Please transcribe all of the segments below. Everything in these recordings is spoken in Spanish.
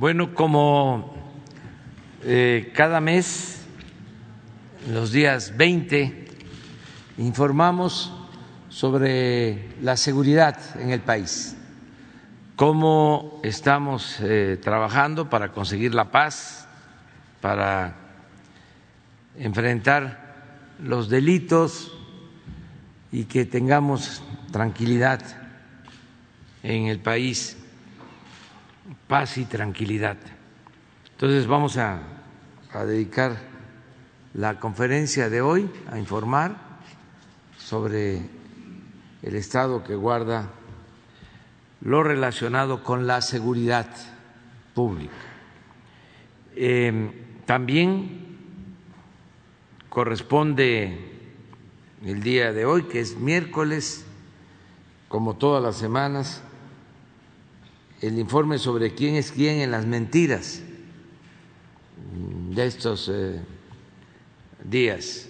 Bueno, como eh, cada mes, los días 20, informamos sobre la seguridad en el país, cómo estamos eh, trabajando para conseguir la paz, para enfrentar los delitos y que tengamos tranquilidad en el país paz y tranquilidad. Entonces vamos a, dedicar la conferencia de hoy a informar sobre el estado que guarda lo relacionado con la seguridad pública. Em, también corresponde el día de hoy, que es miércoles, como todas las semanas, el informe sobre quién es quién en las mentiras de estos eh, días,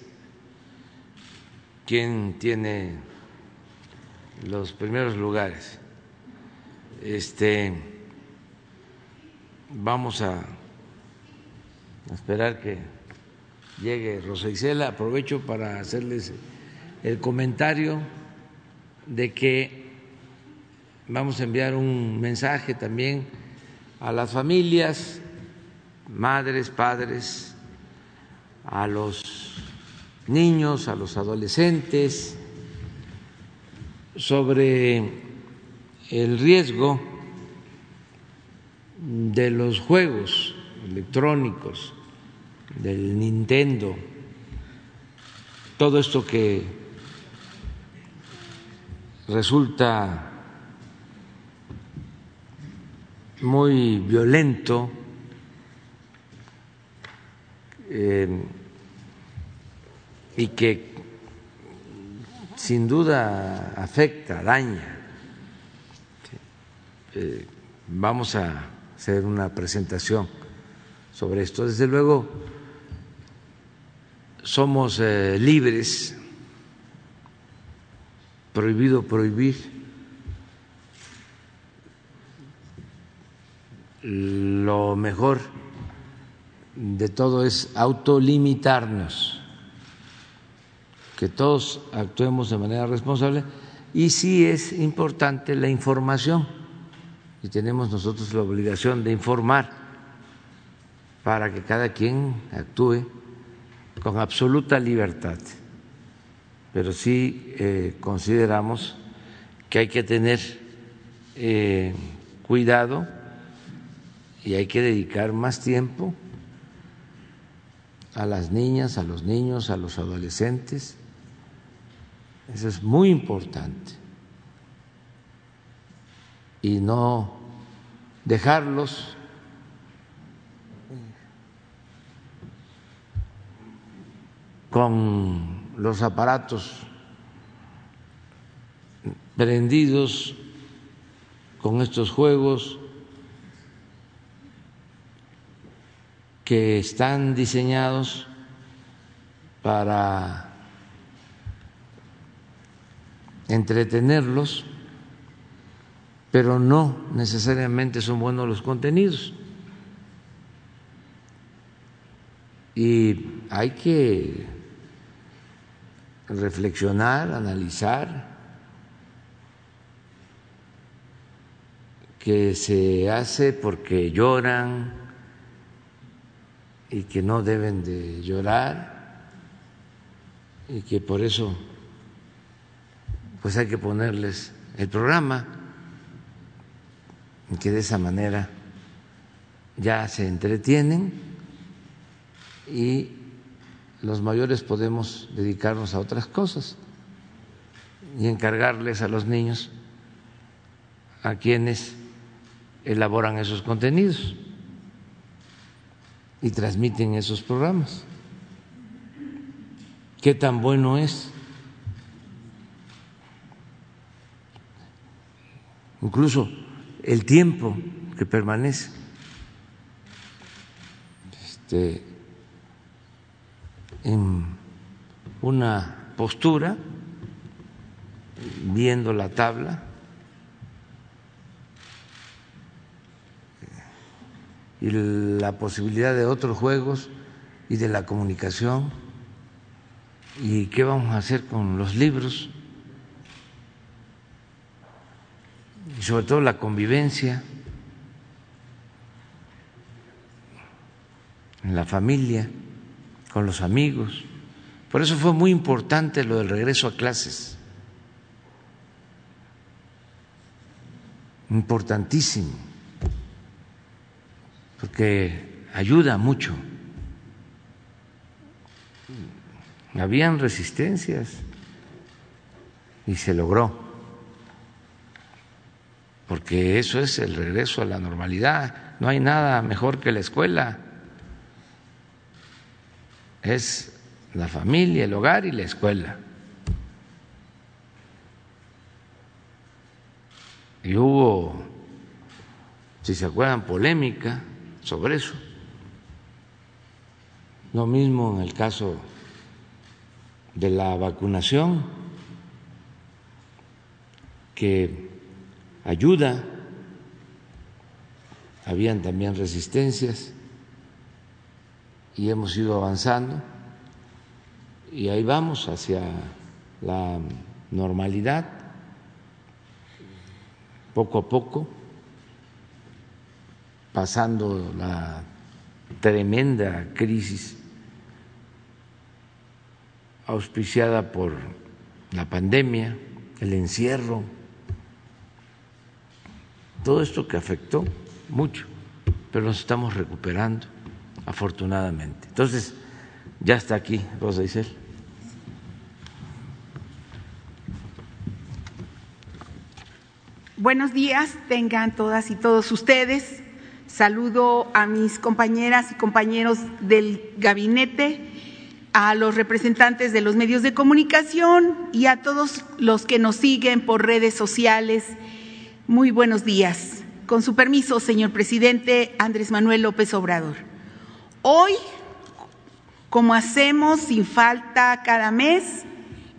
quién tiene los primeros lugares. Este, vamos a, esperar que llegue Rosa Isela. Aprovecho para hacerles el comentario de que Vamos a enviar un mensaje también a las familias, madres, padres, a los niños, a los adolescentes, sobre el riesgo de los juegos electrónicos, del Nintendo, todo esto que resulta muy violento, eh, y que sin duda afecta, daña. Eh, vamos a hacer una presentación sobre esto. Desde luego, somos eh, libres, prohibido prohibir lo mejor de todo es autolimitarnos, que todos actuemos de manera responsable y sí es importante la información y tenemos nosotros la obligación de informar para que cada quien actúe con absoluta libertad. Pero sí eh, consideramos que hay que tener eh, cuidado y hay que dedicar más tiempo a las niñas, a los niños, a los adolescentes. Eso es muy importante. Y no dejarlos con los aparatos prendidos con estos juegos que están diseñados para entretenerlos, pero no necesariamente son buenos los contenidos. Y hay que reflexionar, analizar que se hace porque lloran, y que no deben de llorar y que por eso pues hay que ponerles el programa y que de esa manera ya se entretienen y los mayores podemos dedicarnos a otras cosas y encargarles a los niños a quienes elaboran esos contenidos y transmiten esos programas. ¿Qué tan bueno es? Incluso el tiempo que permanece. Este, en una postura, viendo la tabla, y la posibilidad de otros juegos y de la comunicación. ¿Y qué vamos a hacer con los libros? Y sobre todo la convivencia en la familia, con los amigos. Por eso fue muy importante lo del regreso a clases. Importantísimo, porque ayuda mucho. Habían resistencias y se logró, porque eso es el regreso a la normalidad. No hay nada mejor que la escuela. Es la familia, el hogar y la escuela. Y hubo, si se acuerdan, polémica sobre eso. Lo mismo en el caso de la vacunación, que ayuda, habían también resistencias y hemos ido avanzando. Y ahí vamos hacia la normalidad, poco a poco, pasando la tremenda crisis auspiciada por la pandemia, el encierro, todo esto que afectó mucho, pero nos estamos recuperando afortunadamente. Entonces, ya está aquí Rosa Isel. Buenos días, tengan todas y todos ustedes. Saludo a mis compañeras y compañeros del gabinete, a los representantes de los medios de comunicación y a todos los que nos siguen por redes sociales. Muy buenos días. Con su permiso, señor presidente Andrés Manuel López Obrador. Hoy, como hacemos sin falta cada mes,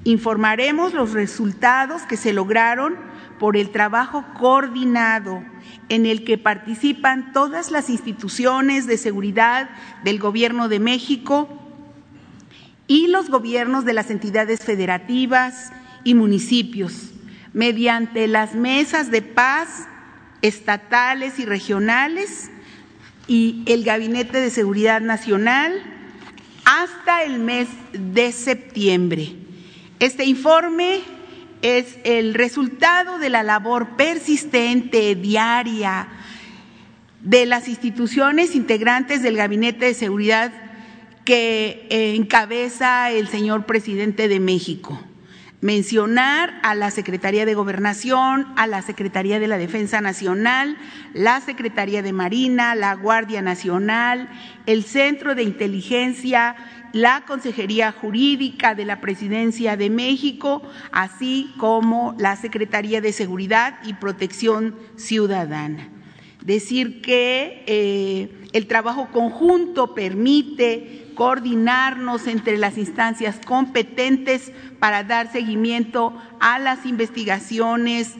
informaremos los resultados que se lograron por el trabajo coordinado en el que participan todas las instituciones de seguridad del Gobierno de México y los gobiernos de las entidades federativas y municipios, mediante las mesas de paz estatales y regionales y el Gabinete de Seguridad Nacional hasta el mes de septiembre. Este informe es el resultado de la labor persistente, diaria, de las instituciones integrantes del Gabinete de Seguridad que encabeza el señor presidente de México. Mencionar a la Secretaría de Gobernación, a la Secretaría de la Defensa Nacional, la Secretaría de Marina, la Guardia Nacional, el Centro de Inteligencia la Consejería Jurídica de la Presidencia de México, así como la Secretaría de Seguridad y Protección Ciudadana. Decir que eh, el trabajo conjunto permite coordinarnos entre las instancias competentes para dar seguimiento a las investigaciones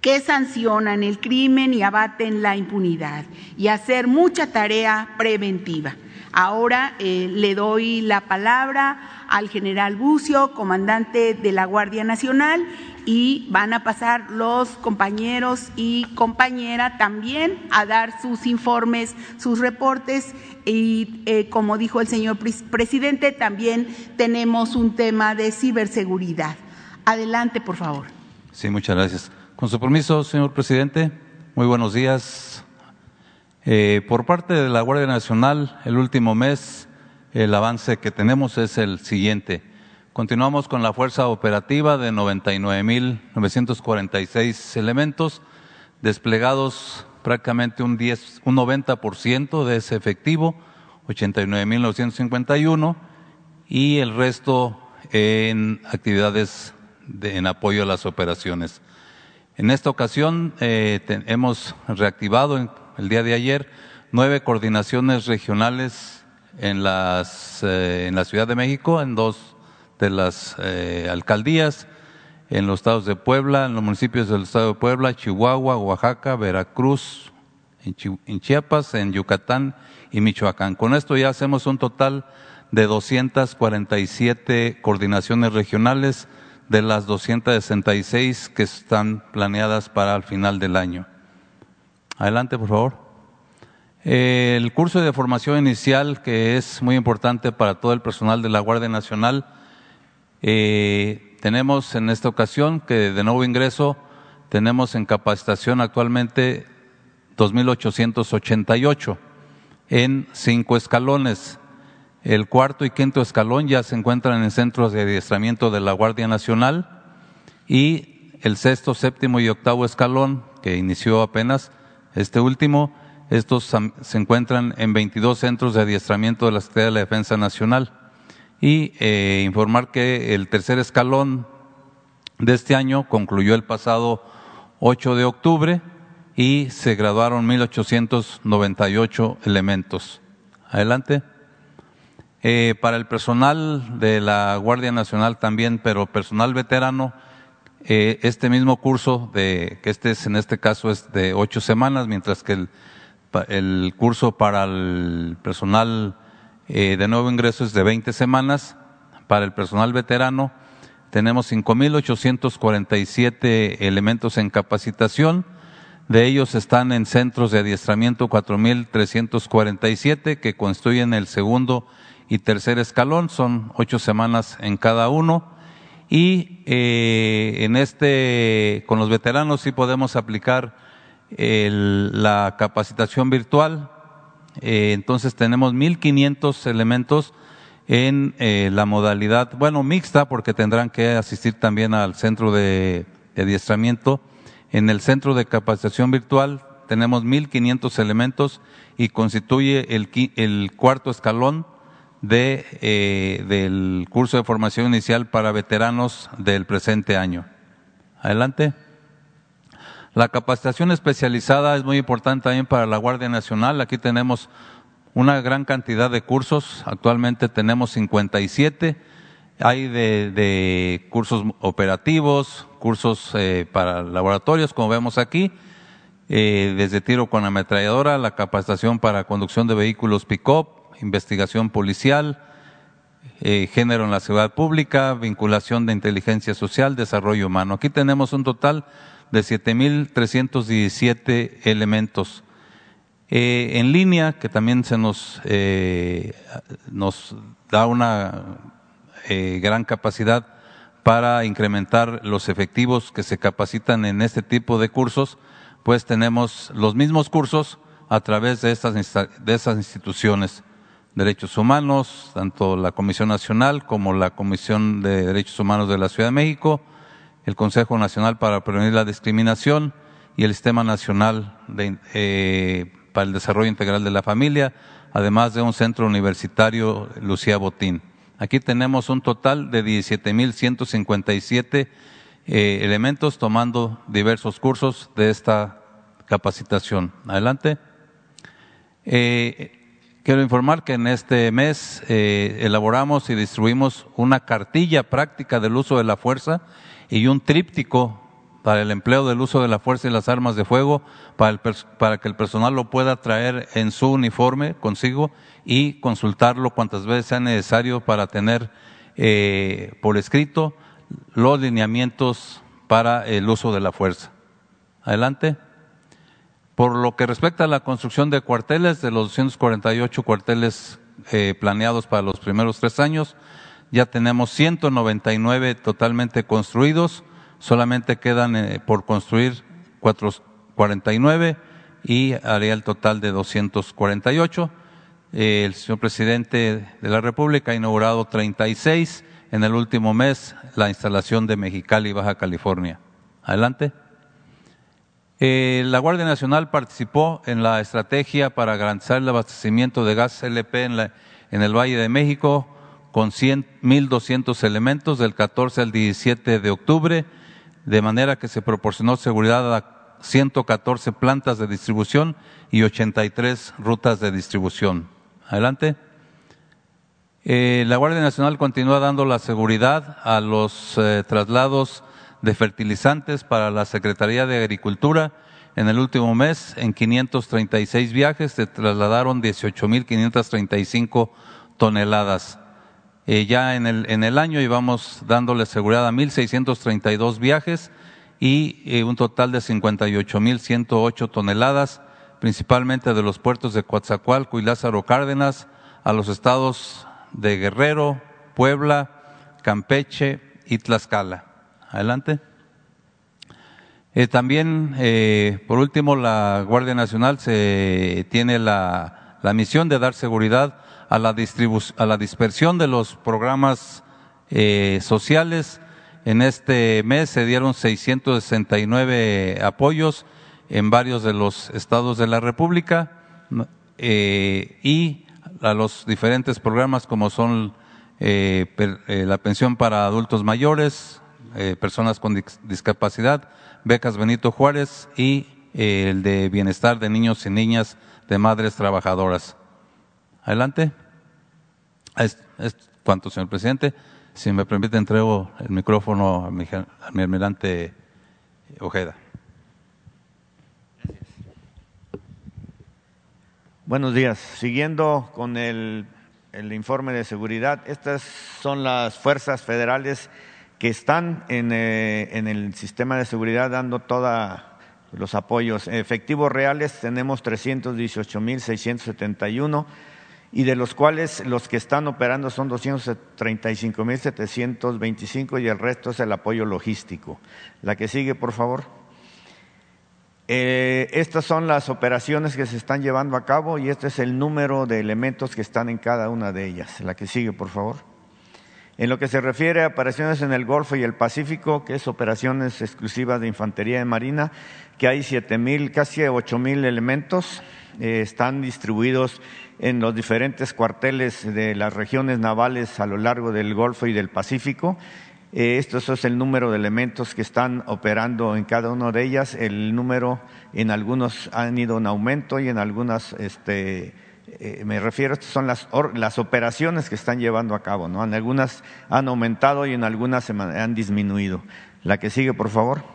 que sancionan el crimen y abaten la impunidad y hacer mucha tarea preventiva. Ahora eh, le doy la palabra al general Bucio, comandante de la Guardia Nacional, y van a pasar los compañeros y compañera también a dar sus informes, sus reportes y eh, como dijo el señor presidente, también tenemos un tema de ciberseguridad. Adelante, por favor. Sí, muchas gracias. Con su permiso, señor presidente, muy buenos días eh, por parte de la Guardia Nacional, el último mes, el avance que tenemos es el siguiente. Continuamos con la fuerza operativa de 99.946 elementos, desplegados prácticamente un, 10, un 90% de ese efectivo, 89.951, y el resto en actividades en apoyo a las operaciones. En esta ocasión eh, hemos reactivado el día de ayer, nueve coordinaciones regionales en, las, eh, en la Ciudad de México, en dos de las eh, alcaldías, en los estados de Puebla, en los municipios del estado de Puebla, Chihuahua, Oaxaca, Veracruz en Chiapas, en Yucatán y Michoacán. Con esto ya hacemos un total de 247 coordinaciones regionales de las 266 que están planeadas para el final del año. Adelante, por favor. El curso de formación inicial, que es muy importante para todo el personal de la Guardia Nacional, eh, tenemos en esta ocasión que de nuevo ingreso tenemos en capacitación actualmente 2.888 en cinco escalones. El cuarto y quinto escalón ya se encuentran en centros de adiestramiento de la Guardia Nacional y el sexto, séptimo y octavo escalón, que inició apenas este último, estos se encuentran en 22 centros de adiestramiento de la Secretaría de la Defensa Nacional. Y eh, informar que el tercer escalón de este año concluyó el pasado 8 de octubre y se graduaron 1.898 elementos. Adelante. Eh, para el personal de la Guardia Nacional también, pero personal veterano, eh, este mismo curso, de, que este es, en este caso es de ocho semanas, mientras que el, el curso para el personal eh, de nuevo ingreso es de 20 semanas. Para el personal veterano tenemos 5.847 elementos en capacitación. De ellos están en centros de adiestramiento 4.347 que constituyen el segundo y tercer escalón, son ocho semanas en cada uno. Y eh, en este, con los veteranos sí podemos aplicar la capacitación virtual. Eh, entonces tenemos 1.500 elementos en eh, la modalidad, bueno, mixta, porque tendrán que asistir también al centro de, adiestramiento. En el centro de capacitación virtual tenemos 1.500 elementos y constituye el, el cuarto escalón de, eh, del curso de formación inicial para veteranos del presente año. Adelante. La capacitación especializada es muy importante también para la Guardia Nacional. Aquí tenemos una gran cantidad de cursos. Actualmente tenemos 57. Hay de, de cursos operativos, cursos eh, para laboratorios, como vemos aquí, eh, desde tiro con ametralladora, la capacitación para conducción de vehículos pick-up, investigación policial, eh, género en la seguridad pública, vinculación de inteligencia social, desarrollo humano. Aquí tenemos un total de 7.317 elementos. Eh, en línea, que también se nos, eh, nos da una gran capacidad para incrementar los efectivos que se capacitan en este tipo de cursos, pues tenemos los mismos cursos a través de estas, de estas instituciones. Derechos Humanos, tanto la Comisión Nacional como la Comisión de Derechos Humanos de la Ciudad de México, el Consejo Nacional para Prevenir la Discriminación y el Sistema Nacional eh, para el Desarrollo Integral de la Familia, además de un centro universitario Lucía Botín. Aquí tenemos un total de 17.157 eh, elementos tomando diversos cursos de esta capacitación. Adelante. Eh, Quiero informar que en este mes eh, elaboramos y distribuimos una cartilla práctica del uso de la fuerza y un tríptico para el empleo del uso de la fuerza y las armas de fuego, para, para que el personal lo pueda traer en su uniforme consigo y consultarlo cuantas veces sea necesario para tener eh, por escrito los lineamientos para el uso de la fuerza. Adelante. Por lo que respecta a la construcción de cuarteles, de los 248 cuarteles eh, planeados para los primeros tres años, ya tenemos 199 totalmente construidos, solamente quedan eh, por construir 449 y haría el total de 248. Eh, el señor presidente de la República ha inaugurado 36 en el último mes la instalación de Mexicali, Baja California. Adelante. Eh, la Guardia Nacional participó en la estrategia para garantizar el abastecimiento de gas LP en, el Valle de México con 1.200 elementos del 14 al 17 de octubre, de manera que se proporcionó seguridad a 114 plantas de distribución y 83 rutas de distribución. Adelante. Eh, la Guardia Nacional continúa dando la seguridad a los eh, traslados de fertilizantes para la Secretaría de Agricultura En el último mes, en 536 viajes, se trasladaron 18.535 toneladas. Eh, ya en el, en el año íbamos dándole seguridad a 1.632 viajes y eh, un total de 58.108 toneladas, principalmente de los puertos de Coatzacoalco y Lázaro Cárdenas, a los estados de Guerrero, Puebla, Campeche y Tlaxcala. Adelante. Eh, también, eh, por último, la Guardia Nacional se tiene la, la misión de dar seguridad a la, a la dispersión de los programas eh, sociales. En este mes se dieron 669 apoyos en varios de los estados de la República y a los diferentes programas como son la pensión para adultos mayores, eh, personas con discapacidad, becas Benito Juárez y eh, el de bienestar de niños y niñas de madres trabajadoras. Adelante. Es, cuanto, señor presidente. Si me permite, entrego el micrófono a mi, a mi almirante Ojeda. Buenos días. Siguiendo con el, el, informe de seguridad, estas son las fuerzas federales que están en, eh, en el sistema de seguridad dando todos los apoyos. Efectivos reales tenemos 318.671 y de los cuales los que están operando son 235.725 y el resto es el apoyo logístico. La que sigue, por favor. Eh, estas son las operaciones que se están llevando a cabo y este es el número de elementos que están en cada una de ellas. La que sigue, por favor. En lo que se refiere a operaciones en el Golfo y el Pacífico, que es operaciones exclusivas de infantería de marina, que hay siete mil, casi ocho mil elementos, eh, están distribuidos en los diferentes cuarteles de las regiones navales a lo largo del Golfo y del Pacífico eh, esto es el número de elementos que están operando en cada una de ellas. El número en algunos han ido en aumento y en algunas, este, eh, me refiero, estas son las, operaciones que están llevando a cabo. ¿no? En algunas han aumentado y en algunas han disminuido. La que sigue, por favor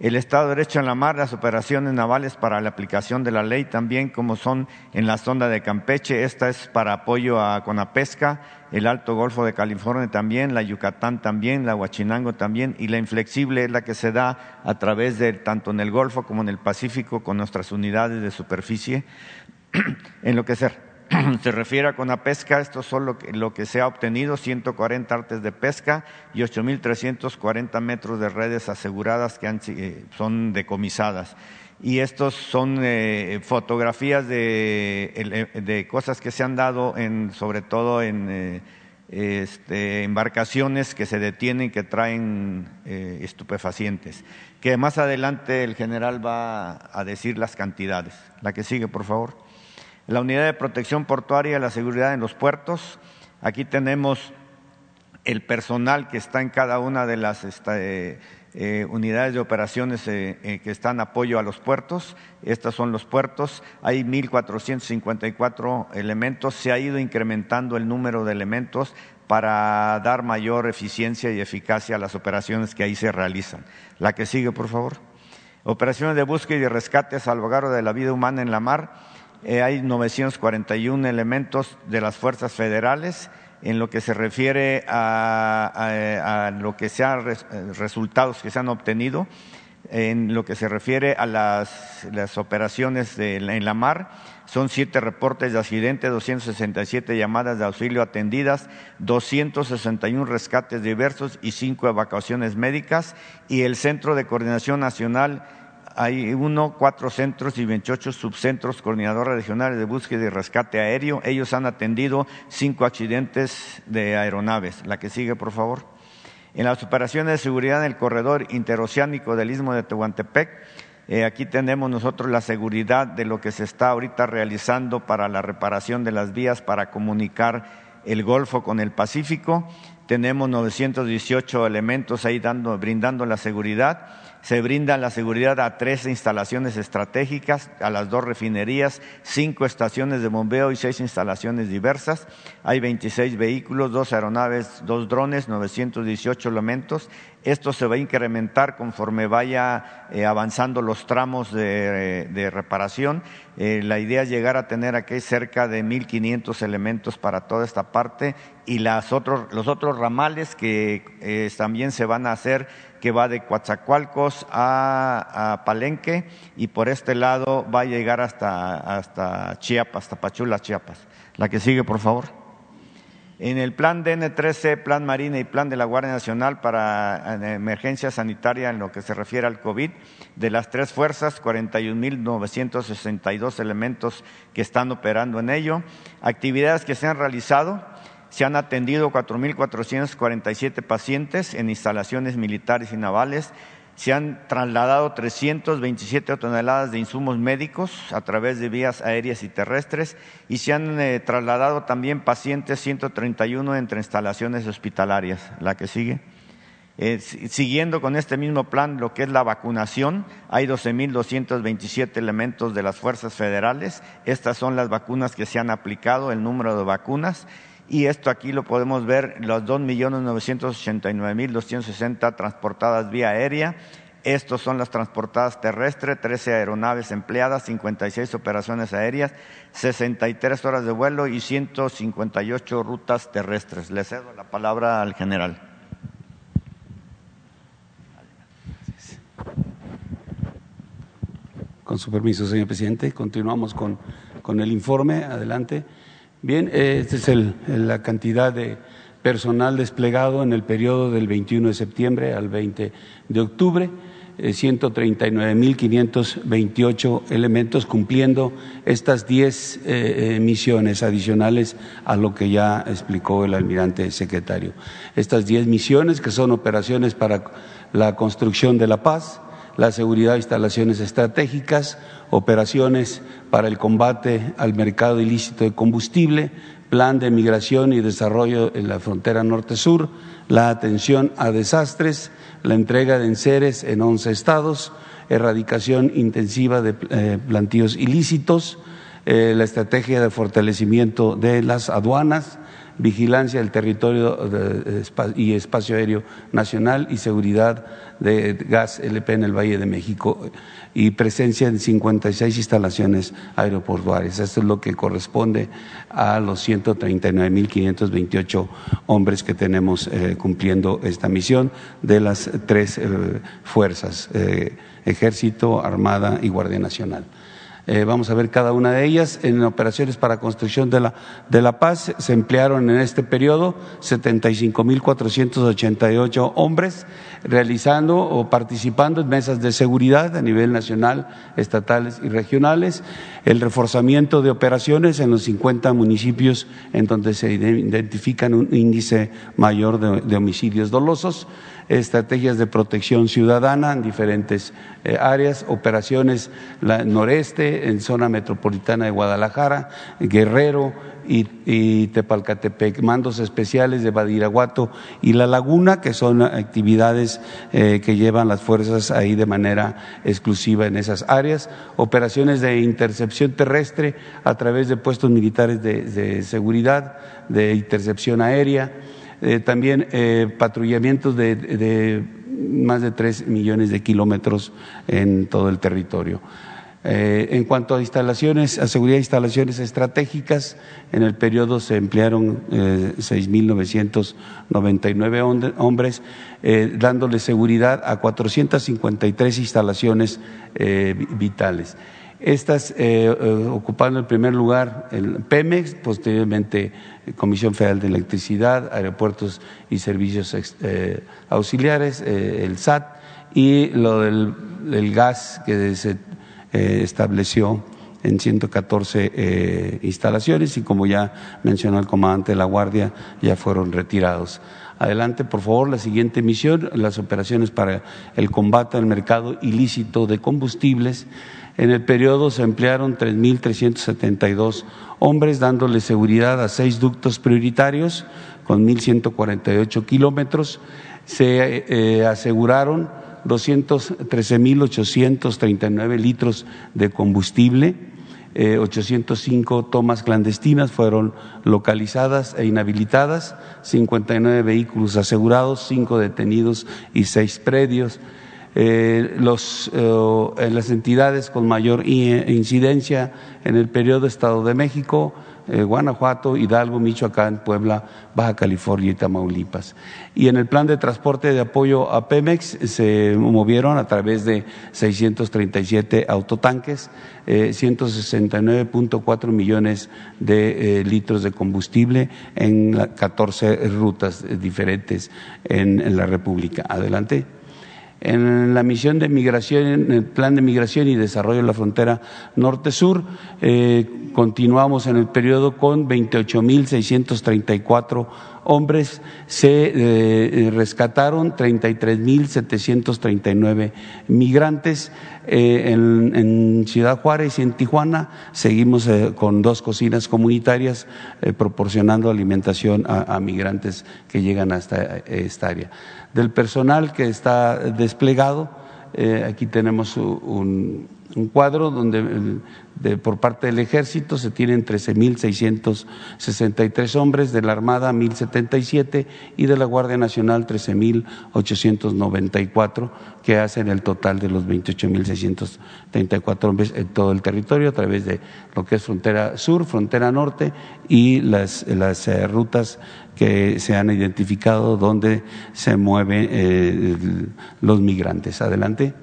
el Estado de Derecho en la mar, las operaciones navales para la aplicación de la ley también, como son en la sonda de Campeche, esta es para apoyo a Conapesca, el Alto Golfo de California también, la Yucatán también, la Huachinango también, y la inflexible es la que se da a través de tanto en el Golfo como en el Pacífico con nuestras unidades de superficie. En lo que se se refiere a Conapesca, esto es lo que, se ha obtenido, 140 artes de pesca y 8.340 metros de redes aseguradas que han, eh, son decomisadas. Y estos son eh, fotografías de, eh, de, cosas que se han dado, en, sobre todo en este, embarcaciones que se detienen, que traen estupefacientes. Que más adelante el general va a decir las cantidades. La que sigue, por favor la unidad de protección portuaria y la seguridad en los puertos. Aquí tenemos el personal que está en cada una de las este, eh, unidades de operaciones eh, eh, que están apoyo a los puertos. Estos son los puertos. Hay 1.454 elementos. Se ha ido incrementando el número de elementos para dar mayor eficiencia y eficacia a las operaciones que ahí se realizan. La que sigue, por favor. Operaciones de búsqueda y de rescate, salvaguardo de la vida humana en la mar eh, hay 941 elementos de las fuerzas federales en lo que se refiere a, lo que sean resultados que se han obtenido, en lo que se refiere a las, operaciones en la mar, son siete reportes de accidente, 267 llamadas de auxilio atendidas, 261 rescates diversos y cinco evacuaciones médicas, y el Centro de Coordinación Nacional hay uno, cuatro centros y 28 subcentros coordinadores regionales de búsqueda y rescate aéreo. Ellos han atendido cinco accidentes de aeronaves. La que sigue, por favor. En las operaciones de seguridad en el corredor interoceánico del Istmo de Tehuantepec, eh, aquí tenemos nosotros la seguridad de lo que se está ahorita realizando para la reparación de las vías para comunicar el Golfo con el Pacífico. Tenemos 918 elementos ahí dando, brindando la seguridad se brinda la seguridad a tres instalaciones estratégicas, a las dos refinerías, cinco estaciones de bombeo y seis instalaciones diversas. Hay 26 vehículos, dos aeronaves, dos drones, 918 elementos. Esto se va a incrementar conforme vaya eh, avanzando los tramos de, reparación. Eh, la idea es llegar a tener aquí cerca de 1.500 elementos para toda esta parte y las otros, los otros ramales que eh, también se van a hacer, que va de Coatzacoalcos a, Palenque y por este lado va a llegar hasta, hasta Chiapas, hasta Pachula, Chiapas. La que sigue, por favor. En el plan DN13, plan Marina y plan de la Guardia Nacional para emergencia sanitaria en lo que se refiere al COVID, de las tres fuerzas, 41.962 elementos que están operando en ello. Actividades que se han realizado, se han atendido 4.447 pacientes en instalaciones militares y navales, se han trasladado 327 toneladas de insumos médicos a través de vías aéreas y terrestres y se han eh, trasladado también pacientes 131 entre instalaciones hospitalarias. La que sigue. Eh, siguiendo con este mismo plan, lo que es la vacunación, hay 12.227 elementos de las fuerzas federales. Estas son las vacunas que se han aplicado, el número de vacunas y esto aquí lo podemos ver, los 2.989.260 transportadas vía aérea. Estos son las transportadas terrestres, 13 aeronaves empleadas, 56 operaciones aéreas, 63 horas de vuelo y 158 rutas terrestres. Le cedo la palabra al general. Con su permiso, señor presidente, continuamos con, con el informe. Adelante. Bien, esta es la cantidad de personal desplegado en el periodo del 21 de septiembre al 20 de octubre. 139.528 eh, elementos cumpliendo estas 10 eh, eh, misiones adicionales a lo que ya explicó el almirante secretario. Estas 10 misiones que son operaciones para la construcción de la paz, la seguridad de instalaciones estratégicas, operaciones para el combate al mercado ilícito de combustible, plan de migración y desarrollo en la frontera norte-sur, la atención a desastres, la entrega de enseres en 11 estados, erradicación intensiva de eh, plantíos ilícitos, eh, la estrategia de fortalecimiento de las aduanas, vigilancia del territorio y espacio aéreo nacional y seguridad de gas LP en el Valle de México y presencia en 56 instalaciones aeroportuarias. Esto es lo que corresponde a los 139.528 hombres que tenemos eh, cumpliendo esta misión de las tres eh, fuerzas, eh, Ejército, Armada y Guardia Nacional. Eh, vamos a ver cada una de ellas. En operaciones para construcción de la, de la paz se emplearon en este periodo 75.488 hombres realizando o participando en mesas de seguridad a nivel nacional, estatales y regionales, el reforzamiento de operaciones en los 50 municipios en donde se identifican un índice mayor de homicidios dolosos estrategias de protección ciudadana en diferentes eh, áreas, operaciones noreste, en zona metropolitana de Guadalajara, Guerrero y, Tepalcatepec, mandos especiales de Badiraguato y La Laguna, que son actividades eh, que llevan las fuerzas ahí de manera exclusiva en esas áreas, operaciones de intercepción terrestre a través de puestos militares de seguridad, de intercepción aérea, eh, también eh, patrullamientos de, más de tres millones de kilómetros en todo el territorio. Eh, en cuanto a instalaciones, a seguridad de instalaciones estratégicas, en el periodo se emplearon eh, 6.999 hombres, dándole seguridad a 453 instalaciones vitales. Estas ocupando el primer lugar el Pemex, posteriormente Comisión Federal de Electricidad, Aeropuertos y Servicios eh, Auxiliares, el SAT, y lo del, gas que se estableció en 114 instalaciones y como ya mencionó el comandante de la Guardia, ya fueron retirados. Adelante, por favor, la siguiente misión, las operaciones para el combate al mercado ilícito de combustibles. En el periodo se emplearon 3.372 hombres, dándole seguridad a seis ductos prioritarios con 1.148 kilómetros. Se eh, aseguraron 213.839 litros de combustible 805 tomas clandestinas fueron localizadas e inhabilitadas, 59 vehículos asegurados, 5 detenidos y 6 predios. Los, en las entidades con mayor incidencia en el periodo Estado de México, eh, Guanajuato, Hidalgo, Michoacán, Puebla, Baja California y Tamaulipas. Y en el plan de transporte de apoyo a Pemex se movieron a través de 637 autotanques, 169.4 eh, millones de eh, litros de combustible en 14 rutas diferentes en la República. Adelante. En la misión de migración, en el plan de migración y desarrollo de la frontera norte-sur, eh, continuamos en el periodo con 28.634 hombres, se eh, eh, rescataron 33.739 migrantes. Eh, en, Ciudad Juárez y en Tijuana seguimos con dos cocinas comunitarias proporcionando alimentación a, migrantes que llegan hasta esta área. Del personal que está desplegado, aquí tenemos un un cuadro donde por parte del ejército se tienen 13.663 hombres, de la Armada 1.077 y de la Guardia Nacional 13.894, que hacen el total de los 28.634 hombres en todo el territorio a través de lo que es frontera sur, frontera norte y las, las eh, rutas que se han identificado donde se mueven eh, los migrantes. Adelante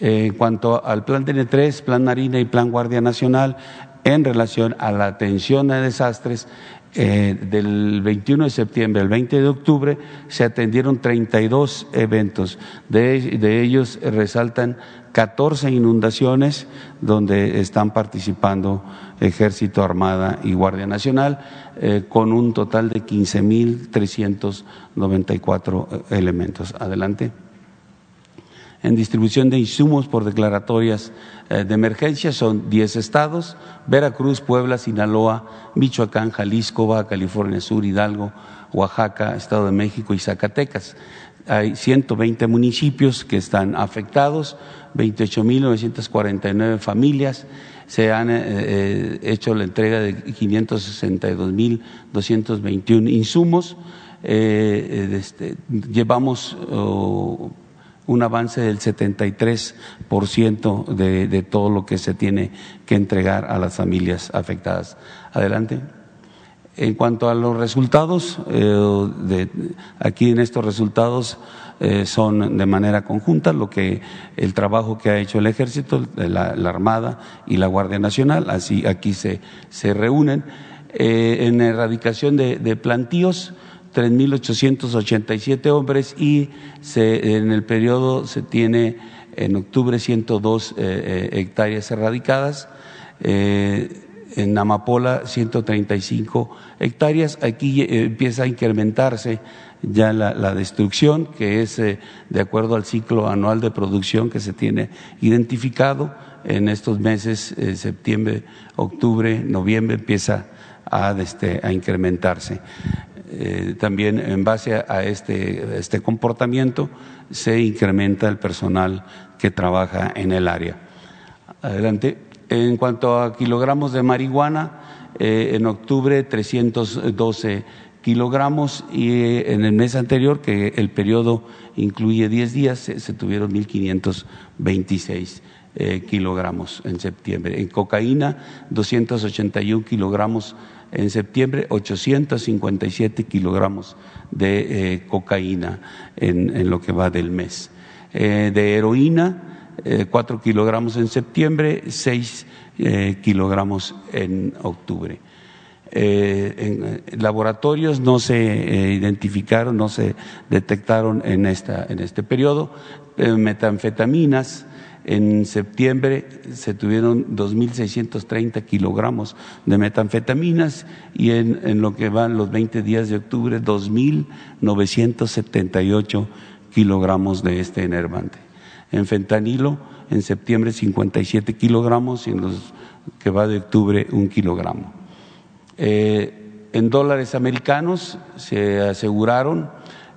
en cuanto al plan DN3, plan Marina y plan Guardia Nacional, en relación a la atención a desastres, eh, del 21 de septiembre al 20 de octubre se atendieron 32 eventos. De, ellos resaltan 14 inundaciones donde están participando Ejército, Armada y Guardia Nacional, eh, con un total de 15.394 elementos. Adelante en distribución de insumos por declaratorias eh, de emergencia son 10 estados, Veracruz, Puebla, Sinaloa, Michoacán, Jalisco, Baja California Sur, Hidalgo, Oaxaca, Estado de México y Zacatecas. Hay 120 municipios que están afectados, 28.949 familias, se han eh, eh, hecho la entrega de 562.221 insumos, este, llevamos... un avance del 73% de, de todo lo que se tiene que entregar a las familias afectadas. Adelante. En cuanto a los resultados, eh, aquí en estos resultados eh, son de manera conjunta lo que el trabajo que ha hecho el Ejército, la, Armada y la Guardia Nacional, así aquí se, se reúnen. Eh, en erradicación de, de plantíos, 3.887 hombres y en el periodo se tiene en octubre 102 eh, eh, hectáreas erradicadas, eh, en Amapola 135 hectáreas. Aquí empieza a incrementarse ya la, la destrucción, que es de acuerdo al ciclo anual de producción que se tiene identificado. En estos meses, septiembre, octubre, noviembre, empieza a, este, a incrementarse. Eh, también en base a este, este comportamiento se incrementa el personal que trabaja en el área. Adelante. En cuanto a kilogramos de marihuana, eh, en octubre 312 kilogramos y eh, en el mes anterior, que el periodo incluye 10 días, se, se tuvieron 1.526 kilogramos en septiembre. En cocaína, 281 kilogramos en septiembre 857 kilogramos de eh, cocaína en, lo que va del mes. Eh, de heroína, eh, 4 kilogramos en septiembre, 6 eh, kilogramos en octubre. en laboratorios no se identificaron, no se detectaron en, esta, en este periodo metanfetaminas, en septiembre se tuvieron 2.630 kilogramos de metanfetaminas y en, lo que van los 20 días de octubre 2.978 kilogramos de este enervante. En fentanilo en septiembre 57 kilogramos y en los que va de octubre un kilogramo. Eh, en dólares americanos se aseguraron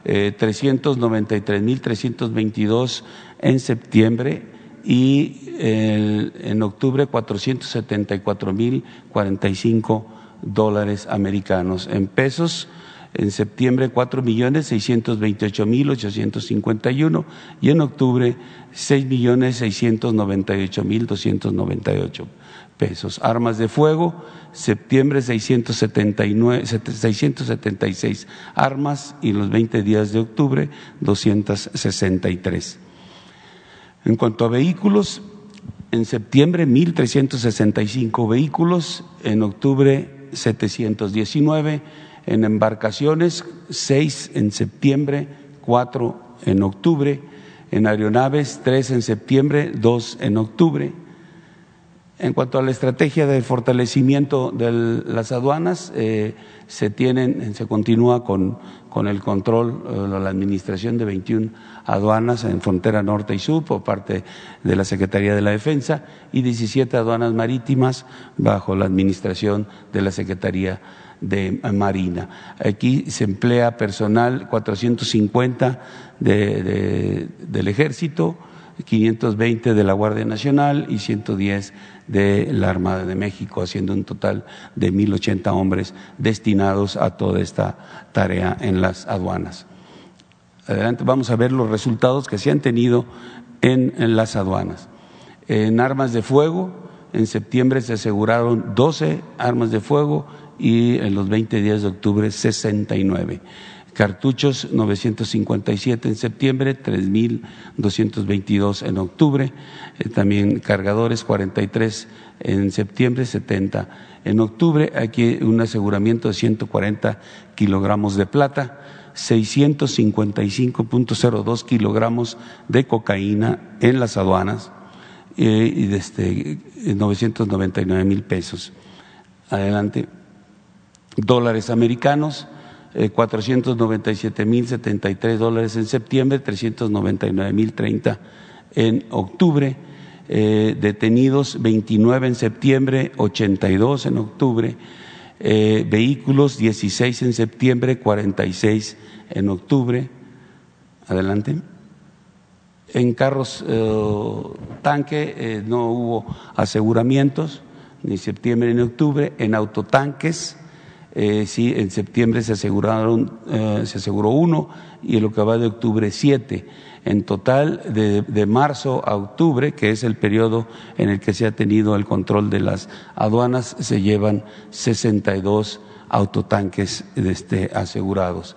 eh, 393.322 en septiembre y en octubre 474 mil 45 dólares americanos. En pesos, en septiembre 4 millones 628 mil 851 y en octubre 6 millones 698 mil 298 pesos. Armas de fuego, septiembre 679, 676 armas y los 20 días de octubre 263. En cuanto a vehículos, en septiembre 1.365 vehículos, en octubre 719, en embarcaciones 6 en septiembre, 4 en octubre, en aeronaves 3 en septiembre, 2 en octubre. En cuanto a la estrategia de fortalecimiento de las aduanas, eh, se tienen, se continúa con, con el control, eh, la administración de 21 aduanas en frontera norte y sur por parte de la Secretaría de la Defensa y 17 aduanas marítimas bajo la administración de la Secretaría de Marina. Aquí se emplea personal 450 de, del Ejército, 520 de la Guardia Nacional y 110 de la Armada de México, haciendo un total de 1.080 hombres destinados a toda esta tarea en las aduanas. Adelante vamos a ver los resultados que se han tenido en, las aduanas. En armas de fuego, en septiembre se aseguraron 12 armas de fuego y en los 20 días de octubre 69 cartuchos 957 en septiembre, 3.222 en octubre, eh, también cargadores 43 en septiembre, 70 en octubre, aquí un aseguramiento de 140 kilogramos de plata, 655.02 kilogramos de cocaína en las aduanas eh, y desde 999 mil pesos. Adelante. Dólares americanos, 497 eh, mil 73 dólares en septiembre, 399 mil 30 en octubre, eh, detenidos 29 en septiembre, 82 en octubre, eh, vehículos 16 en septiembre, 46 en octubre. Adelante. En carros tanque no hubo aseguramientos, ni septiembre ni octubre. En autotanques eh, sí, en septiembre se aseguraron, eh, se aseguró uno y en lo que va de octubre siete. En total, de, marzo a octubre, que es el periodo en el que se ha tenido el control de las aduanas, se llevan 62 autotanques este, asegurados.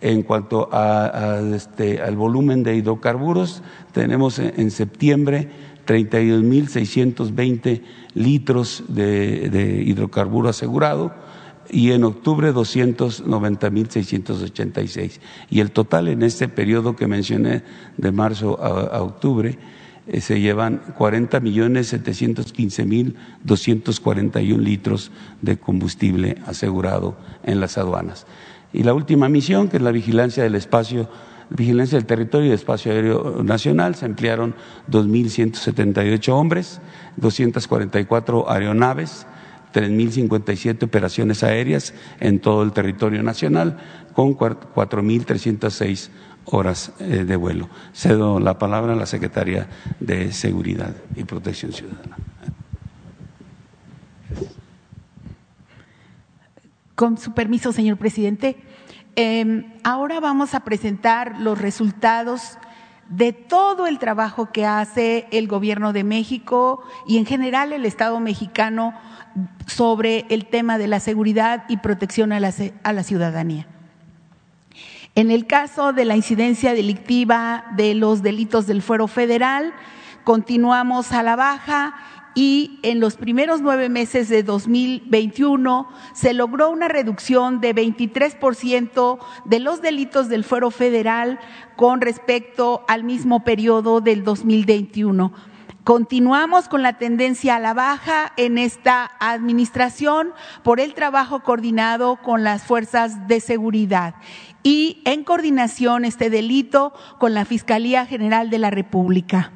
En cuanto a, este, al volumen de hidrocarburos, tenemos en, septiembre 32.620 litros de hidrocarburo asegurado y en octubre 290.686. Y el total en este periodo que mencioné de marzo a, octubre eh, se llevan 40.715.241 litros de combustible asegurado en las aduanas. Y la última misión, que es la vigilancia del espacio vigilancia del territorio y espacio aéreo nacional, se emplearon 2.178 hombres, 244 aeronaves, 3.057 operaciones aéreas en todo el territorio nacional, con 4.306 horas eh, de vuelo. Cedo la palabra a la Secretaria de Seguridad y Protección Ciudadana. Con su permiso, señor presidente, em, ahora vamos a presentar los resultados de todo el trabajo que hace el Gobierno de México y en general el Estado mexicano sobre el tema de la seguridad y protección a la, a la ciudadanía. En el caso de la incidencia delictiva de los delitos del fuero federal, continuamos a la baja y en los primeros nueve meses de 2021 se logró una reducción de 23% de los delitos del fuero federal con respecto al mismo periodo del 2021. Continuamos con la tendencia a la baja en esta administración por el trabajo coordinado con las fuerzas de seguridad y en coordinación este delito con la Fiscalía General de la República.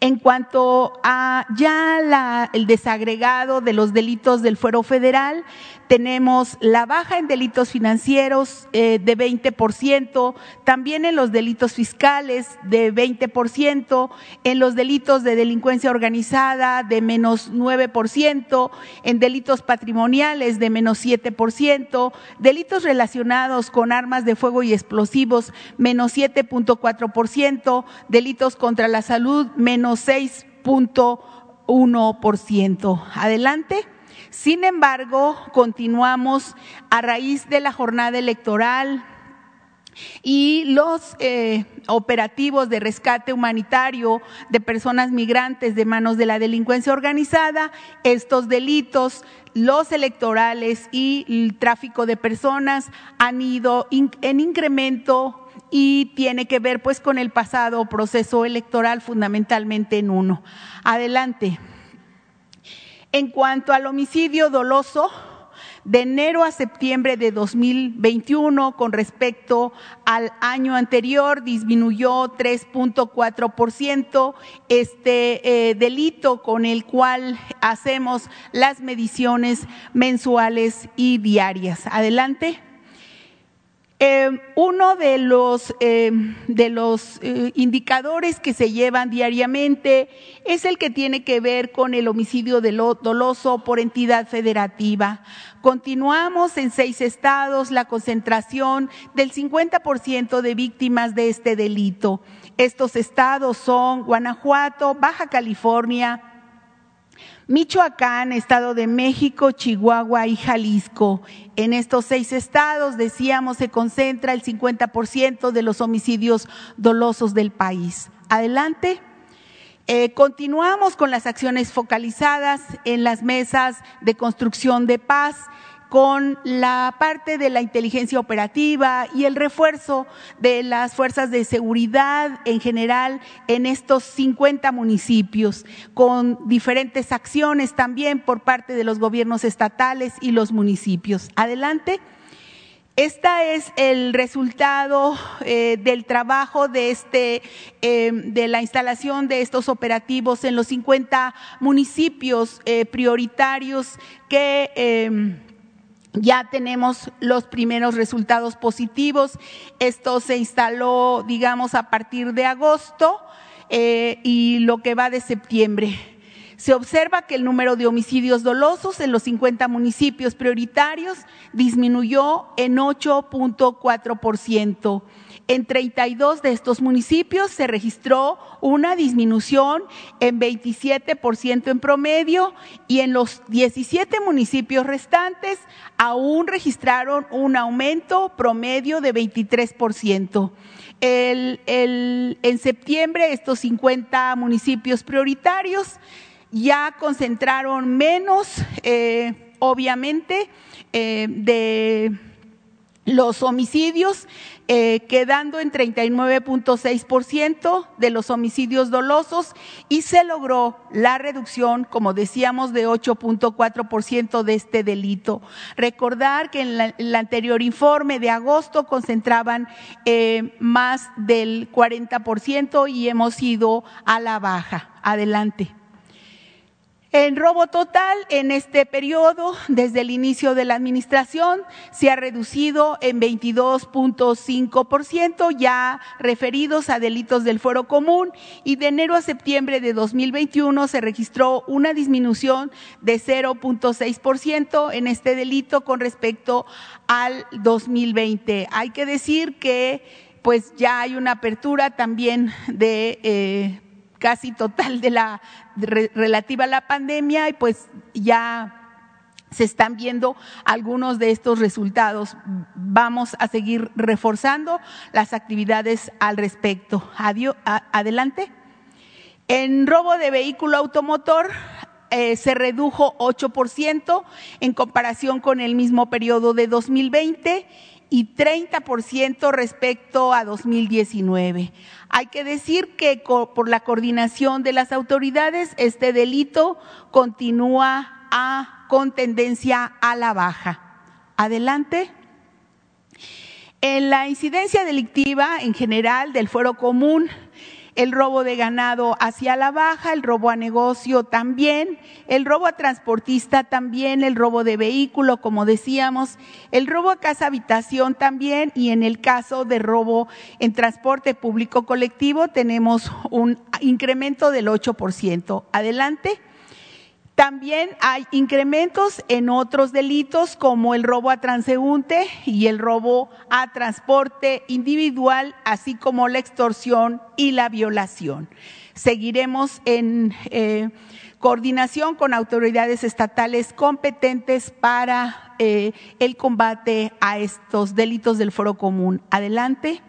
En cuanto a ya el desagregado de los delitos del fuero federal, tenemos la baja en delitos financieros eh, de 20%, también en los delitos fiscales de 20%, en los delitos de delincuencia organizada de menos 9%, en delitos patrimoniales de menos 7%, delitos relacionados con armas de fuego y explosivos menos 7.4%, delitos contra la salud menos 6.1%. Adelante. Sin embargo, continuamos a raíz de la jornada electoral y los eh, operativos de rescate humanitario de personas migrantes de manos de la delincuencia organizada, estos delitos, los electorales y el tráfico de personas han ido en incremento y tiene que ver pues con el pasado proceso electoral fundamentalmente en uno. Adelante. En cuanto al homicidio doloso, de enero a septiembre de 2021 con respecto al año anterior disminuyó 3.4% este eh, delito con el cual hacemos las mediciones mensuales y diarias. Adelante. Eh, uno de los, eh, de los eh, indicadores que se llevan diariamente es el que tiene que ver con el homicidio doloso por entidad federativa. Continuamos en seis estados la concentración del 50% de víctimas de este delito. Estos estados son Guanajuato, Baja California, Michoacán, Estado de México, Chihuahua y Jalisco. En estos seis estados, decíamos, se concentra el 50% de los homicidios dolosos del país. Adelante. Eh, continuamos con las acciones focalizadas en las mesas de construcción de paz con la parte de la inteligencia operativa y el refuerzo de las fuerzas de seguridad en general en estos 50 municipios, con diferentes acciones también por parte de los gobiernos estatales y los municipios. Adelante. Este es el resultado eh, del trabajo de, este, eh, de la instalación de estos operativos en los 50 municipios eh, prioritarios que ya tenemos los primeros resultados positivos. Esto se instaló, digamos, a partir de agosto eh, y lo que va de septiembre. Se observa que el número de homicidios dolosos en los 50 municipios prioritarios disminuyó en 8.4%. En 32 de estos municipios se registró una disminución en 27% en promedio y en los 17 municipios restantes aún registraron un aumento promedio de 23%. en septiembre estos 50 municipios prioritarios ya concentraron menos, eh, obviamente, eh, de los homicidios, eh, quedando en 39.6% de los homicidios dolosos y se logró la reducción, como decíamos, de 8.4% de este delito. Recordar que en el anterior informe de agosto concentraban eh, más del 40% y hemos ido a la baja. Adelante. En robo total, en este periodo, desde el inicio de la administración, se ha reducido en 22.5%, ya referidos a delitos del fuero común, y de enero a septiembre de 2021 se registró una disminución de 0.6% en este delito con respecto al 2020. Hay que decir que pues ya hay una apertura también de eh, casi total de la relativa a la pandemia y pues ya se están viendo algunos de estos resultados. Vamos a seguir reforzando las actividades al respecto. adelante. En robo de vehículo automotor eh, se redujo 8% en comparación con el mismo periodo de 2020 y 30% respecto a 2019. Hay que decir que por la coordinación de las autoridades, este delito continúa a, con tendencia a la baja. Adelante. En la incidencia delictiva en general del fuero común, el robo de ganado hacia la baja, el robo a negocio también, el robo a transportista también, el robo de vehículo, como decíamos, el robo a casa habitación también y en el caso de robo en transporte público colectivo tenemos un incremento del 8%. Adelante. También hay incrementos en otros delitos como el robo a transeúnte y el robo a transporte individual, así como la extorsión y la violación. Seguiremos en eh, coordinación con autoridades estatales competentes para eh, el combate a estos delitos del foro común. Adelante.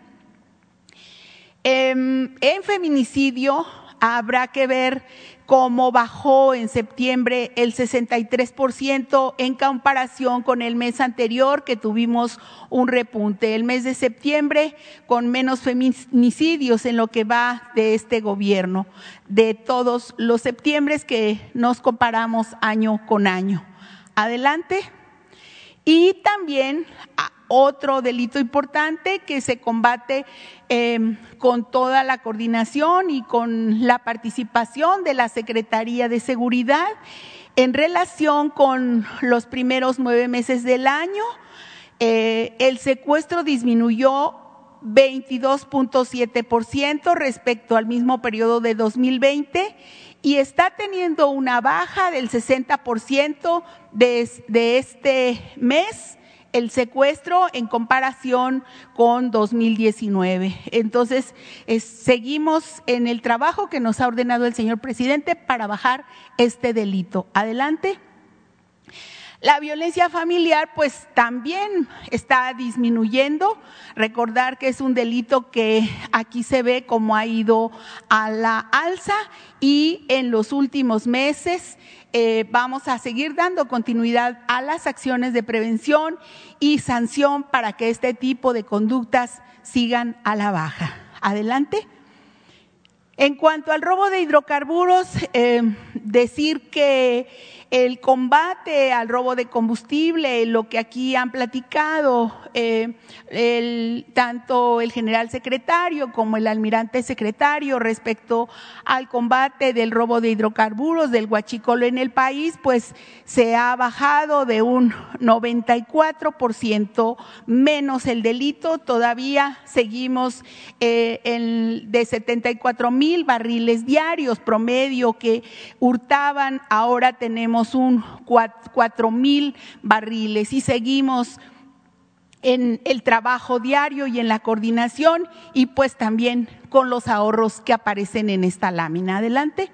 Em, en feminicidio habrá que ver cómo bajó en septiembre el 63% en comparación con el mes anterior que tuvimos un repunte. El mes de septiembre con menos feminicidios en lo que va de este gobierno, de todos los septiembres que nos comparamos año con año. Adelante. Y también otro delito importante que se combate em, con toda la coordinación y con la participación de la Secretaría de Seguridad en relación con los primeros nueve meses del año. Eh, el secuestro disminuyó 22.7% respecto al mismo periodo de 2020 y está teniendo una baja del 60% de, de este mes el secuestro en comparación con 2019. Entonces, seguimos en el trabajo que nos ha ordenado el señor presidente para bajar este delito. Adelante. La violencia familiar pues también está disminuyendo. Recordar que es un delito que aquí se ve como ha ido a la alza y en los últimos meses eh, vamos a seguir dando continuidad a las acciones de prevención y sanción para que este tipo de conductas sigan a la baja. Adelante. En cuanto al robo de hidrocarburos, eh, decir que el combate al robo de combustible, lo que aquí han platicado eh, el, tanto el general secretario como el almirante secretario respecto al combate del robo de hidrocarburos, del huachicolo en el país, pues se ha bajado de un 94% menos el delito. Todavía seguimos eh, en, de 74 mil barriles diarios promedio que hurtaban. Ahora un 4 mil barriles y seguimos en el trabajo diario y en la coordinación y pues también con los ahorros que aparecen en esta lámina. Adelante.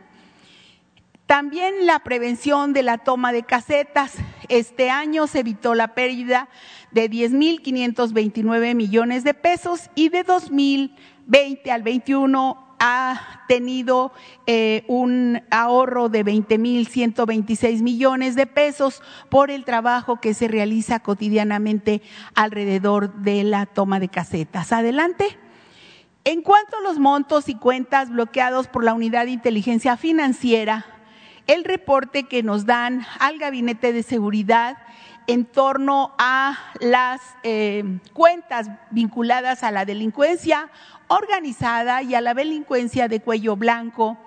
También la prevención de la toma de casetas. Este año se evitó la pérdida de 10.529 millones de pesos y de 2020 al 21 ha tenido eh, un ahorro de 20.126 millones de pesos por el trabajo que se realiza cotidianamente alrededor de la toma de casetas. Adelante. En cuanto a los montos y cuentas bloqueados por la Unidad de Inteligencia Financiera, el reporte que nos dan al Gabinete de Seguridad en torno a las eh, cuentas vinculadas a la delincuencia organizada y a la delincuencia de cuello blanco.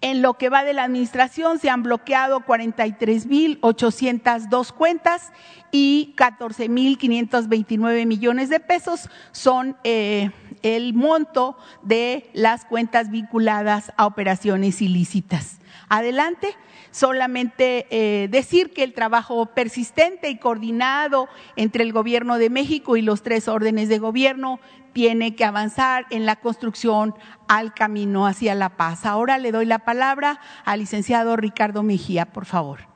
En lo que va de la administración se han bloqueado 43.802 cuentas y 14.529 millones de pesos son eh, el monto de las cuentas vinculadas a operaciones ilícitas. Adelante solamente eh, decir que el trabajo persistente y coordinado entre el Gobierno de México y los tres órdenes de gobierno tiene que avanzar en la construcción al camino hacia la paz. Ahora le doy la palabra al licenciado Ricardo Mejía, por favor.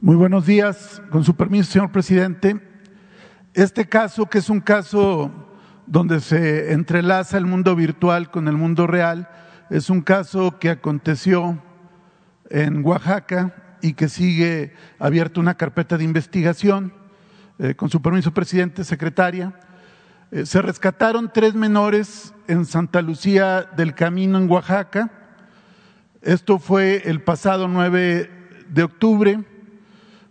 Muy buenos días. Con su permiso, señor presidente. Este caso, que es un caso donde se entrelaza el mundo virtual con el mundo real, es un caso que aconteció en Oaxaca y que sigue abierta una carpeta de investigación. Eh, con su permiso, presidente, secretaria. Eh, se rescataron tres menores en Santa Lucía del Camino, en Oaxaca. Esto fue el pasado 9 de octubre.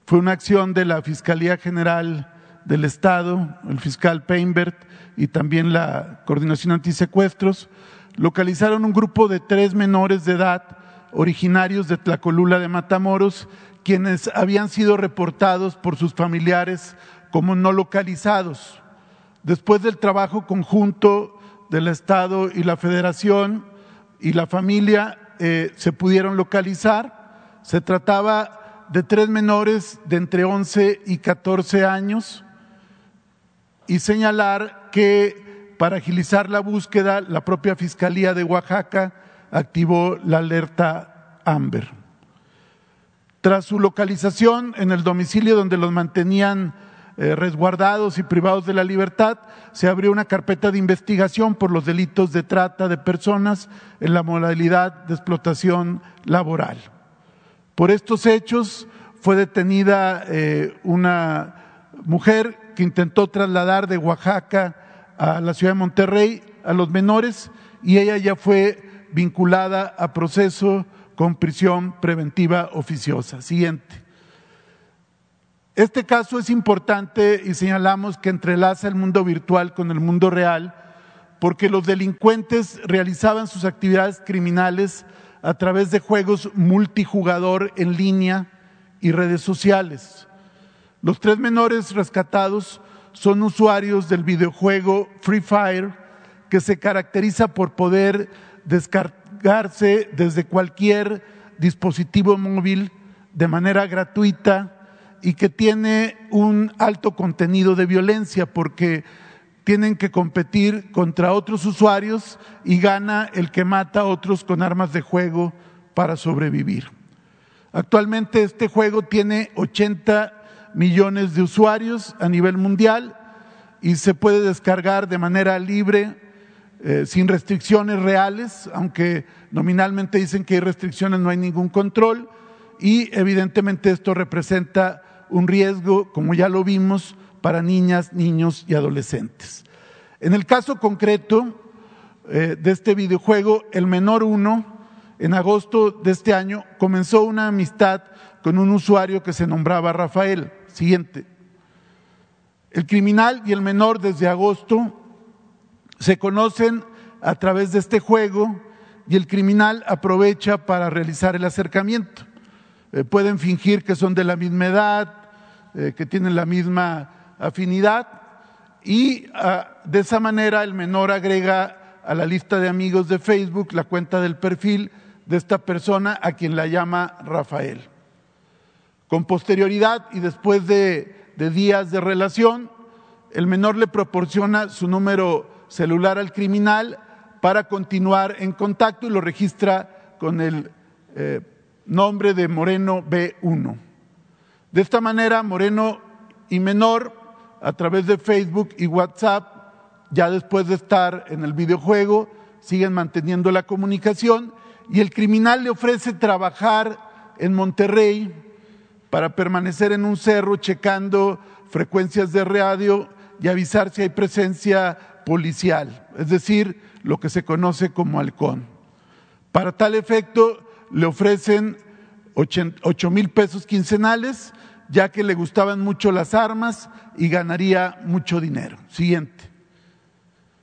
Fue una acción de la Fiscalía General del Estado, el fiscal Peinbert y también la Coordinación Antisecuestros. Localizaron un grupo de tres menores de edad originarios de Tlacolula de Matamoros, quienes habían sido reportados por sus familiares como no localizados. Después del trabajo conjunto del Estado y la Federación y la familia eh, se pudieron localizar. Se trataba de tres menores de entre 11 y 14 años y señalar que para agilizar la búsqueda, la propia Fiscalía de Oaxaca activó la alerta Amber. Tras su localización en el domicilio donde los mantenían eh, resguardados y privados de la libertad, se abrió una carpeta de investigación por los delitos de trata de personas en la modalidad de explotación laboral. Por estos hechos fue detenida eh, una mujer que intentó trasladar de Oaxaca a la ciudad de Monterrey a los menores y ella ya fue vinculada a proceso con prisión preventiva oficiosa. Siguiente. Este caso es importante y señalamos que entrelaza el mundo virtual con el mundo real porque los delincuentes realizaban sus actividades criminales a través de juegos multijugador en línea y redes sociales. Los tres menores rescatados son usuarios del videojuego Free Fire que se caracteriza por poder descargarse desde cualquier dispositivo móvil de manera gratuita y que tiene un alto contenido de violencia porque tienen que competir contra otros usuarios y gana el que mata a otros con armas de juego para sobrevivir. Actualmente este juego tiene 80 millones de usuarios a nivel mundial y se puede descargar de manera libre, eh, sin restricciones reales, aunque nominalmente dicen que hay restricciones, no hay ningún control y evidentemente esto representa un riesgo, como ya lo vimos, para niñas, niños y adolescentes. En el caso concreto eh, de este videojuego, el menor uno, en agosto de este año, comenzó una amistad con un usuario que se nombraba Rafael. Siguiente. El criminal y el menor desde agosto se conocen a través de este juego y el criminal aprovecha para realizar el acercamiento. Eh, pueden fingir que son de la misma edad, eh, que tienen la misma afinidad y ah, de esa manera el menor agrega a la lista de amigos de Facebook la cuenta del perfil de esta persona a quien la llama Rafael. Con posterioridad y después de, días de relación, el menor le proporciona su número celular al criminal para continuar en contacto y lo registra con el eh, nombre de Moreno B1. De esta manera, Moreno y Menor, a través de Facebook y WhatsApp, ya después de estar en el videojuego, siguen manteniendo la comunicación y el criminal le ofrece trabajar en Monterrey para permanecer en un cerro checando frecuencias de radio y avisar si hay presencia policial, es decir, lo que se conoce como halcón. Para tal efecto, le ofrecen ocho mil pesos quincenales ya que le gustaban mucho las armas y ganaría mucho dinero. Siguiente.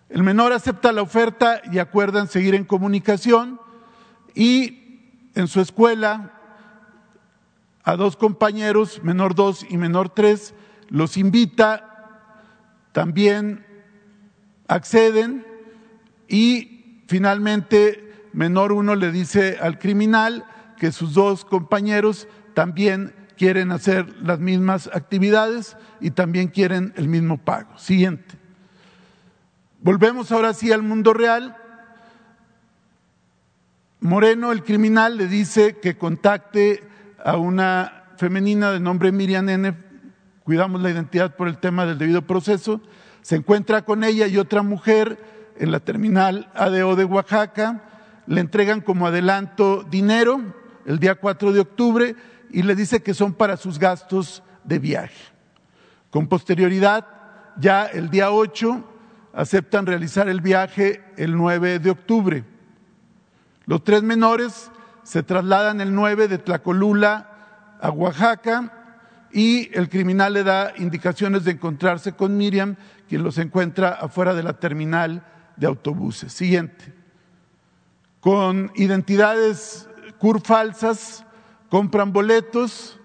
El menor acepta la oferta y acuerdan seguir en comunicación y en su escuela a dos compañeros, menor dos y menor tres, los invita, también acceden y finalmente menor uno le dice al criminal que sus dos compañeros también quieren hacer las mismas actividades y también quieren el mismo pago. Siguiente. Volvemos ahora sí al mundo real. Moreno, el criminal, le dice que contacte a una femenina de nombre Miriam N. Cuidamos la identidad por el tema del debido proceso. Se encuentra con ella y otra mujer en la terminal ADO de Oaxaca. Le entregan como adelanto dinero el día 4 de octubre y le dice que son para sus gastos de viaje. Con posterioridad, ya el día 8, aceptan realizar el viaje el 9 de octubre. Los tres menores se trasladan el 9 de Tlacolula a Oaxaca y el criminal le da indicaciones de encontrarse con Miriam, quien los encuentra afuera de la terminal de autobuses. Siguiente. Con identidades CUR falsas, compran boletos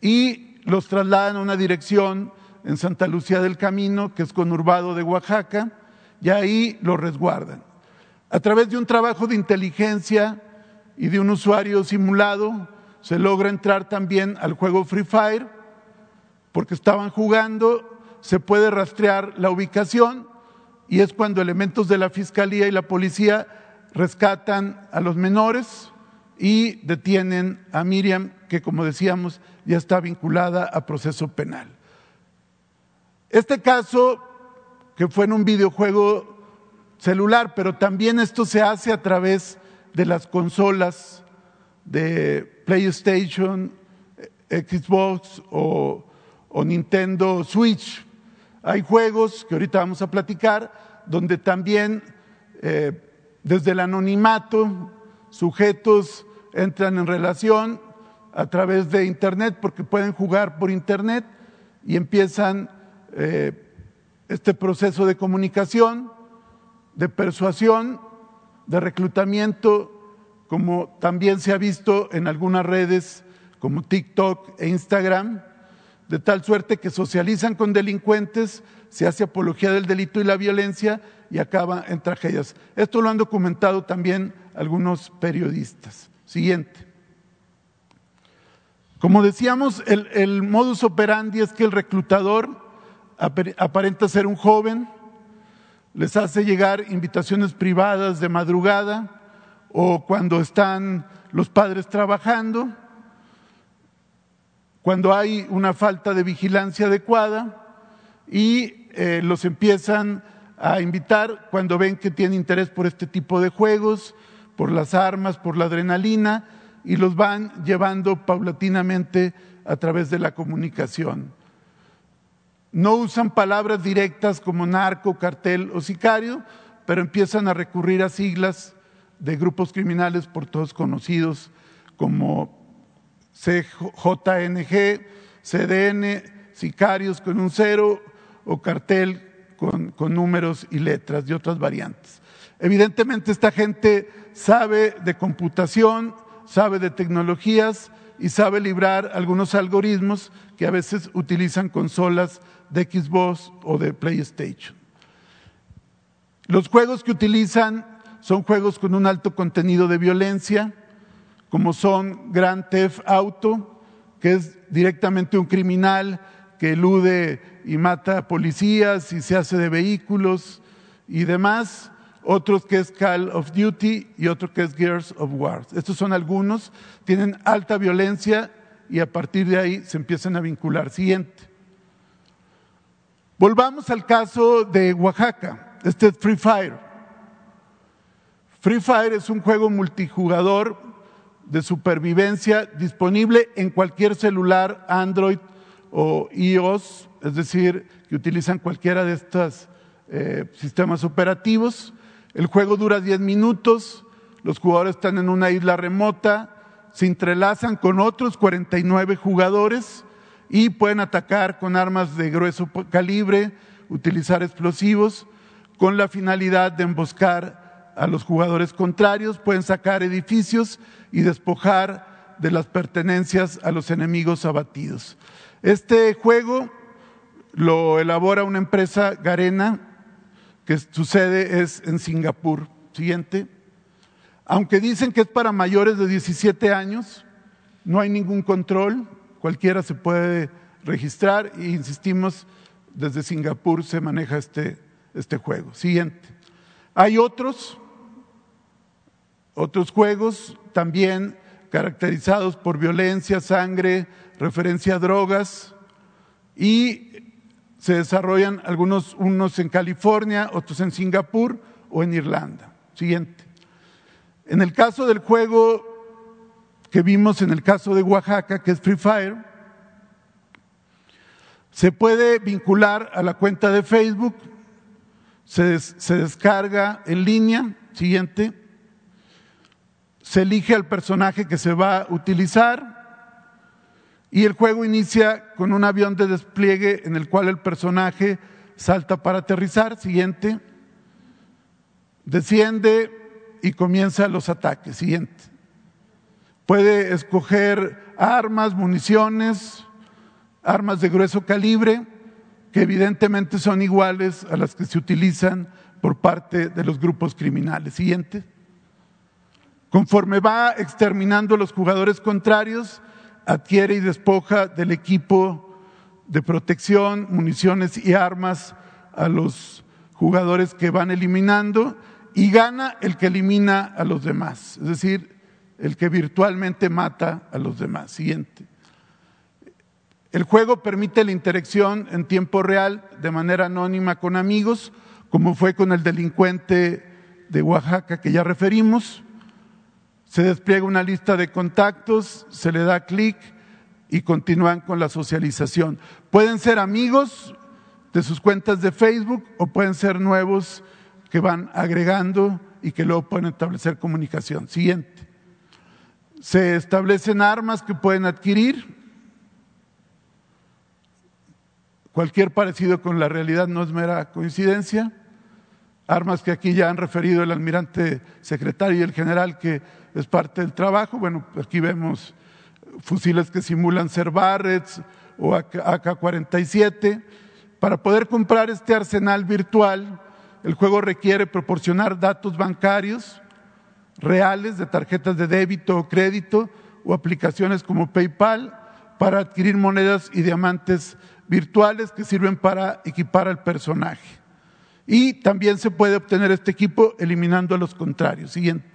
y los trasladan a una dirección en Santa Lucía del Camino, que es conurbado de Oaxaca, y ahí los resguardan. A través de un trabajo de inteligencia y de un usuario simulado, se logra entrar también al juego Free Fire, porque estaban jugando, se puede rastrear la ubicación y es cuando elementos de la Fiscalía y la Policía rescatan a los menores y detienen a Miriam, que como decíamos ya está vinculada a proceso penal. Este caso, que fue en un videojuego celular, pero también esto se hace a través de las consolas de PlayStation, Xbox o, Nintendo Switch. Hay juegos que ahorita vamos a platicar donde también eh, desde el anonimato sujetos entran en relación a través de Internet porque pueden jugar por Internet y empiezan eh, este proceso de comunicación, de persuasión, de reclutamiento como también se ha visto en algunas redes como TikTok e Instagram, de tal suerte que socializan con delincuentes, se hace apología del delito y la violencia y acaba en tragedias. Esto lo han documentado también algunos periodistas. Siguiente. Como decíamos, el, modus operandi es que el reclutador aparenta ser un joven, les hace llegar invitaciones privadas de madrugada, o cuando están los padres trabajando, cuando hay una falta de vigilancia adecuada y eh, los empiezan a invitar cuando ven que tienen interés por este tipo de juegos, por las armas, por la adrenalina, y los van llevando paulatinamente a través de la comunicación. No usan palabras directas como narco, cartel o sicario, pero empiezan a recurrir a siglas de grupos criminales por todos conocidos como CJNG, CDN, sicarios con un cero o cartel con, con números y letras y otras variantes. Evidentemente esta gente sabe de computación, sabe de tecnologías y sabe librar algunos algoritmos que a veces utilizan consolas de Xbox o de PlayStation. Los juegos que utilizan son juegos con un alto contenido de violencia, como son Grand Theft Auto, que es directamente un criminal que elude y mata a policías y se hace de vehículos y demás. Otros que es Call of Duty y otro que es Gears of War. Estos son algunos, tienen alta violencia y a partir de ahí se empiezan a vincular. Siguiente. Volvamos al caso de Oaxaca, este es Free Fire. Free Fire es un juego multijugador de supervivencia disponible en cualquier celular Android o iOS, es decir, que utilizan cualquiera de estos eh, sistemas operativos. El juego dura 10 minutos, los jugadores están en una isla remota, se entrelazan con otros 49 jugadores y pueden atacar con armas de grueso calibre, utilizar explosivos, con la finalidad de emboscar a los jugadores contrarios, pueden sacar edificios y despojar de las pertenencias a los enemigos abatidos. Este juego lo elabora una empresa Garena, que su sede es en Singapur. Siguiente. Aunque dicen que es para mayores de 17 años, no hay ningún control, cualquiera se puede registrar e insistimos, desde Singapur se maneja este, este juego. Siguiente. Hay otros otros juegos también caracterizados por violencia, sangre, referencia a drogas y se desarrollan algunos unos en California, otros en Singapur o en Irlanda. Siguiente. En el caso del juego que vimos en el caso de Oaxaca, que es Free Fire, se puede vincular a la cuenta de Facebook, se, descarga en línea, siguiente, se elige al personaje que se va a utilizar Y el juego inicia con un avión de despliegue en el cual el personaje salta para aterrizar. Siguiente. Desciende y comienza los ataques. Siguiente. Puede escoger armas, municiones, armas de grueso calibre, que evidentemente son iguales a las que se utilizan por parte de los grupos criminales. Siguiente. Conforme va exterminando los jugadores contrarios, adquiere y despoja del equipo de protección, municiones y armas a los jugadores que van eliminando y gana el que elimina a los demás, es decir, el que virtualmente mata a los demás. Siguiente. El juego permite la interacción en tiempo real de manera anónima con amigos, como fue con el delincuente de Oaxaca que ya referimos. Se despliega una lista de contactos, se le da clic y continúan con la socialización. Pueden ser amigos de sus cuentas de Facebook o pueden ser nuevos que van agregando y que luego pueden establecer comunicación. Siguiente. Se establecen armas que pueden adquirir. Cualquier parecido con la realidad no es mera coincidencia. Armas que aquí ya han referido el almirante secretario y el general que es parte del trabajo. Bueno, aquí vemos fusiles que simulan ser Barretts o AK-47. Para poder comprar este arsenal virtual, el juego requiere proporcionar datos bancarios reales de tarjetas de débito o crédito o aplicaciones como PayPal para adquirir monedas y diamantes virtuales que sirven para equipar al personaje. Y también se puede obtener este equipo eliminando a los contrarios. Siguiente.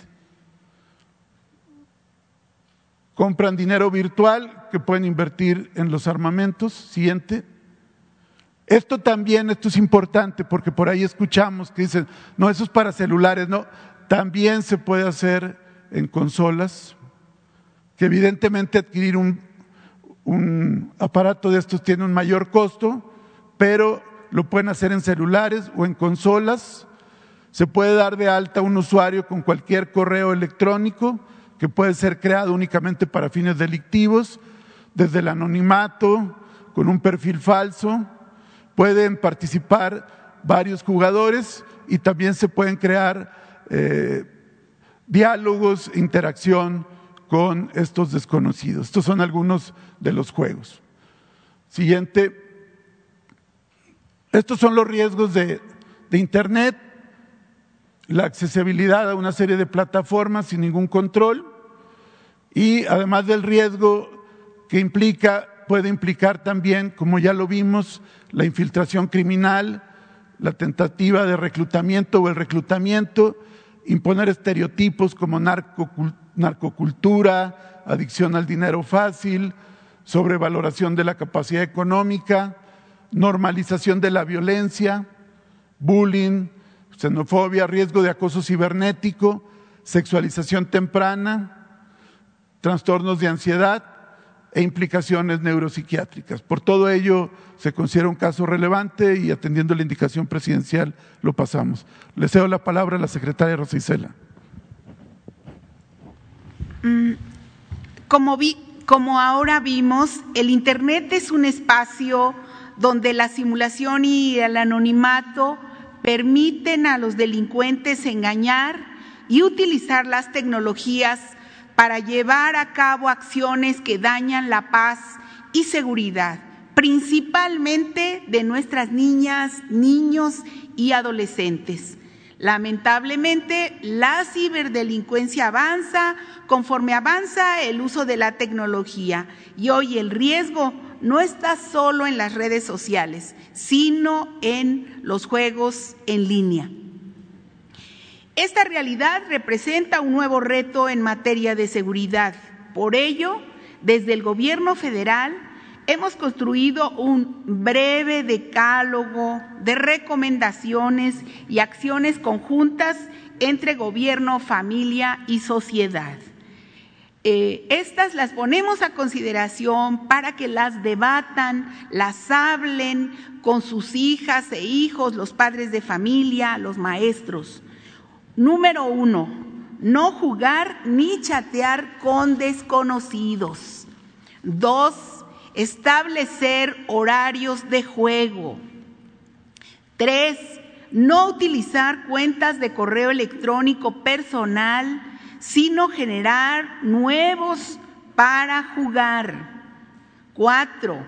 Compran dinero virtual que pueden invertir en los armamentos. Siguiente. Esto también, esto es importante porque por ahí escuchamos que dicen, no, eso es para celulares, no, también se puede hacer en consolas, que evidentemente adquirir un, aparato de estos tiene un mayor costo, pero lo pueden hacer en celulares o en consolas. Se puede dar de alta un usuario con cualquier correo electrónico que puede ser creado únicamente para fines delictivos, desde el anonimato, con un perfil falso. Pueden participar varios jugadores y también se pueden crear eh, diálogos, interacción con estos desconocidos. Estos son algunos de los juegos. Siguiente. Estos son los riesgos de, de Internet, la accesibilidad a una serie de plataformas sin ningún control y además del riesgo que implica, puede implicar también, como ya lo vimos, la infiltración criminal, la tentativa de reclutamiento o el reclutamiento, imponer estereotipos como narcocultura, adicción al dinero fácil, sobrevaloración de la capacidad económica, normalización de la violencia, bullying, xenofobia, riesgo de acoso cibernético, sexualización temprana, trastornos de ansiedad e implicaciones neuropsiquiátricas. Por todo ello, se considera un caso relevante y atendiendo la indicación presidencial lo pasamos. Le cedo la palabra a la secretaria Rosa Isela. Mm, como, vi, como ahora vimos, el Internet es un espacio donde la simulación y el anonimato permiten a los delincuentes engañar y utilizar las tecnologías para llevar a cabo acciones que dañan la paz y seguridad, principalmente de nuestras niñas, niños y adolescentes. Lamentablemente, la ciberdelincuencia avanza conforme avanza el uso de la tecnología y hoy el riesgo no está solo en las redes sociales, sino en los juegos en línea. Esta realidad representa un nuevo reto en materia de seguridad. Por ello, desde el Gobierno federal hemos construido un breve decálogo de recomendaciones y acciones conjuntas entre gobierno, familia y sociedad. Eh, estas las ponemos a consideración para que las debatan, las hablen con sus hijas e hijos, los padres de familia, los maestros. Número uno, no jugar ni chatear con desconocidos. Dos, establecer horarios de juego. Tres, no utilizar cuentas de correo electrónico personal, sino generar nuevos para jugar. Cuatro,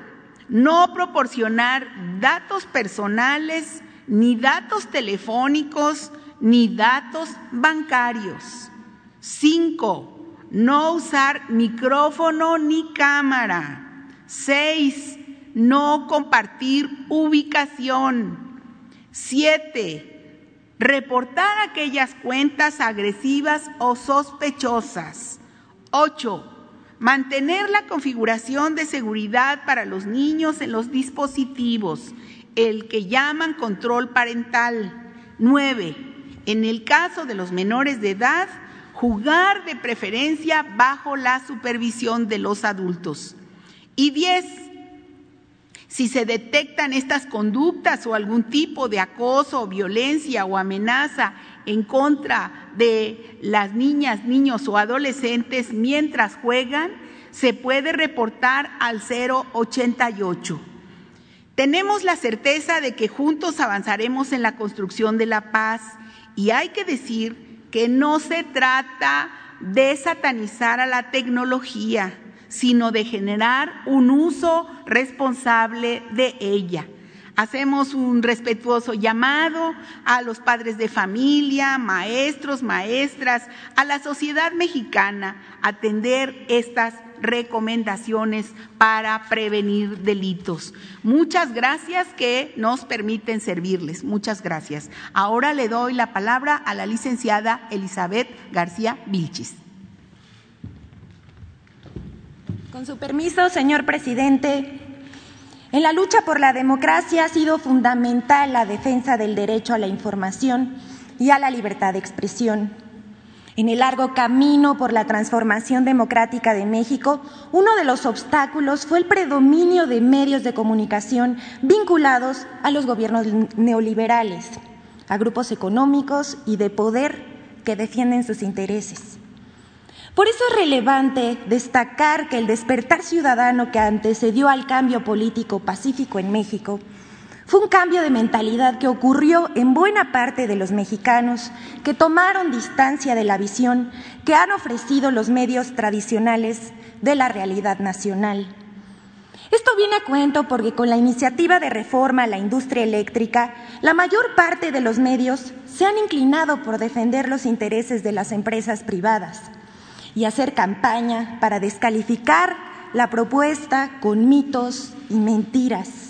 no proporcionar datos personales, ni datos telefónicos, ni datos bancarios. Cinco, no usar micrófono ni cámara. Seis, no compartir ubicación. Siete, reportar aquellas cuentas agresivas o sospechosas. Ocho, mantener la configuración de seguridad para los niños en los dispositivos, el que llaman control parental. Nueve, en el caso de los menores de edad, jugar de preferencia bajo la supervisión de los adultos. Y diez, si se detectan estas conductas o algún tipo de acoso, violencia o amenaza en contra de las niñas, niños o adolescentes mientras juegan, se puede reportar al 088. Tenemos la certeza de que juntos avanzaremos en la construcción de la paz y hay que decir que no se trata de satanizar a la tecnología, sino de generar un uso responsable de ella. Hacemos un respetuoso llamado a los padres de familia, maestros, maestras, a la sociedad mexicana a atender estas recomendaciones para prevenir delitos. Muchas gracias que nos permiten servirles. Muchas gracias. Ahora le doy la palabra a la licenciada Elizabeth García Vilchis. Con su permiso, señor presidente, en la lucha por la democracia ha sido fundamental la defensa del derecho a la información y a la libertad de expresión. En el largo camino por la transformación democrática de México, uno de los obstáculos fue el predominio de medios de comunicación vinculados a los gobiernos neoliberales, a grupos económicos y de poder que defienden sus intereses. Por eso es relevante destacar que el despertar ciudadano que antecedió al cambio político pacífico en México fue un cambio de mentalidad que ocurrió en buena parte de los mexicanos que tomaron distancia de la visión que han ofrecido los medios tradicionales de la realidad nacional. Esto viene a cuento porque con la iniciativa de reforma a la industria eléctrica, la mayor parte de los medios se han inclinado por defender los intereses de las empresas privadas y hacer campaña para descalificar la propuesta con mitos y mentiras.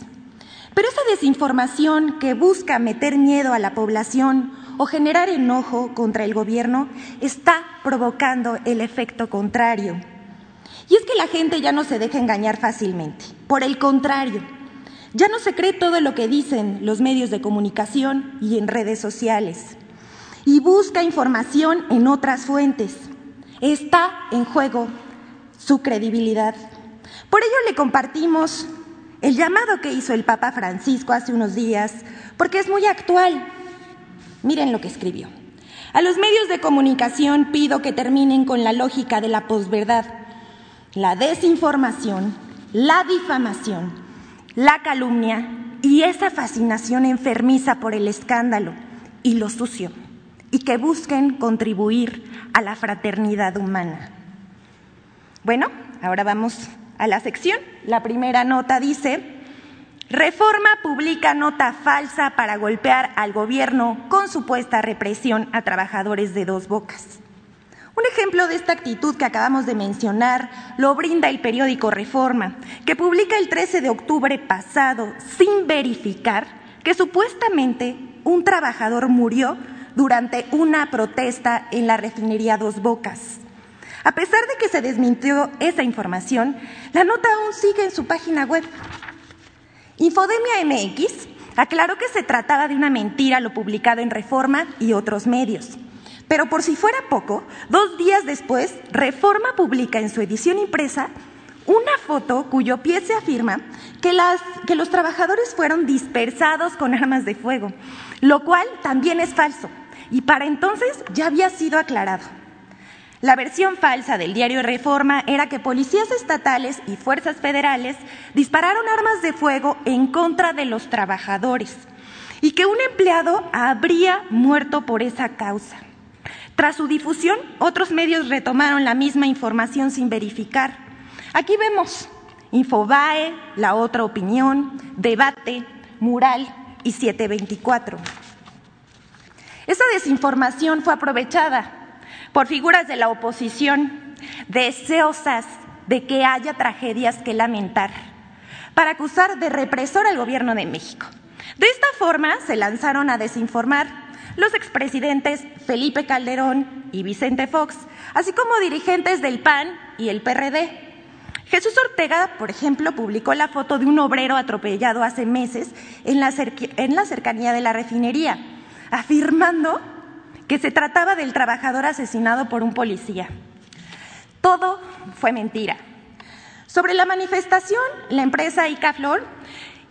Pero esa desinformación que busca meter miedo a la población o generar enojo contra el gobierno está provocando el efecto contrario. Y es que la gente ya no se deja engañar fácilmente. Por el contrario, ya no se cree todo lo que dicen los medios de comunicación y en redes sociales. Y busca información en otras fuentes. Está en juego su credibilidad. Por ello le compartimos el llamado que hizo el Papa Francisco hace unos días, porque es muy actual. Miren lo que escribió. A los medios de comunicación pido que terminen con la lógica de la posverdad, la desinformación, la difamación, la calumnia y esa fascinación enfermiza por el escándalo y lo sucio y que busquen contribuir a la fraternidad humana. Bueno, ahora vamos a la sección. La primera nota dice, Reforma publica nota falsa para golpear al gobierno con supuesta represión a trabajadores de dos bocas. Un ejemplo de esta actitud que acabamos de mencionar lo brinda el periódico Reforma, que publica el 13 de octubre pasado, sin verificar, que supuestamente un trabajador murió durante una protesta en la refinería Dos Bocas. A pesar de que se desmintió esa información, la nota aún sigue en su página web. Infodemia MX aclaró que se trataba de una mentira lo publicado en Reforma y otros medios. Pero por si fuera poco, dos días después, Reforma publica en su edición impresa una foto cuyo pie se afirma que, que los trabajadores fueron dispersados con armas de fuego, lo cual también es falso y para entonces ya había sido aclarado. La versión falsa del diario Reforma era que policías estatales y fuerzas federales dispararon armas de fuego en contra de los trabajadores y que un empleado habría muerto por esa causa. Tras su difusión, otros medios retomaron la misma información sin verificar. Aquí vemos Infobae, La Otra Opinión, Debate, Mural y 724. Esa desinformación fue aprovechada por figuras de la oposición deseosas de que haya tragedias que lamentar para acusar de represor al gobierno de México. De esta forma se lanzaron a desinformar los expresidentes Felipe Calderón y Vicente Fox, así como dirigentes del PAN y el PRD. Jesús Ortega, por ejemplo, publicó la foto de un obrero atropellado hace meses en la, en la cercanía de la refinería, afirmando que se trataba del trabajador asesinado por un policía. Todo fue mentira. Sobre la manifestación, la empresa Icaflor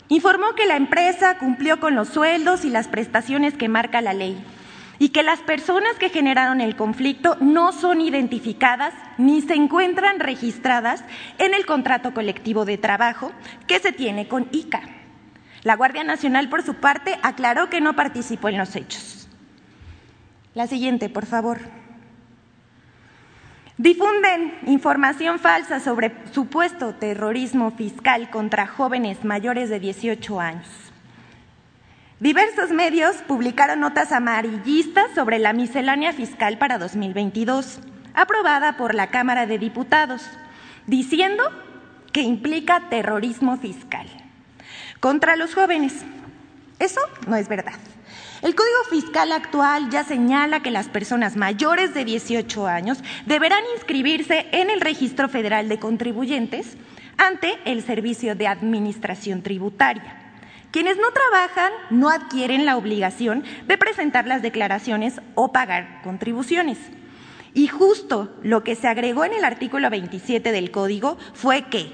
informó que la empresa cumplió con los sueldos y las prestaciones que marca la ley y que las personas que generaron el conflicto no son identificadas ni se encuentran registradas en el contrato colectivo de trabajo que se tiene con ICA. La Guardia Nacional, por su parte, aclaró que no participó en los hechos. La siguiente, por favor. Difunden información falsa sobre supuesto terrorismo fiscal contra jóvenes mayores de 18 años. Diversos medios publicaron notas amarillistas sobre la miscelánea fiscal para 2022, aprobada por la Cámara de Diputados, diciendo que implica terrorismo fiscal contra los jóvenes. Eso no es verdad. El Código Fiscal actual ya señala que las personas mayores de 18 años deberán inscribirse en el Registro Federal de Contribuyentes ante el Servicio de Administración Tributaria. Quienes no trabajan no adquieren la obligación de presentar las declaraciones o pagar contribuciones. Y justo lo que se agregó en el artículo 27 del Código fue que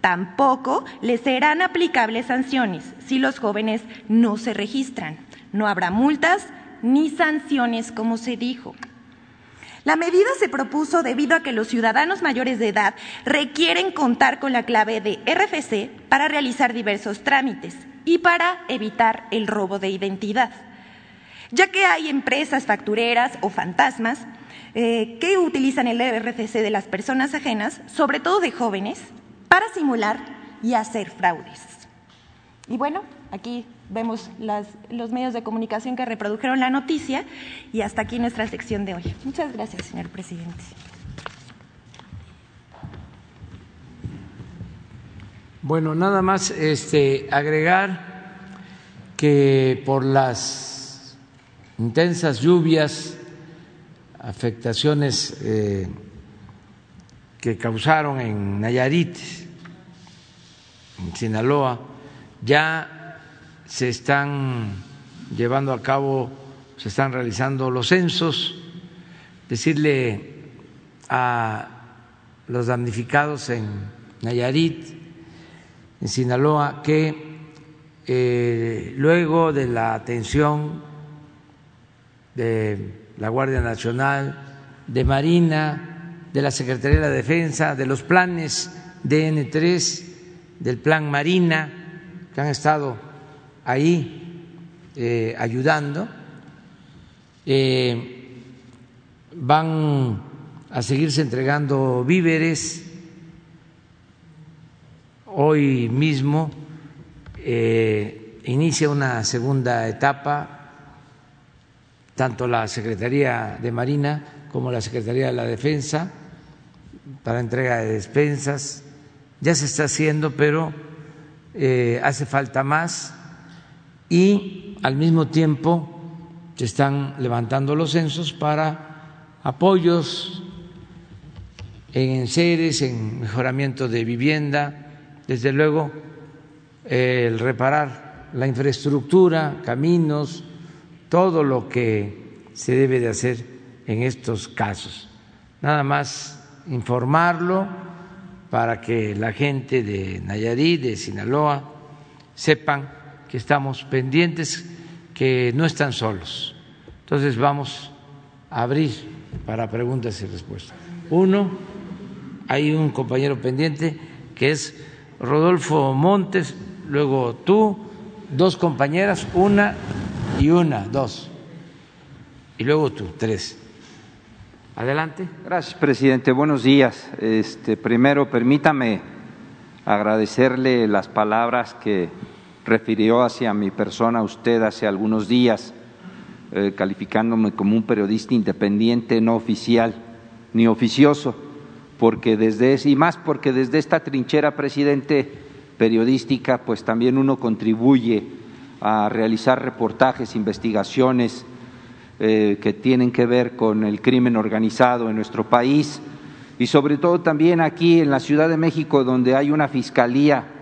tampoco les serán aplicables sanciones si los jóvenes no se registran. No habrá multas ni sanciones, como se dijo. La medida se propuso debido a que los ciudadanos mayores de edad requieren contar con la clave de RFC para realizar diversos trámites y para evitar el robo de identidad, ya que hay empresas factureras o fantasmas eh, que utilizan el RFC de las personas ajenas, sobre todo de jóvenes, para simular y hacer fraudes. Y bueno, aquí vemos los medios de comunicación que reprodujeron la noticia y hasta aquí nuestra sección de hoy. Muchas gracias, señor presidente. Bueno, nada más este, agregar que por las intensas lluvias, afectaciones eh, que causaron en Nayarit, en Sinaloa, ya se están llevando a cabo, se están realizando los censos, decirle a los damnificados en Nayarit, en Sinaloa, que eh, luego de la atención de la Guardia Nacional, de Marina, de la Secretaría de la Defensa, de los planes DN3, del Plan Marina, que han estado ahí eh, ayudando. Eh, van a seguirse entregando víveres. Hoy mismo eh, inicia una segunda etapa, tanto la Secretaría de Marina como la Secretaría de la Defensa, para entrega de despensas. Ya se está haciendo, pero hace falta más y al mismo tiempo se están levantando los censos para apoyos en seres, en mejoramiento de vivienda, desde luego el reparar la infraestructura, caminos, todo lo que se debe de hacer en estos casos. Nada más informarlo para que la gente de Nayarit, de Sinaloa, sepan que estamos pendientes, que no están solos. Entonces vamos a abrir para preguntas y respuestas. Uno, hay un compañero pendiente que es Rodolfo Montes, luego tú, dos compañeras, una y una, dos. Y luego tú, tres. Adelante. Gracias, presidente. Buenos días. Este, primero, permítame agradecerle las palabras que refirió hacia mi persona usted hace algunos días, eh, calificándome como un periodista independiente, no oficial ni oficioso, porque desde y más porque desde esta trinchera, presidente, periodística, pues también uno contribuye a realizar reportajes, investigaciones eh, que tienen que ver con el crimen organizado en nuestro país y sobre todo también aquí en la Ciudad de México, donde hay una fiscalía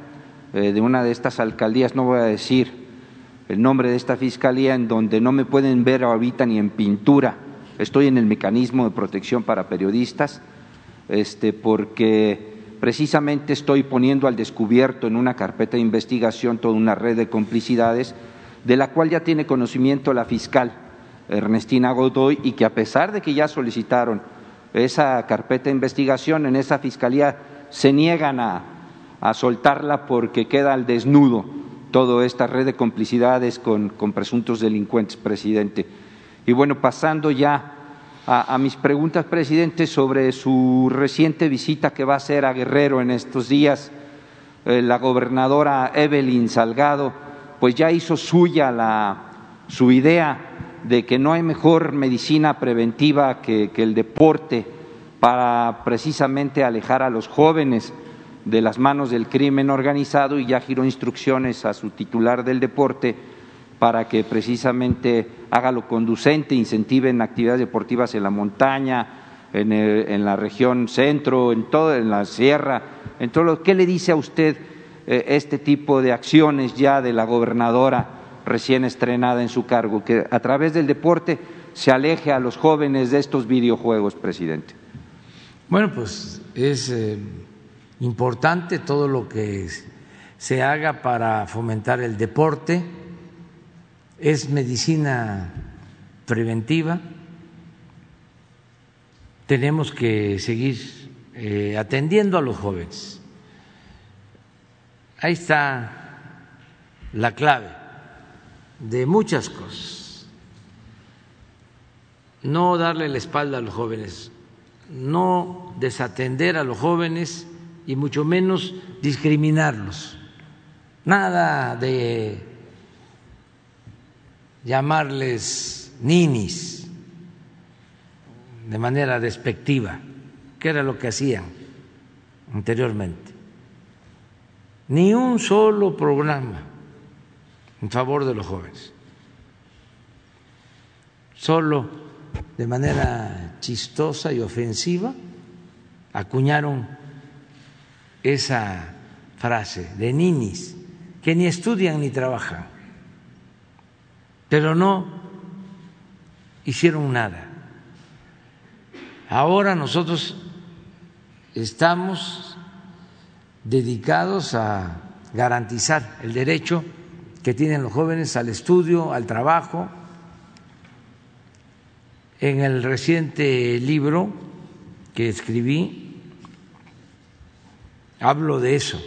eh, de una de estas alcaldías, no voy a decir el nombre de esta fiscalía, en donde no me pueden ver ahorita ni en pintura. Estoy en el mecanismo de protección para periodistas, este, porque precisamente estoy poniendo al descubierto en una carpeta de investigación toda una red de complicidades, de la cual ya tiene conocimiento la fiscal Ernestina Godoy y que a pesar de que ya solicitaron esa carpeta de investigación, en esa fiscalía se niegan a, soltarla porque queda al desnudo toda esta red de complicidades con, presuntos delincuentes, presidente. Y bueno, pasando ya a, mis preguntas, presidente, sobre su reciente visita que va a hacer a Guerrero en estos días, eh, la gobernadora Evelyn Salgado, pues ya hizo suya la, su idea de que no hay mejor medicina preventiva que, el deporte para precisamente alejar a los jóvenes de las manos del crimen organizado y ya giró instrucciones a su titular del deporte para que precisamente haga lo conducente, incentiven actividades deportivas en la montaña, en, la región centro, en todo, en la sierra, en todo lo. ¿Qué le dice a usted eh, este tipo de acciones ya de la gobernadora? recién estrenada en su cargo, que a través del deporte se aleje a los jóvenes de estos videojuegos, presidente. Bueno, pues es eh, importante todo lo que se haga para fomentar el deporte, es medicina preventiva, tenemos que seguir eh, atendiendo a los jóvenes. Ahí está la clave de muchas cosas. No darle la espalda a los jóvenes, no desatender a los jóvenes y mucho menos discriminarlos. Nada de llamarles ninis de manera despectiva, que era lo que hacían anteriormente. Ni un solo programa en favor de los jóvenes. Solo de manera chistosa y ofensiva acuñaron esa frase de ninis, que ni estudian ni trabajan, pero no hicieron nada. Ahora nosotros estamos dedicados a garantizar el derecho que tienen los jóvenes al estudio, al trabajo. En el reciente libro que escribí, hablo de eso,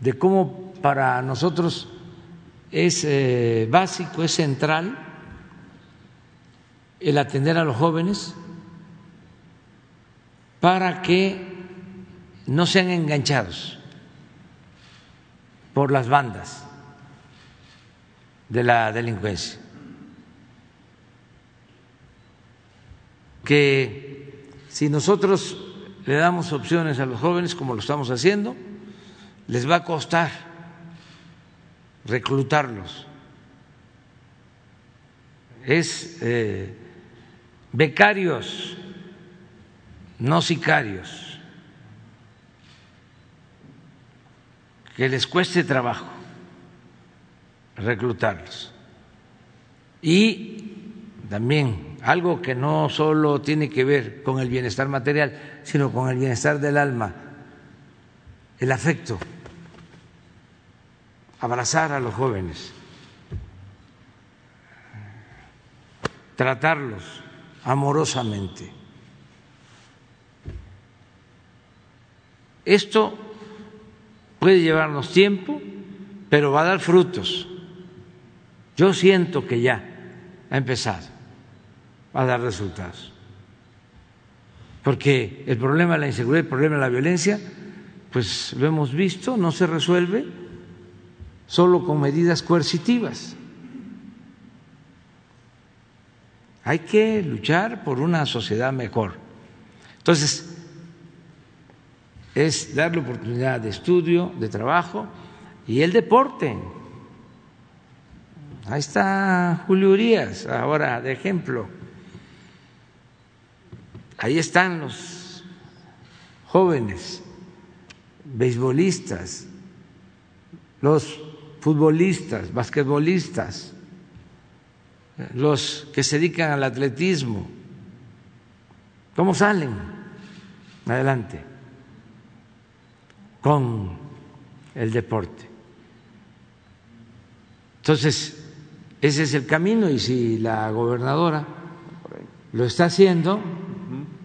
de cómo para nosotros es eh, básico, es central el atender a los jóvenes para que no sean enganchados por las bandas de la delincuencia. Que si nosotros le damos opciones a los jóvenes, como lo estamos haciendo, les va a costar reclutarlos. Es eh, becarios, no sicarios, que les cueste trabajo reclutarlos. Y también algo que no solo tiene que ver con el bienestar material, sino con el bienestar del alma, el afecto, abrazar a los jóvenes, tratarlos amorosamente. Esto puede llevarnos tiempo, pero va a dar frutos. Yo siento que ya ha empezado a dar resultados. Porque el problema de la inseguridad, el problema de la violencia, pues lo hemos visto, no se resuelve solo con medidas coercitivas. Hay que luchar por una sociedad mejor. Entonces, es darle oportunidad de estudio, de trabajo y el deporte. Ahí está Julio Urias, ahora de ejemplo. Ahí están los jóvenes, beisbolistas, los futbolistas, basquetbolistas, los que se dedican al atletismo. ¿Cómo salen? Adelante. Con el deporte. Entonces, ese es el camino y si la gobernadora lo está haciendo,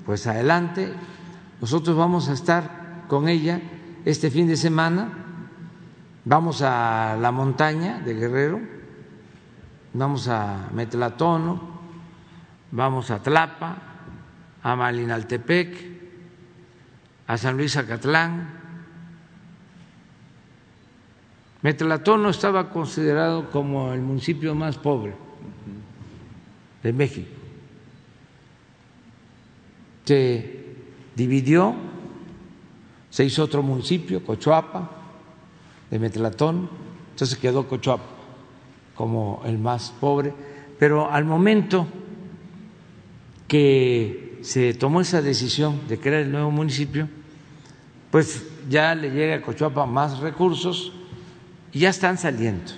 pues adelante. Nosotros vamos a estar con ella este fin de semana. Vamos a la montaña de Guerrero, vamos a Metlatono, vamos a Tlapa, a Malinaltepec, a San Luis Acatlán, Metlatono estaba considerado como el municipio más pobre de México. Se dividió, se hizo otro municipio, Cochuapa, de Metlatón, entonces quedó Cochuapa como el más pobre, pero al momento que se tomó esa decisión de crear el nuevo municipio, pues ya le llega a Cochuapa más recursos y ya están saliendo,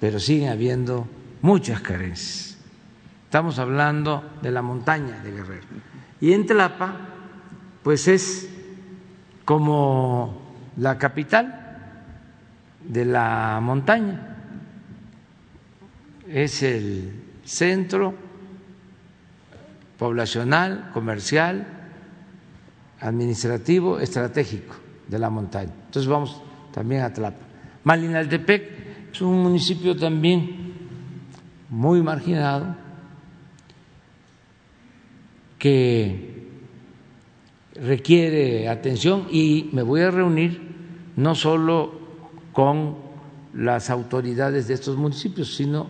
pero siguen habiendo muchas carencias. Estamos hablando de la montaña de Guerrero. Y en Tlapa, pues es como la capital de la montaña, es el centro poblacional, comercial, administrativo, estratégico de la montaña. Entonces vamos también a Tlapa. Malinaltepec es un municipio también muy marginado que requiere atención y me voy a reunir no solo con las autoridades de estos municipios, sino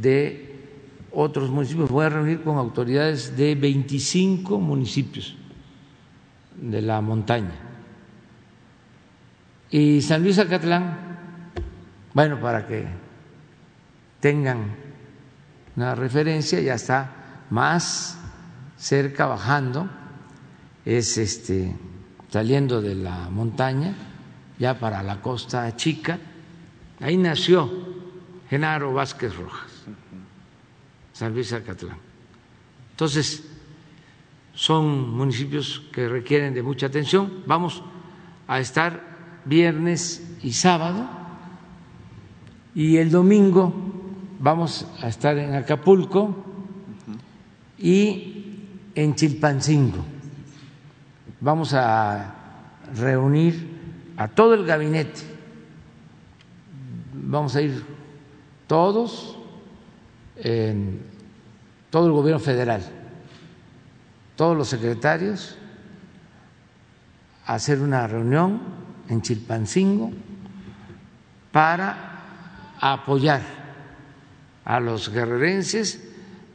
de otros municipios. Voy a reunir con autoridades de 25 municipios de la montaña. Y San Luis Acatlán bueno, para que tengan una referencia, ya está más cerca bajando, es este saliendo de la montaña, ya para la costa chica. Ahí nació Genaro Vázquez Rojas, San Luis Acatlán. Entonces, son municipios que requieren de mucha atención. Vamos a estar viernes y sábado y el domingo vamos a estar en Acapulco y en Chilpancingo. Vamos a reunir a todo el gabinete. Vamos a ir todos, en todo el gobierno federal, todos los secretarios, a hacer una reunión en Chilpancingo para apoyar a los guerrerenses,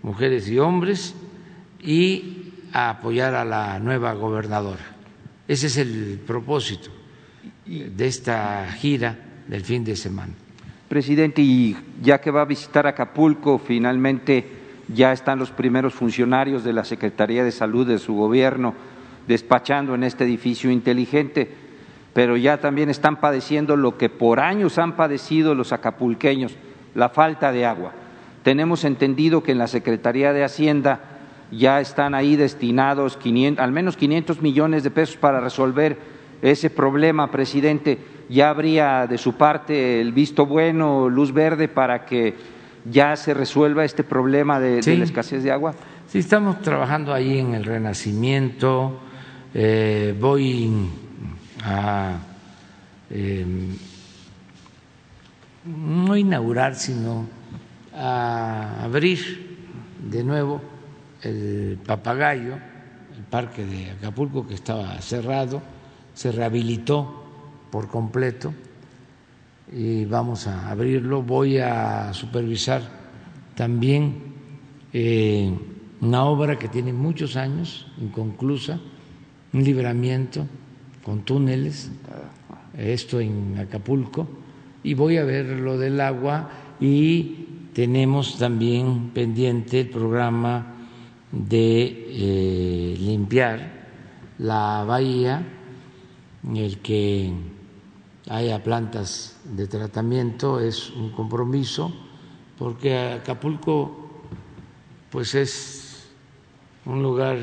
mujeres y hombres, y a apoyar a la nueva gobernadora. Ese es el propósito de esta gira del fin de semana. Presidente, y ya que va a visitar Acapulco, finalmente ya están los primeros funcionarios de la Secretaría de Salud de su gobierno despachando en este edificio inteligente pero ya también están padeciendo lo que por años han padecido los acapulqueños, la falta de agua. Tenemos entendido que en la Secretaría de Hacienda ya están ahí destinados al menos 500 millones de pesos para resolver ese problema, presidente. ¿Ya habría de su parte el visto bueno, luz verde para que ya se resuelva este problema de, la escasez de agua? Sí, estamos trabajando ahí en el Renacimiento. Eh, voy a eh, no inaugurar, sino a abrir de nuevo el papagayo, el parque de Acapulco que estaba cerrado, se rehabilitó por completo y vamos a abrirlo. Voy a supervisar también eh, una obra que tiene muchos años, inconclusa, un libramiento con túneles, esto en Acapulco, y voy a ver lo del agua y tenemos también pendiente el programa de eh, limpiar la bahía, el que haya plantas de tratamiento es un compromiso, porque Acapulco pues es un lugar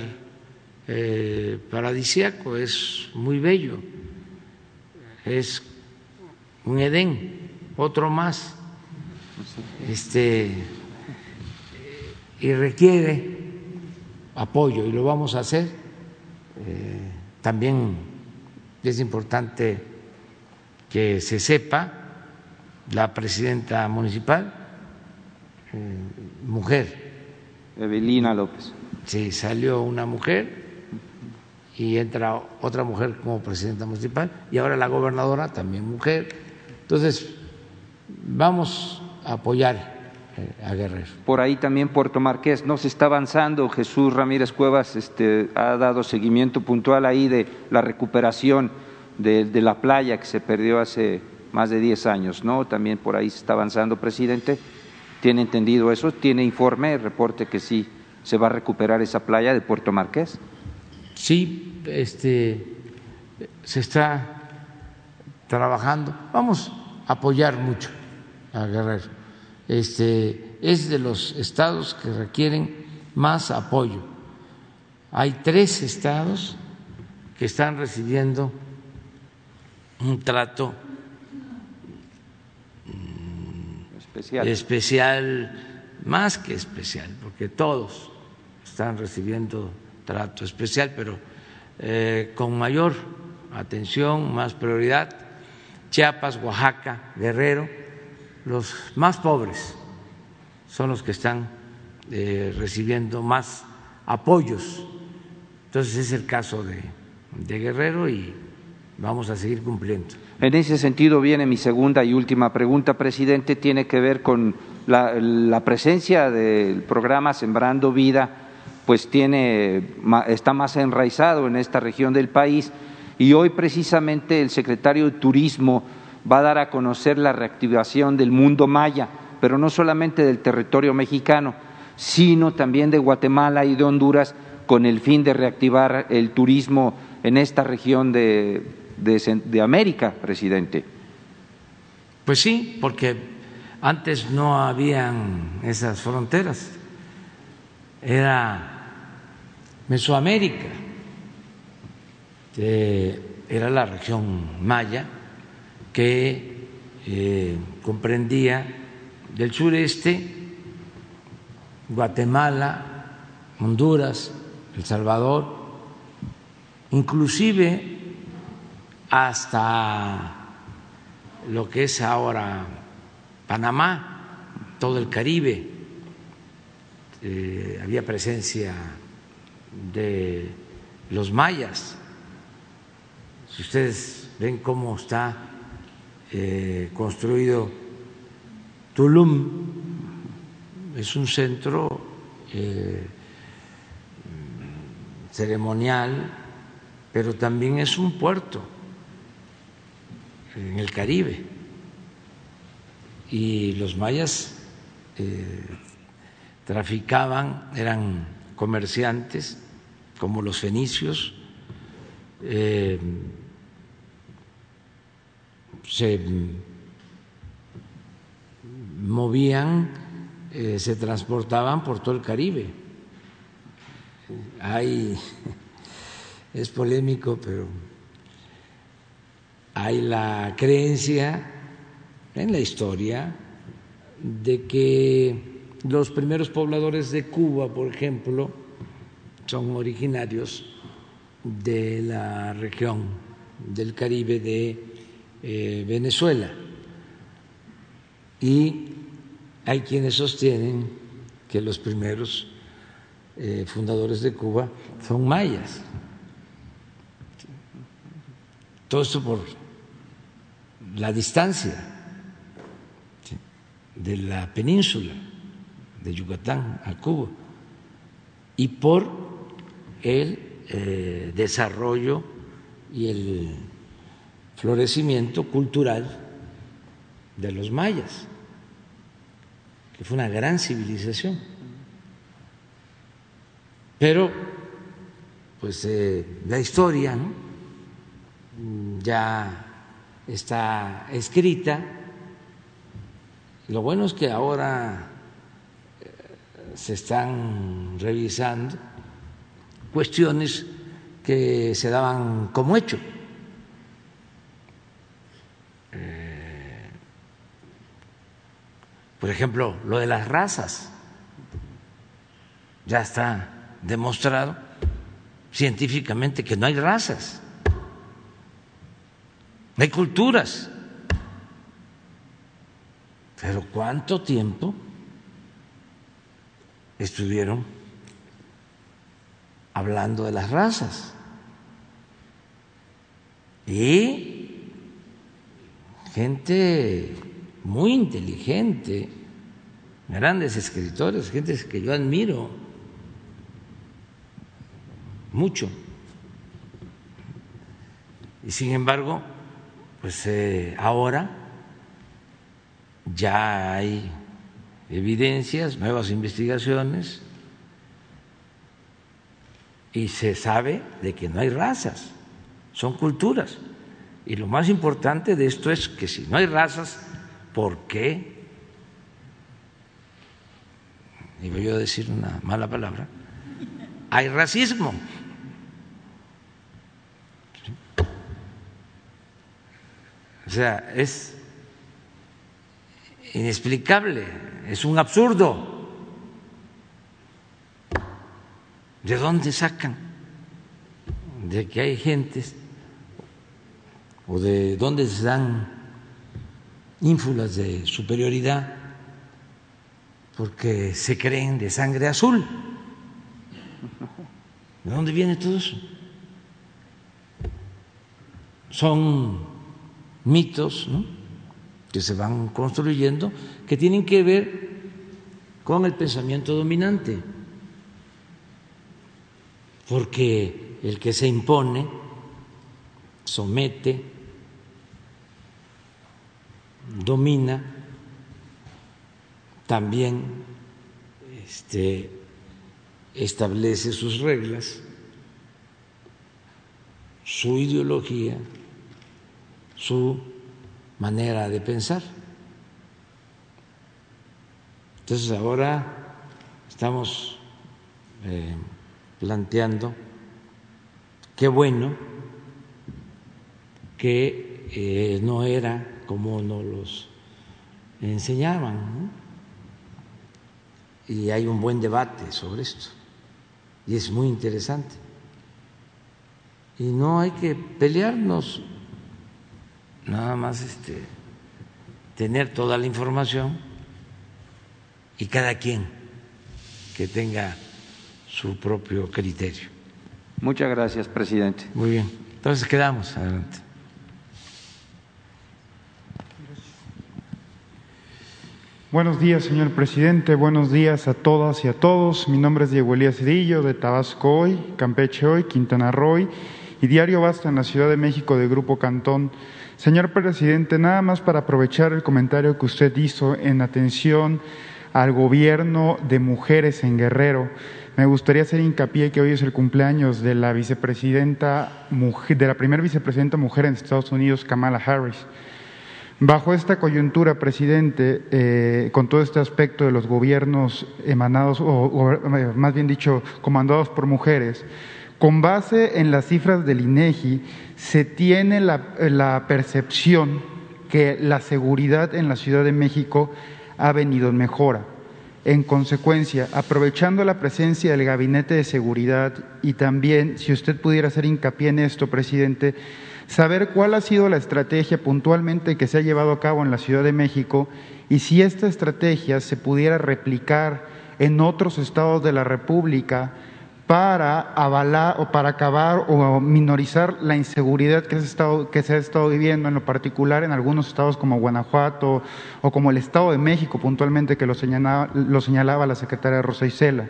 eh, paradisiaco, es muy bello, es un Edén, otro más este, y requiere apoyo y lo vamos a hacer. Eh, también es importante que se sepa, la presidenta municipal, eh, mujer. Evelina López. Sí, salió una mujer y entra otra mujer como presidenta municipal y ahora la gobernadora también mujer. Entonces, vamos apoyar eh, a Guerrero. Por ahí también Puerto Marqués, no se está avanzando. Jesús Ramírez Cuevas este, ha dado seguimiento puntual ahí de la recuperación de, de, la playa que se perdió hace más de 10 años, ¿no? También por ahí se está avanzando, presidente. ¿Tiene entendido eso? ¿Tiene informe, reporte que sí se va a recuperar esa playa de Puerto Marqués? Sí, este, se está trabajando. Vamos a apoyar mucho a Guerrero. Este, es de los estados que requieren más apoyo. Hay tres estados que están recibiendo un trato especial. especial, más que especial, porque todos están recibiendo trato especial, pero eh, con mayor atención, más prioridad. Chiapas, Oaxaca, Guerrero los más pobres son los que están eh, recibiendo más apoyos. Entonces es el caso de, Guerrero y vamos a seguir cumpliendo. En ese sentido viene mi segunda y última pregunta, presidente, tiene que ver con la, la presencia del programa Sembrando Vida, pues tiene, está más enraizado en esta región del país y hoy precisamente el secretario de Turismo va a dar a conocer la reactivación del mundo maya, pero no solamente del territorio mexicano, sino también de Guatemala y de Honduras, con el fin de reactivar el turismo en esta región de, de, América, presidente. Pues sí, porque antes no habían esas fronteras, era Mesoamérica, era la región maya que eh, comprendía del sureste Guatemala, Honduras, El Salvador, inclusive hasta lo que es ahora Panamá, todo el Caribe, eh, había presencia de los mayas. Si ustedes ven cómo está eh, construido Tulum, es un centro eh, ceremonial, pero también es un puerto en el Caribe. Y los mayas eh, traficaban, eran comerciantes, como los fenicios, se movían, eh, se transportaban por todo el Caribe. Hay, es polémico, pero hay la creencia en la historia de que los primeros pobladores de Cuba, por ejemplo, son originarios de la región del Caribe de eh, Venezuela. Y hay quienes sostienen que los primeros eh, fundadores de Cuba son mayas. Todo esto por la distancia de la península de Yucatán a Cuba y por el eh, desarrollo y el florecimiento cultural de los mayas, que fue una gran civilización. Pero, pues eh, la historia ya está escrita. Lo bueno es que ahora eh, se están revisando cuestiones que se daban como hecho. Por ejemplo, lo de las razas. Ya está demostrado científicamente que no hay razas, no hay culturas. Pero ¿cuánto tiempo estuvieron hablando de las razas? Y gente muy inteligente, grandes escritores, gente que yo admiro mucho. Y sin embargo, pues eh, ahora ya hay evidencias, nuevas investigaciones, y se sabe de que no hay razas, son culturas. Y lo más importante de esto es que si no hay razas, ¿por qué? Y voy a decir una mala palabra, hay racismo. O sea, es inexplicable, es un absurdo. ¿De dónde sacan? De que hay gentes o de dónde se dan ínfulas de superioridad porque se creen de sangre azul. ¿De dónde viene todo eso? Son mitos que se van construyendo que tienen que ver con el pensamiento dominante, porque el que se impone, somete, domina, también este, establece sus reglas, su ideología, su manera de pensar. Entonces ahora estamos eh, planteando qué bueno que eh, no era como nos los enseñaban. Y hay un buen debate sobre esto. Y es muy interesante. Y no hay que pelearnos nada más este, tener toda la información y cada quien que tenga su propio criterio. Muchas gracias, presidente. Muy bien. Entonces quedamos. Adelante. Buenos días, señor presidente. Buenos días a todas y a todos. Mi nombre es Diego Elías Cedillo, de Tabasco hoy, Campeche hoy, Quintana Roo y Diario Basta en la Ciudad de México de Grupo Cantón. Señor presidente, nada más para aprovechar el comentario que usted hizo en atención al gobierno de mujeres en Guerrero, me gustaría hacer hincapié que hoy es el cumpleaños de la vicepresidenta de la primera vicepresidenta mujer en Estados Unidos, Kamala Harris. Bajo esta coyuntura, presidente, eh, con todo este aspecto de los gobiernos emanados, o más bien dicho, comandados por mujeres, con base en las cifras del INEGI, se tiene la, percepción que la seguridad en la Ciudad de México ha venido en mejora. En consecuencia, aprovechando la presencia del Gabinete de Seguridad y también, si usted pudiera hacer hincapié en esto, presidente, saber cuál ha sido la estrategia puntualmente que se ha llevado a cabo en la Ciudad de México y si esta estrategia se pudiera replicar en otros estados de la República para avalar o para acabar o minorizar la inseguridad que se, estado, que se ha estado viviendo, en lo particular en algunos estados como Guanajuato o como el Estado de México puntualmente, que lo señalaba, lo señalaba la secretaria Rosa Isela.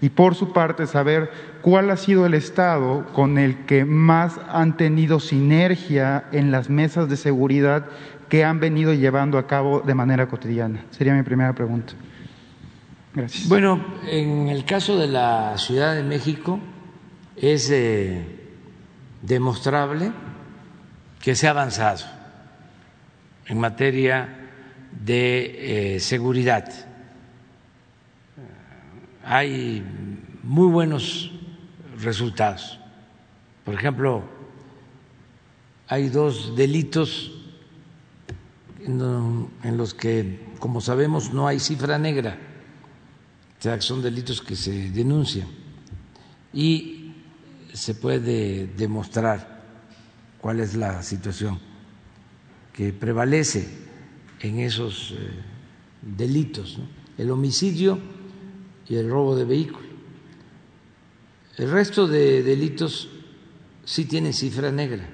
Y por su parte, saber cuál ha sido el estado con el que más han tenido sinergia en las mesas de seguridad que han venido llevando a cabo de manera cotidiana. Sería mi primera pregunta. Gracias. Bueno, en el caso de la Ciudad de México es eh, demostrable que se ha avanzado en materia de eh, seguridad. Hay muy buenos resultados. Por ejemplo, hay dos delitos en los que, como sabemos, no hay cifra negra o sea, son delitos que se denuncian y se puede demostrar cuál es la situación que prevalece en esos eh, delitos, el homicidio y el robo de vehículo. El resto de delitos sí tienen cifra negra,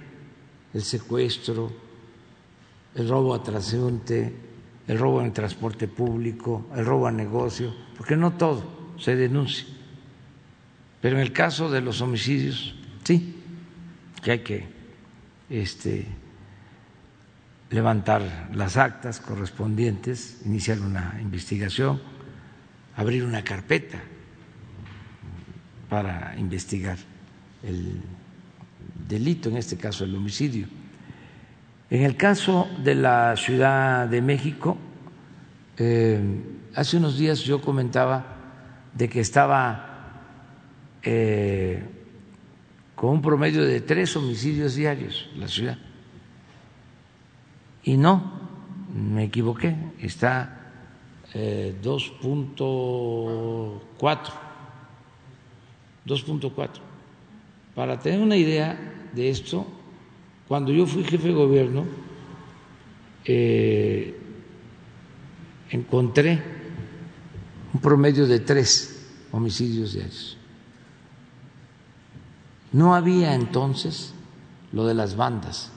el secuestro, el robo a transeúnte, el robo en el transporte público, el robo a negocio, porque no todo se denuncia. Pero en el caso de los homicidios, sí, que hay que este, levantar las actas correspondientes, iniciar una investigación, abrir una carpeta para investigar el delito, en este caso el homicidio. En el caso de la Ciudad de México, eh, hace unos días yo comentaba de que estaba eh, con un promedio de tres homicidios diarios la ciudad. Y no, me equivoqué, está 2.4, eh, 2.4. Para tener una idea de esto, cuando yo fui jefe de gobierno, eh, encontré un promedio de tres homicidios diarios. No había entonces lo de las bandas,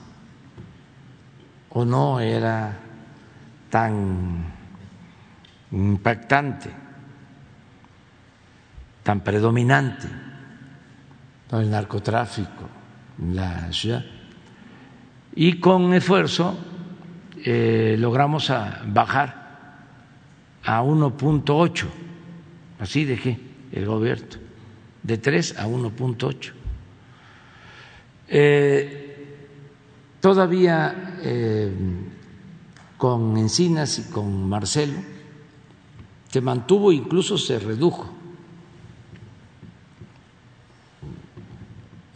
o no era tan impactante, tan predominante el narcotráfico en la ciudad y con esfuerzo eh, logramos bajar a 1.8, así dejé el gobierno, de 3 a 1.8. Eh, todavía eh, con Encinas y con Marcelo se mantuvo, incluso se redujo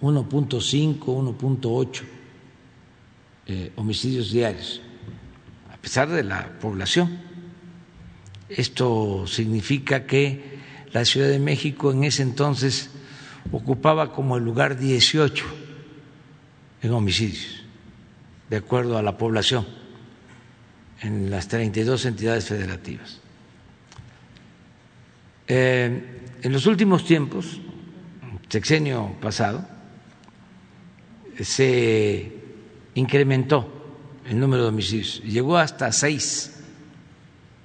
1.5, 1.8 eh, homicidios diarios, a pesar de la población. Esto significa que la Ciudad de México en ese entonces ocupaba como el lugar 18 en homicidios, de acuerdo a la población, en las 32 entidades federativas. Eh, en los últimos tiempos, sexenio pasado, se incrementó el número de homicidios, llegó hasta seis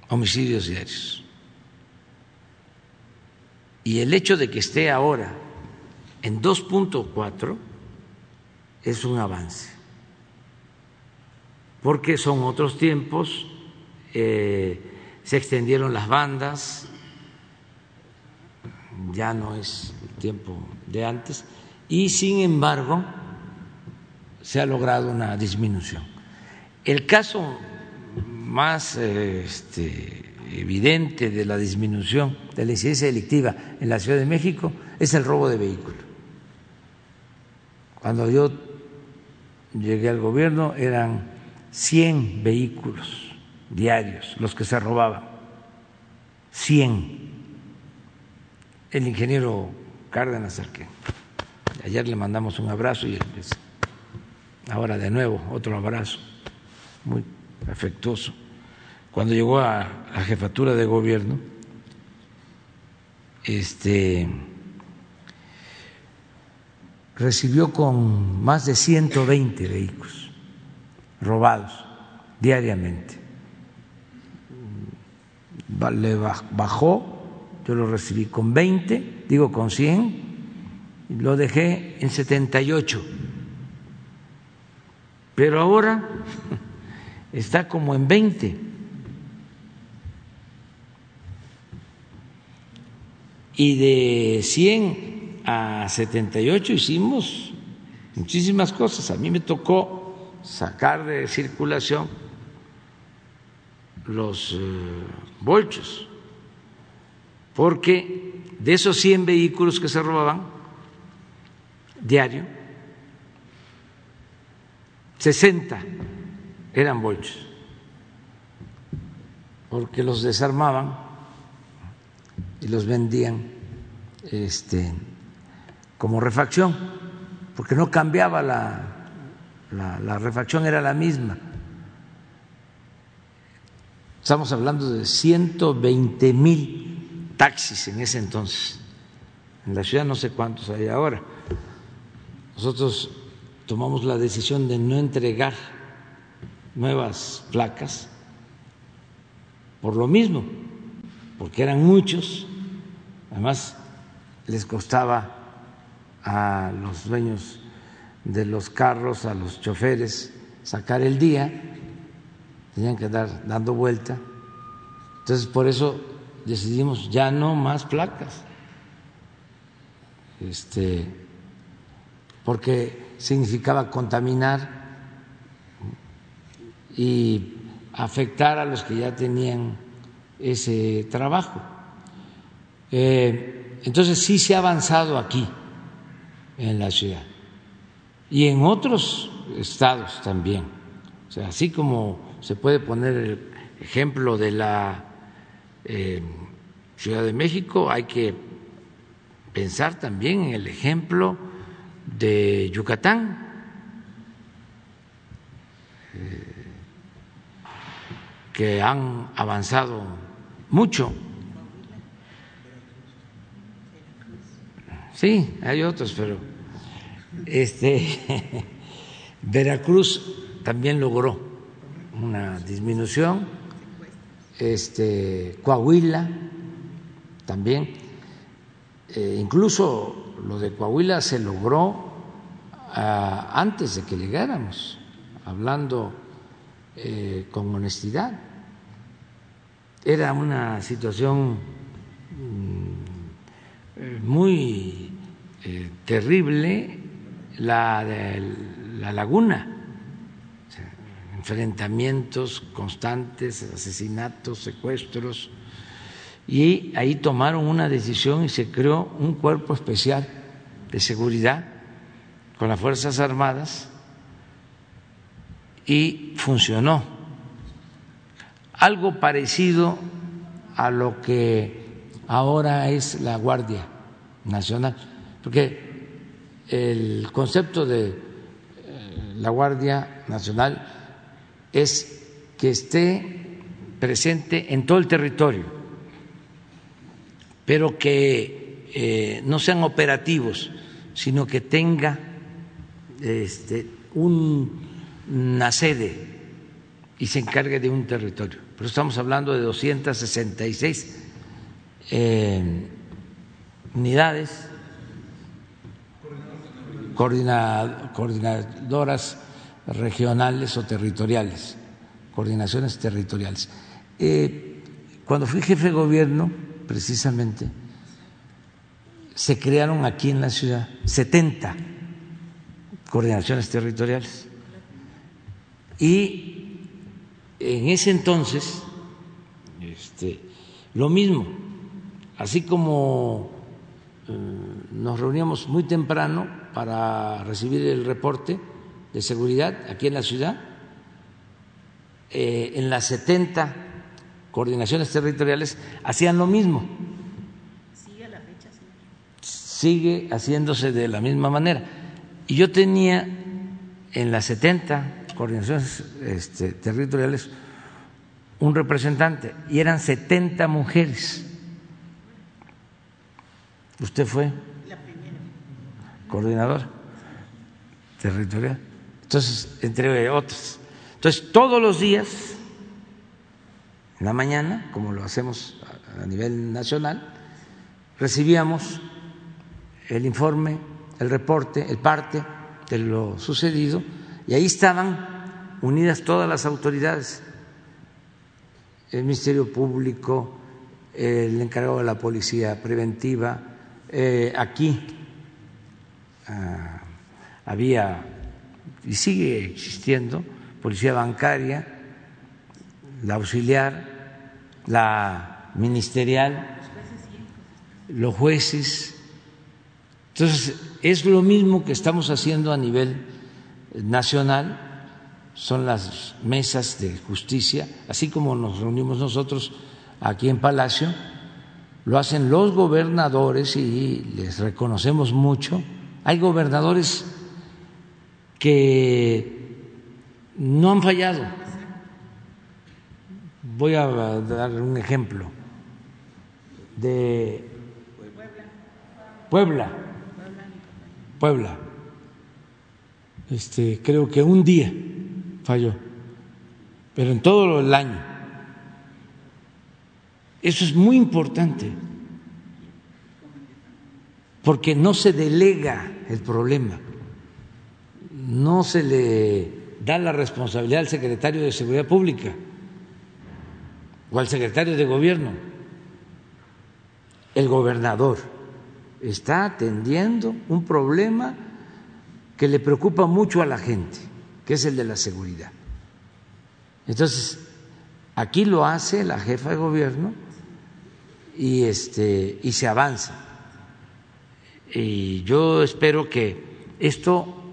homicidios diarios. Y el hecho de que esté ahora en 2.4 es un avance, porque son otros tiempos, eh, se extendieron las bandas, ya no es el tiempo de antes, y sin embargo, se ha logrado una disminución. El caso más este, evidente de la disminución de la incidencia delictiva en la Ciudad de México es el robo de vehículos. Cuando yo llegué al gobierno eran 100 vehículos diarios los que se robaban, 100. El ingeniero Cárdenas, al ayer le mandamos un abrazo y ahora de nuevo otro abrazo muy afectuoso. Cuando llegó a la jefatura de gobierno, este recibió con más de 120 vehículos robados diariamente. Le bajó, yo lo recibí con 20, digo con 100, lo dejé en 78. Pero ahora está como en 20. Y de 100 a 78 hicimos muchísimas cosas. A mí me tocó sacar de circulación los eh, bolchos, porque de esos 100 vehículos que se robaban diario, 60 eran bolchos, porque los desarmaban y los vendían este, como refacción, porque no cambiaba la, la, refacción, era la misma. Estamos hablando de 120 mil taxis en ese entonces. En la ciudad no sé cuántos hay ahora. Nosotros tomamos la decisión de no entregar nuevas placas por lo mismo, porque eran muchos, además les costaba a los dueños de los carros, a los choferes, sacar el día, tenían que dar dando vuelta. Entonces, por eso decidimos ya no más placas. Este, porque significaba contaminar y afectar a los que ya tenían ese trabajo. Eh, entonces sí se ha avanzado aquí en la ciudad y en otros estados también. O sea, así como se puede poner el ejemplo de la eh, Ciudad de México, hay que pensar también en el ejemplo de Yucatán. Eh, que han avanzado mucho. Sí, hay otros, pero este Veracruz también logró una disminución, este Coahuila también, eh, incluso lo de Coahuila se logró ah, antes de que llegáramos, hablando eh, con honestidad. Era una situación muy eh, terrible la de la laguna, enfrentamientos constantes, asesinatos, secuestros, y ahí tomaron una decisión y se creó un cuerpo especial de seguridad con las Fuerzas Armadas y funcionó. Algo parecido a lo que ahora es la Guardia Nacional, porque el concepto de eh, la Guardia Nacional es que esté presente en todo el territorio, pero que eh, no sean operativos, sino que tenga este, una sede y se encargue de un territorio. Pero estamos hablando de 266 unidades coordinadoras regionales o territoriales, coordinaciones territoriales. Eh, cuando fui jefe de gobierno, precisamente, se crearon aquí en la ciudad 70 coordinaciones territoriales. Y en ese entonces, este, lo mismo, así como eh, nos reuníamos muy temprano para recibir el reporte de seguridad aquí en la ciudad, eh, en las 70 coordinaciones territoriales hacían lo mismo. Sigue la fecha, Sigue haciéndose de la misma manera. Y yo tenía en las 70 coordinaciones este, territoriales un representante y eran 70 mujeres. Usted fue coordinador territorial. Entonces, entre otros. Entonces, todos los días, en la mañana, como lo hacemos a nivel nacional, recibíamos el informe, el reporte, el parte de lo sucedido, y ahí estaban unidas todas las autoridades, el Ministerio Público, el encargado de la Policía Preventiva, eh, aquí ah, había y sigue existiendo policía bancaria, la auxiliar, la ministerial, los jueces. Entonces, es lo mismo que estamos haciendo a nivel nacional, son las mesas de justicia, así como nos reunimos nosotros aquí en Palacio, lo hacen los gobernadores y les reconocemos mucho. Hay gobernadores que no han fallado. Voy a dar un ejemplo de Puebla. Puebla. Este, creo que un día falló, pero en todo el año. Eso es muy importante, porque no se delega el problema no se le da la responsabilidad al secretario de Seguridad Pública o al secretario de Gobierno. El gobernador está atendiendo un problema que le preocupa mucho a la gente, que es el de la seguridad. Entonces, aquí lo hace la jefa de gobierno y este y se avanza. Y yo espero que esto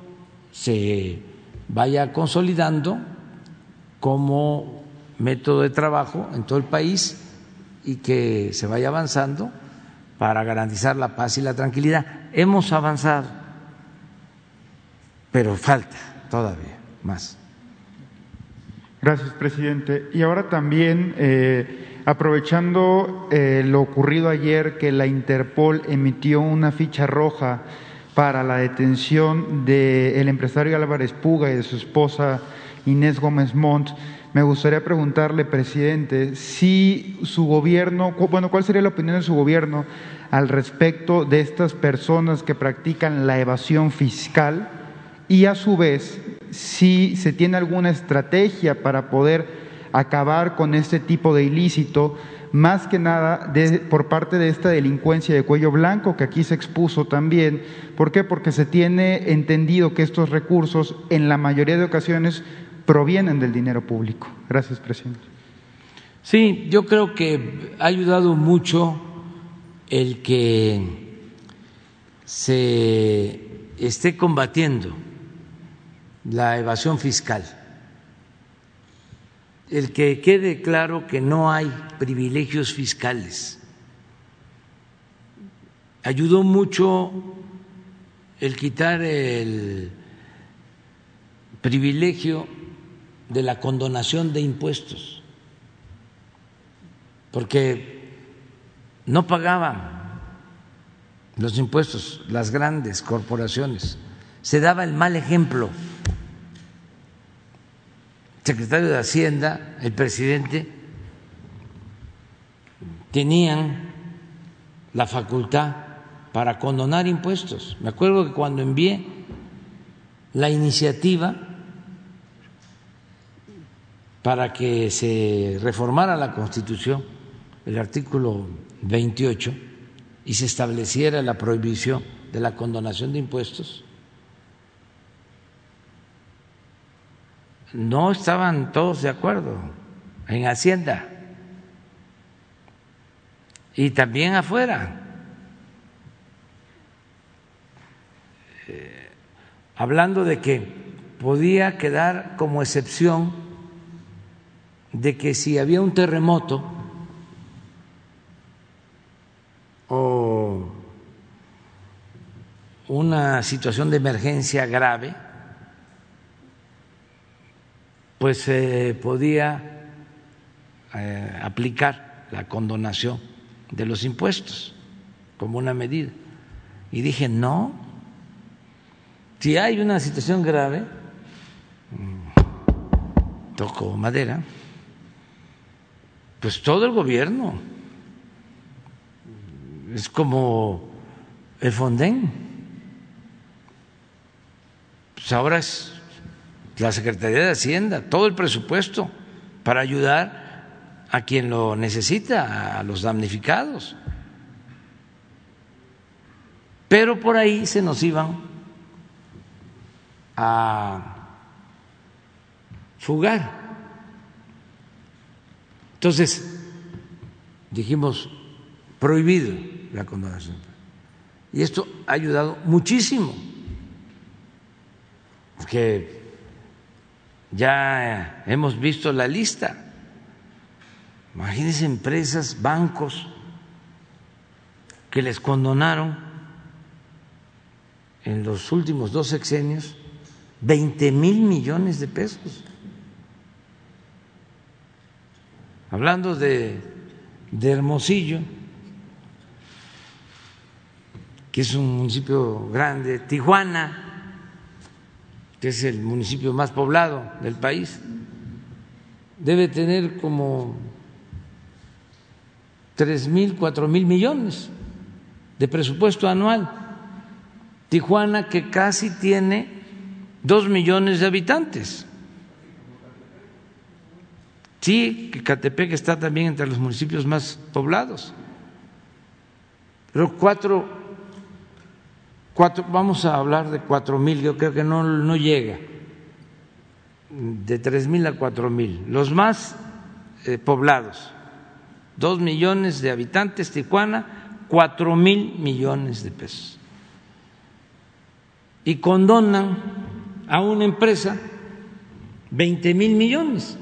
se vaya consolidando como método de trabajo en todo el país y que se vaya avanzando para garantizar la paz y la tranquilidad. Hemos avanzado, pero falta todavía más. Gracias, presidente. Y ahora también, eh, aprovechando eh, lo ocurrido ayer, que la Interpol emitió una ficha roja para la detención del empresario Álvarez Puga y de su esposa Inés Gómez Montt. Me gustaría preguntarle, presidente, si su gobierno, bueno, ¿cuál sería la opinión de su gobierno al respecto de estas personas que practican la evasión fiscal y a su vez si se tiene alguna estrategia para poder acabar con este tipo de ilícito más que nada por parte de esta delincuencia de cuello blanco que aquí se expuso también. ¿Por qué? Porque se tiene entendido que estos recursos en la mayoría de ocasiones provienen del dinero público. Gracias, presidente. Sí, yo creo que ha ayudado mucho el que se esté combatiendo la evasión fiscal el que quede claro que no hay privilegios fiscales. Ayudó mucho el quitar el privilegio de la condonación de impuestos, porque no pagaban los impuestos las grandes corporaciones, se daba el mal ejemplo secretario de Hacienda, el presidente, tenían la facultad para condonar impuestos. Me acuerdo que cuando envié la iniciativa para que se reformara la Constitución, el artículo 28, y se estableciera la prohibición de la condonación de impuestos, no estaban todos de acuerdo en Hacienda y también afuera. Eh, hablando de que podía quedar como excepción de que si había un terremoto o una situación de emergencia grave, pues se podía eh, aplicar la condonación de los impuestos como una medida. Y dije, no, si hay una situación grave, mm, toco madera, pues todo el gobierno es como el Fonden. Pues ahora es la Secretaría de Hacienda, todo el presupuesto para ayudar a quien lo necesita, a los damnificados. Pero por ahí se nos iban a fugar. Entonces, dijimos, prohibido la condonación. Y esto ha ayudado muchísimo, porque ya hemos visto la lista. Imagínense empresas, bancos que les condonaron en los últimos dos sexenios 20 mil millones de pesos. Hablando de, de Hermosillo, que es un municipio grande, Tijuana, que es el municipio más poblado del país, debe tener como tres mil, cuatro mil millones de presupuesto anual. Tijuana que casi tiene dos millones de habitantes. Sí, que Catepec está también entre los municipios más poblados. Pero cuatro, cuatro vamos a hablar de cuatro mil, yo creo que no, no llega, de tres mil a cuatro mil, los más eh, poblados, dos millones de habitantes, Tijuana, cuatro mil millones de pesos. Y condonan a una empresa 20 mil millones.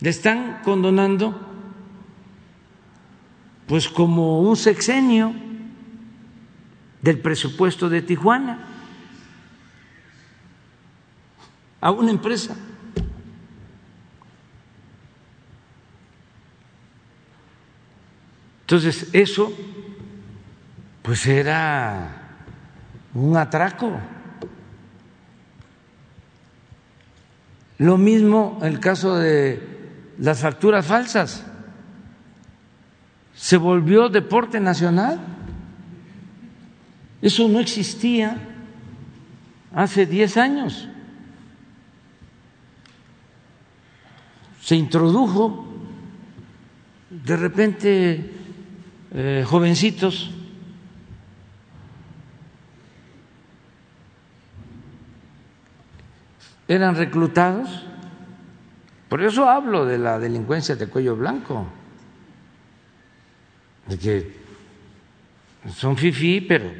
Le están condonando pues como un sexenio del presupuesto de Tijuana a una empresa. Entonces, eso pues era un atraco. Lo mismo el caso de las facturas falsas. Se volvió deporte nacional. Eso no existía hace 10 años. Se introdujo de repente eh, jovencitos eran reclutados. Por eso hablo de la delincuencia de cuello blanco, de que son fifí, pero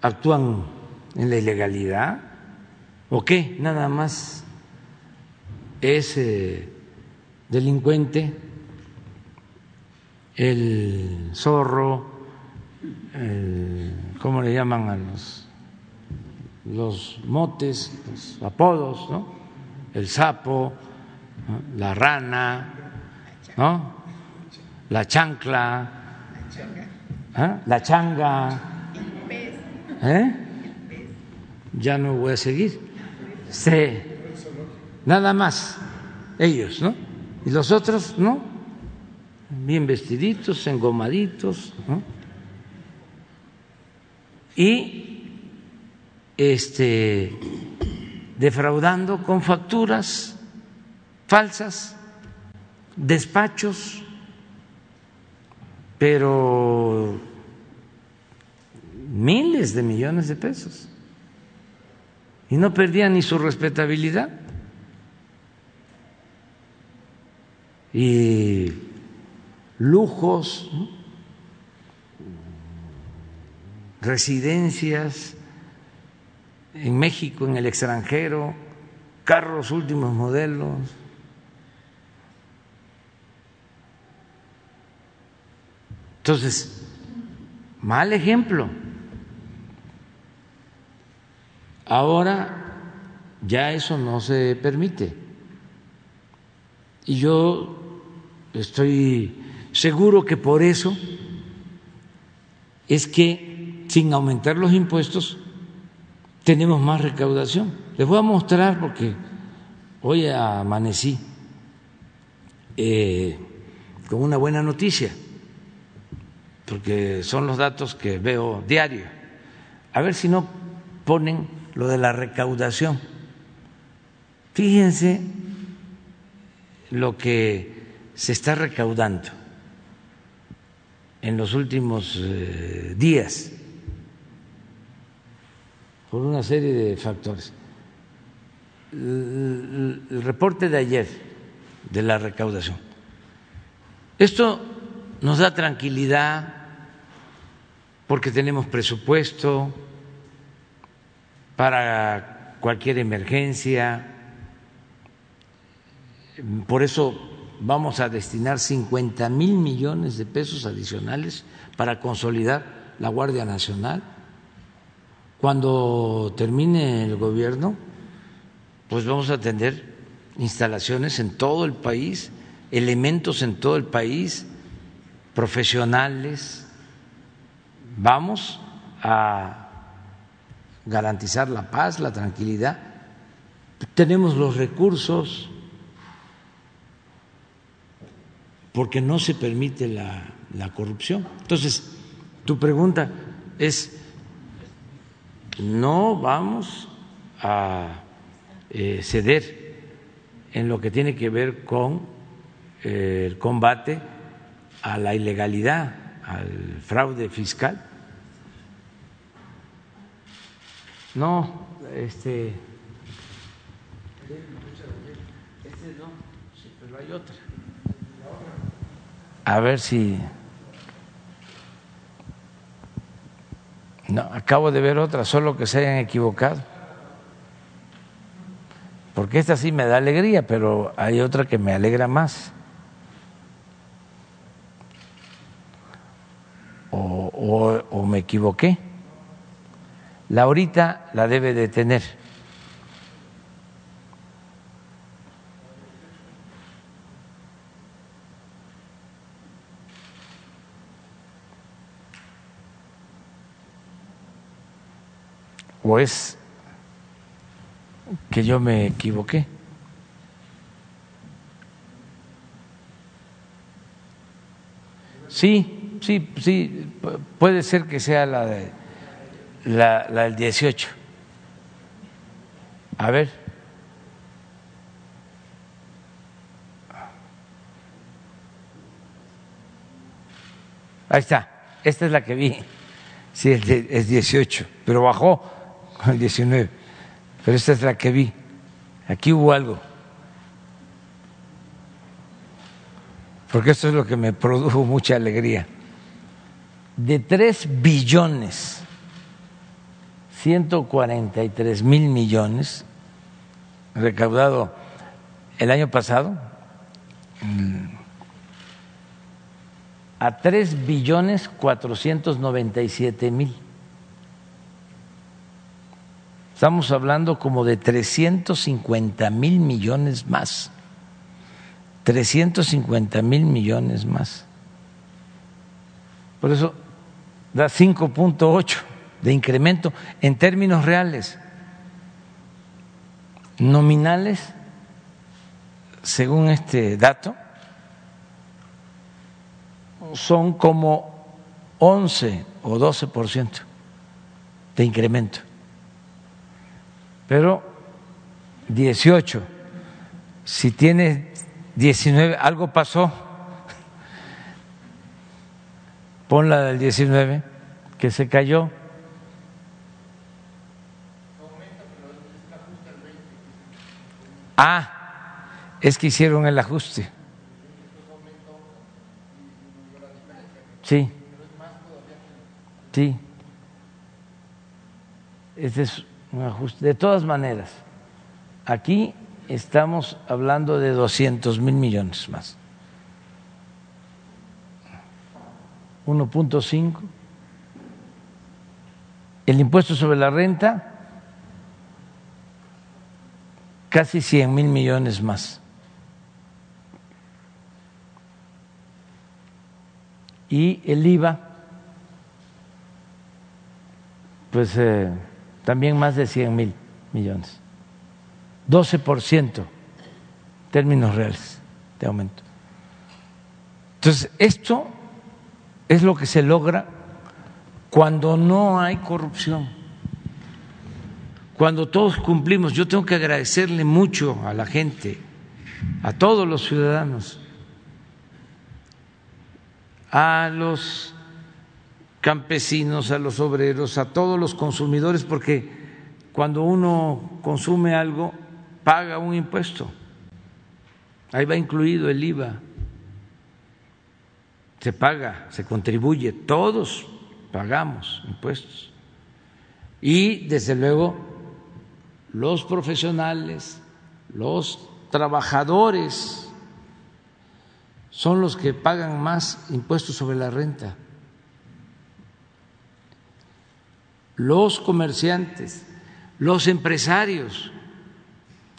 actúan en la ilegalidad o qué, nada más es delincuente el zorro, el ¿cómo le llaman a los, los motes, los apodos, ¿no? El sapo, la rana, ¿no? La chancla, ¿eh? la changa, ¿eh? Ya no voy a seguir. Sí, nada más ellos, ¿no? Y los otros, ¿no? Bien vestiditos, engomaditos, ¿no? y este, defraudando con facturas falsas, despachos, pero miles de millones de pesos. Y no perdían ni su respetabilidad. Y lujos, residencias en México, en el extranjero, carros últimos modelos. Entonces, mal ejemplo. Ahora ya eso no se permite. Y yo estoy seguro que por eso es que sin aumentar los impuestos tenemos más recaudación. Les voy a mostrar porque hoy amanecí eh, con una buena noticia, porque son los datos que veo diario. A ver si no ponen lo de la recaudación. Fíjense lo que se está recaudando en los últimos eh, días por una serie de factores. El, el reporte de ayer de la recaudación. Esto nos da tranquilidad porque tenemos presupuesto para cualquier emergencia. Por eso vamos a destinar 50 mil millones de pesos adicionales para consolidar la Guardia Nacional. Cuando termine el gobierno, pues vamos a tener instalaciones en todo el país, elementos en todo el país, profesionales. Vamos a garantizar la paz, la tranquilidad. Tenemos los recursos porque no se permite la, corrupción. Entonces, tu pregunta es, no vamos a eh, ceder en lo que tiene que ver con eh, el combate a la ilegalidad, al fraude fiscal. No, este. Este no, sí, pero hay otra. A ver si. No, acabo de ver otra, solo que se hayan equivocado. Porque esta sí me da alegría, pero hay otra que me alegra más. O, o, o me equivoqué. La ahorita la debe de tener. ¿O es que yo me equivoqué? Sí, sí, sí, puede ser que sea la de la, la del 18. A ver. Ahí está. Esta es la que vi. Sí, es, de, es 18, pero bajó con el 19. Pero esta es la que vi. Aquí hubo algo. Porque esto es lo que me produjo mucha alegría. De 3 billones 143 mil millones recaudado el año pasado a 3 billones 497 mil. Estamos hablando como de 350 mil millones más. 350 mil millones más. Por eso da 5.8 de incremento en términos reales. Nominales, según este dato, son como 11 o 12 por ciento de incremento. Pero 18, si tiene 19, algo pasó, pon la del 19, que se cayó. Ah, es que hicieron el ajuste. Sí. Sí. Ese es un ajuste. De todas maneras, aquí estamos hablando de 200 mil millones más. 1.5. El impuesto sobre la renta, casi 100 mil millones más. Y el IVA, pues eh, también más de 100 mil millones. 12% términos reales de aumento. Entonces, esto es lo que se logra cuando no hay corrupción, cuando todos cumplimos. Yo tengo que agradecerle mucho a la gente, a todos los ciudadanos, a los campesinos, a los obreros, a todos los consumidores, porque cuando uno consume algo, paga un impuesto. Ahí va incluido el IVA. Se paga, se contribuye, todos pagamos impuestos. Y desde luego los profesionales, los trabajadores son los que pagan más impuestos sobre la renta. Los comerciantes, los empresarios,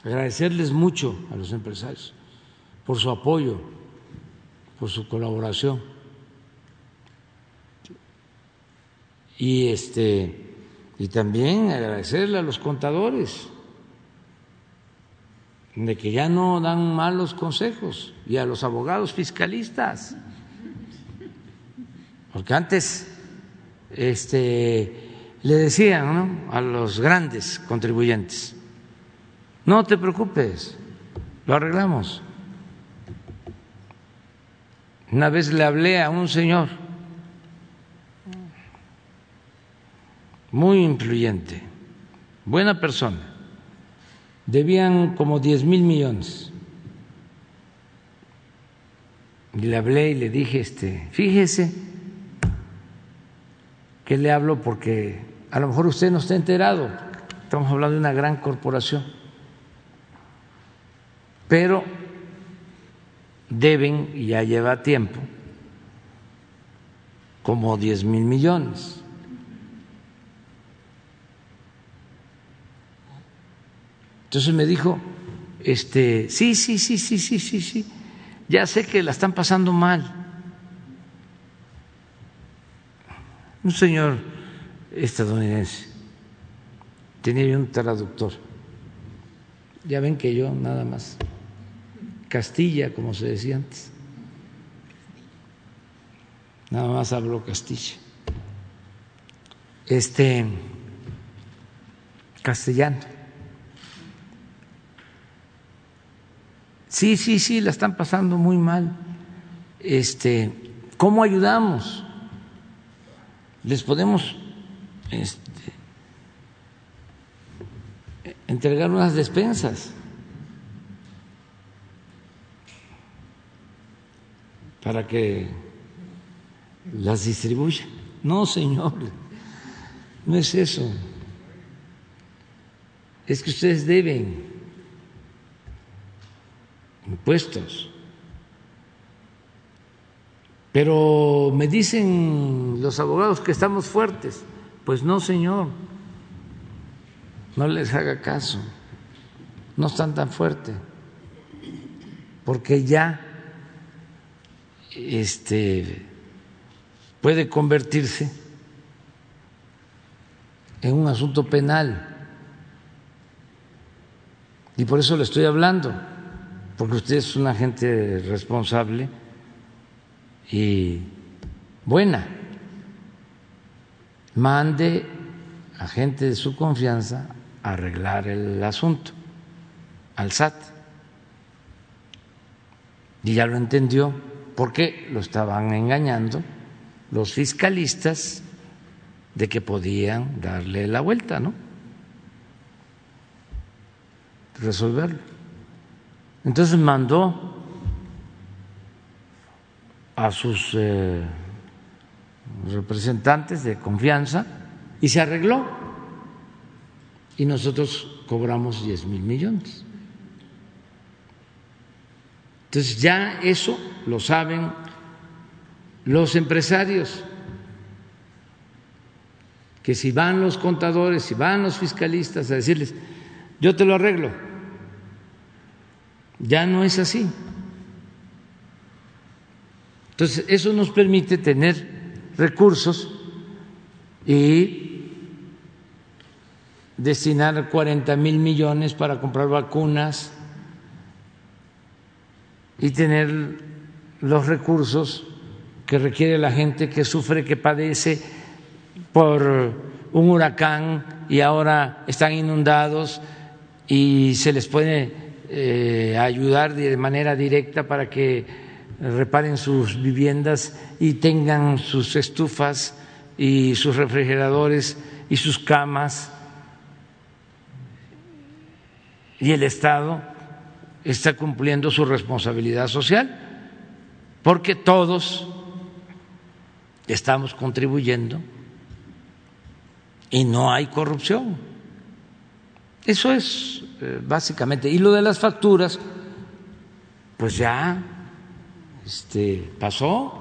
agradecerles mucho a los empresarios por su apoyo, por su colaboración. Y este y también agradecerle a los contadores de que ya no dan malos consejos y a los abogados fiscalistas. Porque antes este le decían a los grandes contribuyentes no te preocupes, lo arreglamos. Una vez le hablé a un señor muy influyente, buena persona, debían como 10 mil millones. Y le hablé y le dije, este, fíjese que le hablo porque a lo mejor usted no está enterado, estamos hablando de una gran corporación pero deben, y ya lleva tiempo, como 10 mil millones. Entonces me dijo, este, sí, sí, sí, sí, sí, sí, sí, ya sé que la están pasando mal. Un señor estadounidense, tenía un traductor, ya ven que yo nada más Castilla, como se decía antes. Nada más hablo Castilla. Este castellano. Sí, sí, sí, la están pasando muy mal. Este, ¿cómo ayudamos? Les podemos este, entregar unas despensas. para que las distribuya. No, señor, no es eso. Es que ustedes deben impuestos. Pero me dicen los abogados que estamos fuertes. Pues no, señor, no les haga caso. No están tan fuertes. Porque ya este, puede convertirse en un asunto penal. Y por eso le estoy hablando, porque usted es una gente responsable y buena. Mande a gente de su confianza a arreglar el asunto al SAT. Y ya lo entendió porque lo estaban engañando los fiscalistas de que podían darle la vuelta, ¿no? Resolverlo. Entonces mandó a sus eh, representantes de confianza y se arregló. y nosotros cobramos 10 mil millones. Entonces ya eso lo saben los empresarios, que si van los contadores, si van los fiscalistas a decirles, yo te lo arreglo, ya no es así. Entonces, eso nos permite tener recursos y destinar 40 mil millones para comprar vacunas y tener los recursos que requiere la gente que sufre, que padece por un huracán y ahora están inundados y se les puede eh, ayudar de manera directa para que reparen sus viviendas y tengan sus estufas y sus refrigeradores y sus camas. Y el Estado está cumpliendo su responsabilidad social, porque todos estamos contribuyendo y no hay corrupción. Eso es eh, básicamente. Y lo de las facturas, pues ya este, pasó.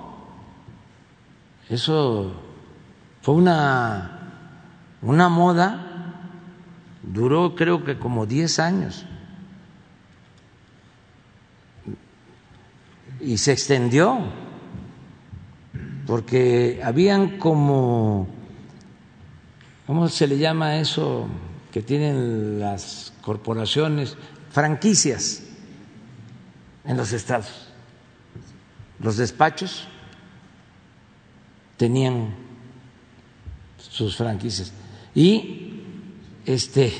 Eso fue una, una moda, duró creo que como 10 años. Y se extendió, porque habían como, ¿cómo se le llama eso que tienen las corporaciones? Franquicias en los estados los despachos tenían sus franquicias y este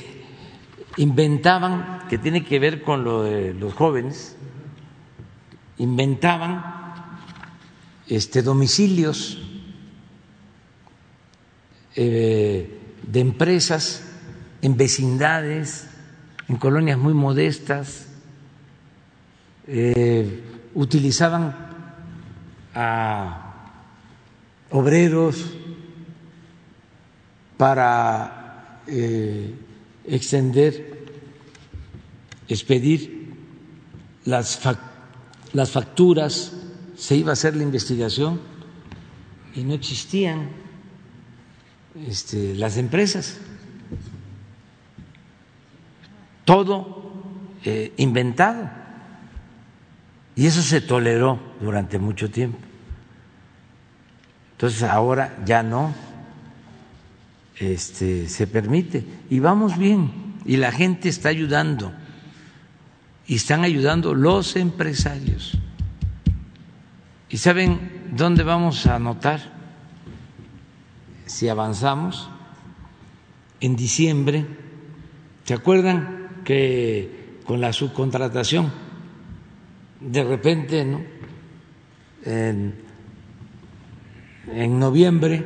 inventaban que tiene que ver con lo de los jóvenes inventaban este domicilios eh, de empresas en vecindades en colonias muy modestas eh, utilizaban a obreros para eh, extender, expedir las, las facturas, se iba a hacer la investigación y no existían este, las empresas. Todo eh, inventado. Y eso se toleró durante mucho tiempo. Entonces ahora ya no este, se permite. Y vamos bien. Y la gente está ayudando. Y están ayudando los empresarios. ¿Y saben dónde vamos a notar si avanzamos? En diciembre. ¿Se acuerdan que con la subcontratación de repente, ¿no? En, noviembre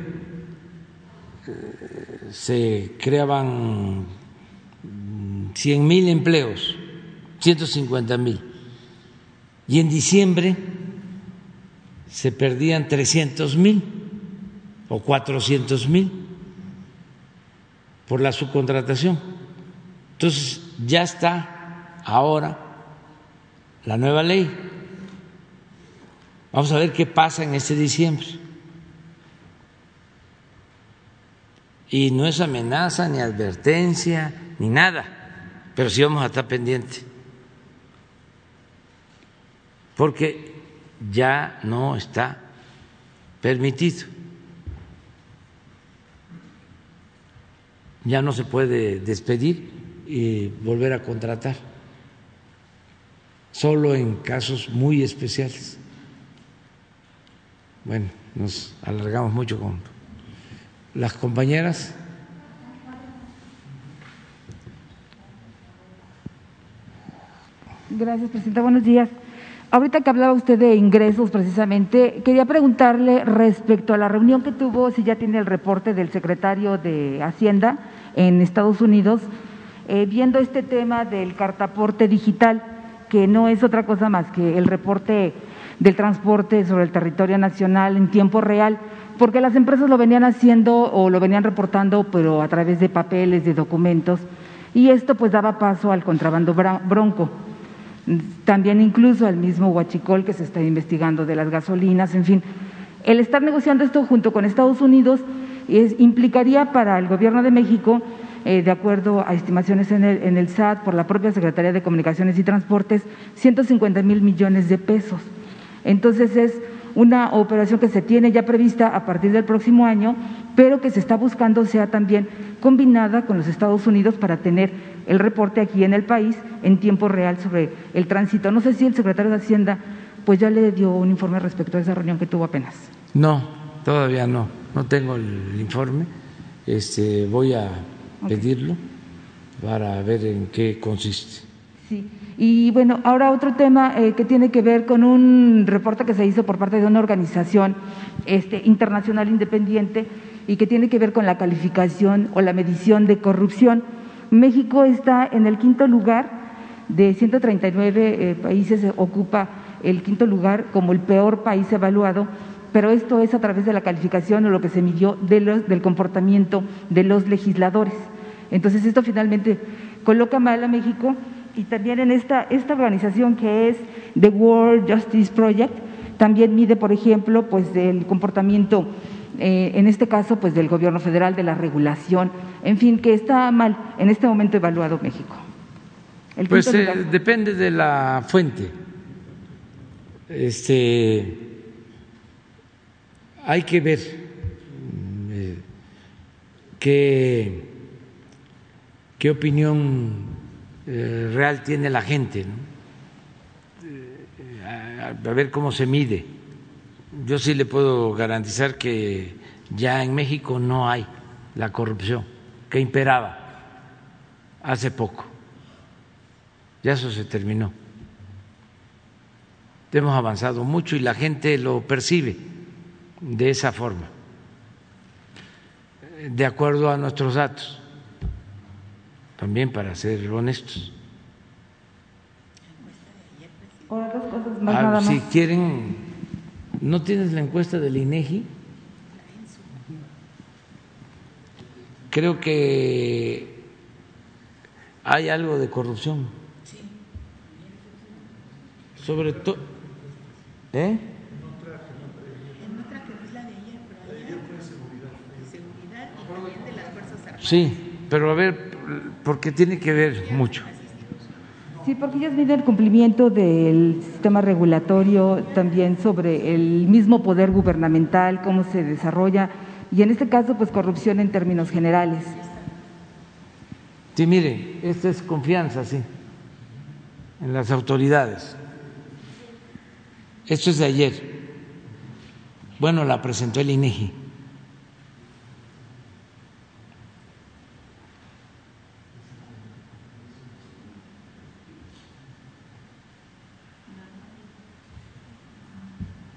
eh, se creaban 100 mil empleos, 150 mil, y en diciembre se perdían 300 mil o 400 mil por la subcontratación. Entonces ya está ahora la nueva ley. Vamos a ver qué pasa en este diciembre. Y no es amenaza, ni advertencia, ni nada, pero sí vamos a estar pendientes. Porque ya no está permitido. Ya no se puede despedir y volver a contratar solo en casos muy especiales. Bueno, nos alargamos mucho con las compañeras. Gracias, Presidenta. Buenos días. Ahorita que hablaba usted de ingresos precisamente, quería preguntarle respecto a la reunión que tuvo, si ya tiene el reporte del secretario de Hacienda en Estados Unidos, eh, viendo este tema del cartaporte digital que no es otra cosa más que el reporte del transporte sobre el territorio nacional en tiempo real, porque las empresas lo venían haciendo o lo venían reportando, pero a través de papeles, de documentos. y esto pues daba paso al contrabando bronco. También incluso al mismo huachicol que se está investigando de las gasolinas, en fin. El estar negociando esto junto con Estados Unidos implicaría para el Gobierno de México, eh, de acuerdo a estimaciones en el, en el SAT por la propia Secretaría de Comunicaciones y Transportes, 150 mil millones de pesos. Entonces es una operación que se tiene ya prevista a partir del próximo año, pero que se está buscando sea también combinada con los Estados Unidos para tener el reporte aquí en el país en tiempo real sobre el tránsito. No sé si el secretario de Hacienda pues ya le dio un informe respecto a esa reunión que tuvo apenas. No, todavía no, no tengo el informe. Este, voy a pedirlo para ver en qué consiste. Sí. Y bueno, ahora otro tema eh, que tiene que ver con un reporte que se hizo por parte de una organización este, internacional independiente y que tiene que ver con la calificación o la medición de corrupción. México está en el quinto lugar de 139 eh, países, ocupa el quinto lugar como el peor país evaluado, pero esto es a través de la calificación o lo que se midió de los, del comportamiento de los legisladores. Entonces, esto finalmente coloca mal a México y también en esta, esta organización que es The World Justice Project, también mide, por ejemplo, pues el comportamiento, eh, en este caso, pues del gobierno federal, de la regulación, en fin, que está mal en este momento evaluado México. pues eh, depende de la fuente. Este, hay que ver eh, qué, qué opinión eh, real tiene la gente, eh, a, ver cómo se mide. Yo sí le puedo garantizar que ya en México no hay la corrupción que imperaba hace poco. Ya eso se terminó. Hemos avanzado mucho y la gente lo percibe de esa forma, de acuerdo a nuestros datos también para ser honestos. Ah, si quieren, ¿no tienes la encuesta del INEGI? Creo que hay algo de corrupción. Sobre todo, ¿eh? Sí, pero a ver, porque tiene que ver mucho. Sí, porque ellos miden el cumplimiento del sistema regulatorio, también sobre el mismo poder gubernamental, cómo se desarrolla, y en este caso, pues corrupción en términos generales. Sí, mire, esta es confianza, sí, en las autoridades. Esto es de ayer. Bueno, la presentó el INEGI.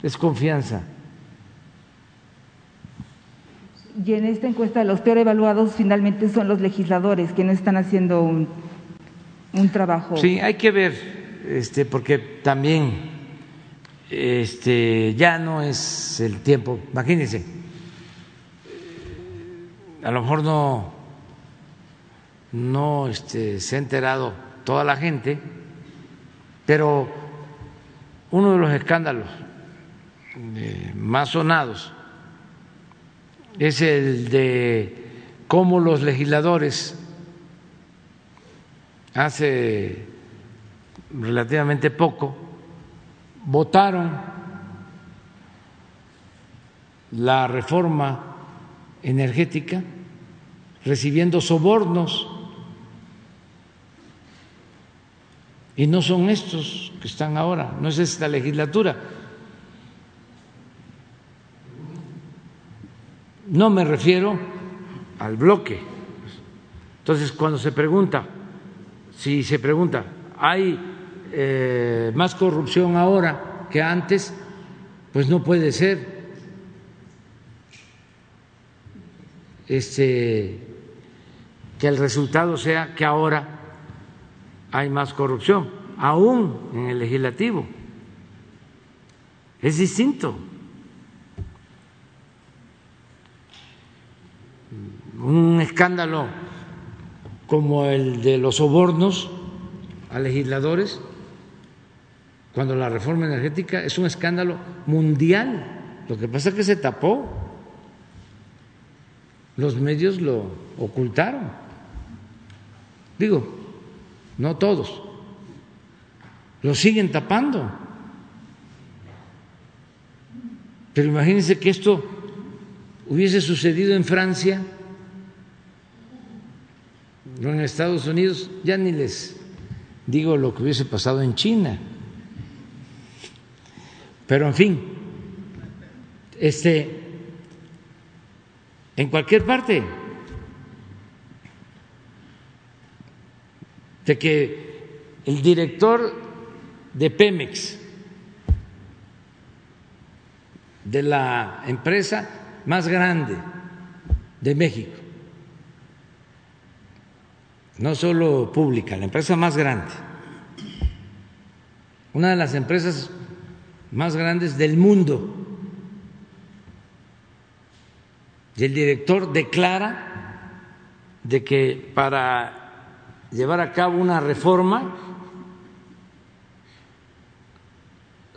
Es confianza. Y en esta encuesta los peor evaluados finalmente son los legisladores que no están haciendo un, un trabajo. Sí, hay que ver, este, porque también este, ya no es el tiempo. Imagínense, a lo mejor no, no este, se ha enterado toda la gente, pero uno de los escándalos más sonados es el de cómo los legisladores hace relativamente poco votaron la reforma energética recibiendo sobornos. Y no son estos que están ahora, no es esta legislatura No me refiero al bloque. Entonces, cuando se pregunta, si se pregunta, ¿hay eh, más corrupción ahora que antes? Pues no puede ser. Este, que el resultado sea que ahora hay más corrupción, aún en el legislativo. Es distinto. Un escándalo como el de los sobornos a legisladores, cuando la reforma energética es un escándalo mundial. Lo que pasa es que se tapó, los medios lo ocultaron. Digo, no todos, lo siguen tapando. Pero imagínense que esto hubiese sucedido en Francia en Estados Unidos, ya ni les digo lo que hubiese pasado en China. Pero en fin, este en cualquier parte de que el director de Pemex de la empresa más grande de México, no solo pública, la empresa más grande, una de las empresas más grandes del mundo. Y el director declara de que para llevar a cabo una reforma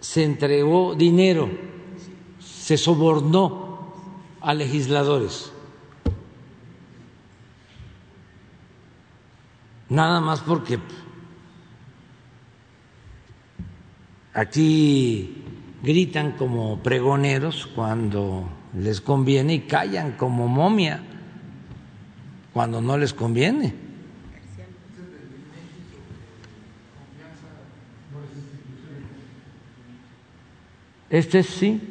se entregó dinero se sobornó a legisladores. Nada más porque aquí gritan como pregoneros cuando les conviene y callan como momia cuando no les conviene. Este sí.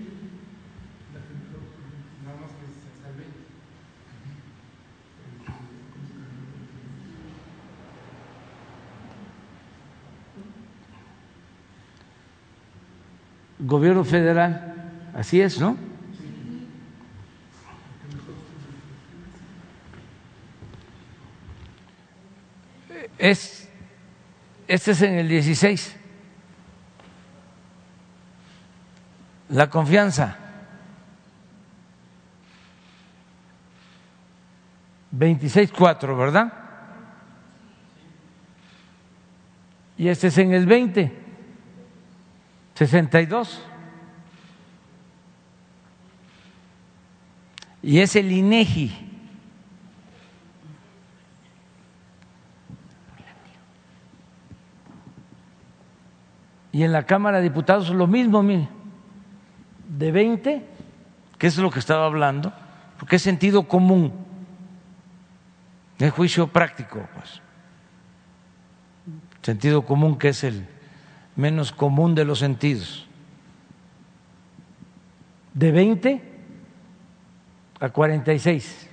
Gobierno federal. Así es, ¿no? Es, este es en el 16. La confianza. 26.4, ¿verdad? Y este es en el 20. 62. Y es el INEGI. Y en la Cámara de Diputados lo mismo, mire, de 20, que es lo que estaba hablando, porque es sentido común, es juicio práctico, pues. Sentido común que es el menos común de los sentidos. De 20 a 46.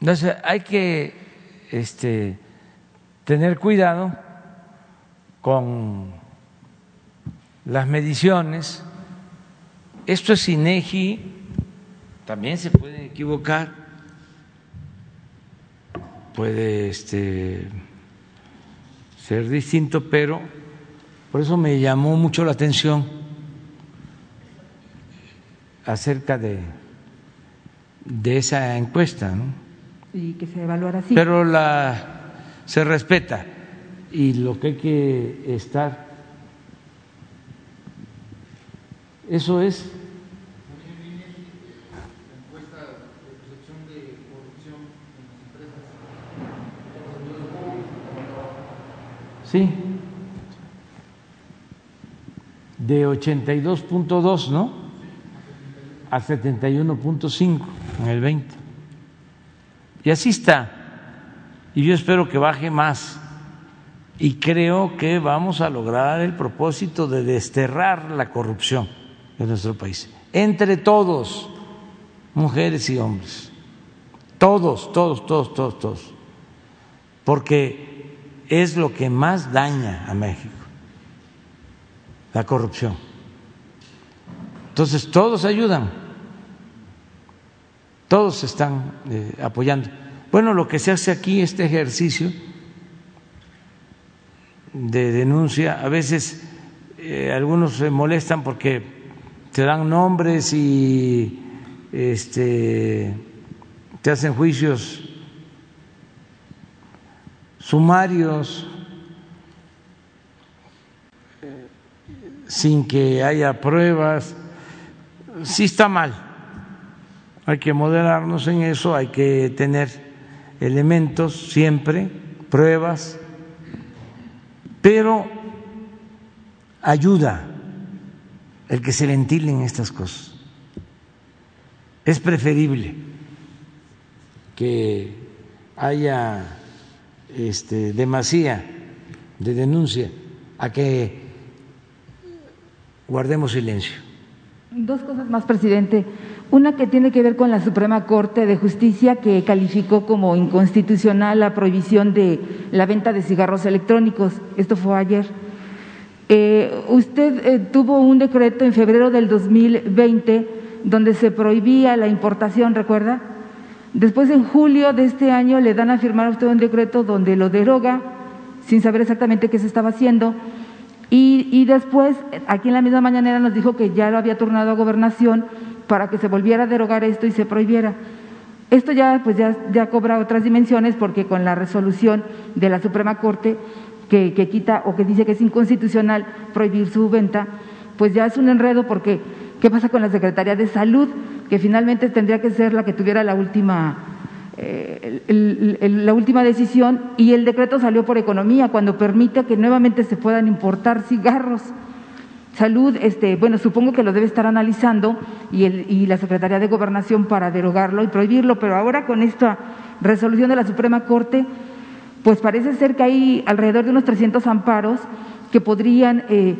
Entonces hay que este, tener cuidado con las mediciones. Esto es INEGI, también se puede equivocar, puede este, ser distinto, pero por eso me llamó mucho la atención acerca de, de esa encuesta, ¿no? Y que se evaluara así. Pero la se respeta y lo que hay que estar eso es Sí. De 82.2, ¿no? A 71.5 en el 20. Y así está. Y yo espero que baje más. Y creo que vamos a lograr el propósito de desterrar la corrupción en nuestro país. Entre todos, mujeres y hombres. Todos, todos, todos, todos, todos. Porque es lo que más daña a México, la corrupción. Entonces, todos ayudan, todos están eh, apoyando. Bueno, lo que se hace aquí, este ejercicio de denuncia, a veces eh, algunos se molestan porque se dan nombres y este, te hacen juicios sumarios sin que haya pruebas, sí está mal. Hay que moderarnos en eso, hay que tener elementos siempre, pruebas, pero ayuda el que se ventilen estas cosas. Es preferible que haya este, demasía de denuncia a que guardemos silencio. Dos cosas más, presidente. Una que tiene que ver con la Suprema Corte de Justicia que calificó como inconstitucional la prohibición de la venta de cigarros electrónicos. Esto fue ayer. Eh, usted eh, tuvo un decreto en febrero del 2020 donde se prohibía la importación, ¿recuerda? Después, en julio de este año, le dan a firmar a usted un decreto donde lo deroga sin saber exactamente qué se estaba haciendo. Y, y, después, aquí en la misma mañanera nos dijo que ya lo había turnado a gobernación para que se volviera a derogar esto y se prohibiera. Esto ya, pues ya, ya cobra otras dimensiones porque con la resolución de la Suprema Corte que, que quita o que dice que es inconstitucional prohibir su venta, pues ya es un enredo porque ¿qué pasa con la Secretaría de Salud? Que finalmente tendría que ser la que tuviera la última eh, la última decisión y el decreto salió por economía cuando permite que nuevamente se puedan importar cigarros. Salud, este, bueno, supongo que lo debe estar analizando y, el, y la Secretaría de Gobernación para derogarlo y prohibirlo, pero ahora con esta resolución de la Suprema Corte, pues parece ser que hay alrededor de unos 300 amparos que podrían eh,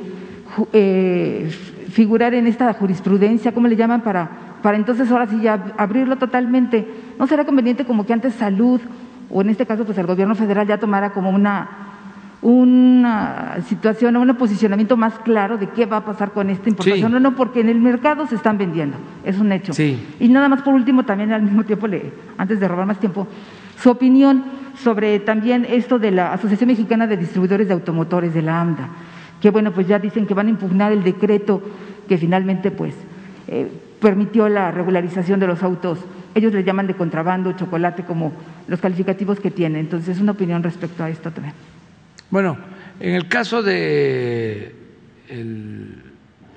eh, figurar en esta jurisprudencia, ¿cómo le llaman? Para, para entonces ahora sí ya abrirlo totalmente. ¿No será conveniente como que antes salud, o en este caso pues el gobierno federal ya tomara como una, una situación o un posicionamiento más claro de qué va a pasar con esta importación? Sí. No, no, porque en el mercado se están vendiendo, es un hecho. Sí. Y nada más por último, también al mismo tiempo, le, antes de robar más tiempo, su opinión sobre también esto de la Asociación Mexicana de Distribuidores de Automotores, de la AMDA, que bueno, pues ya dicen que van a impugnar el decreto que finalmente pues eh, permitió la regularización de los autos. Ellos le llaman de contrabando, chocolate, como los calificativos que tienen. Entonces, una opinión respecto a esto también. Bueno, en el caso de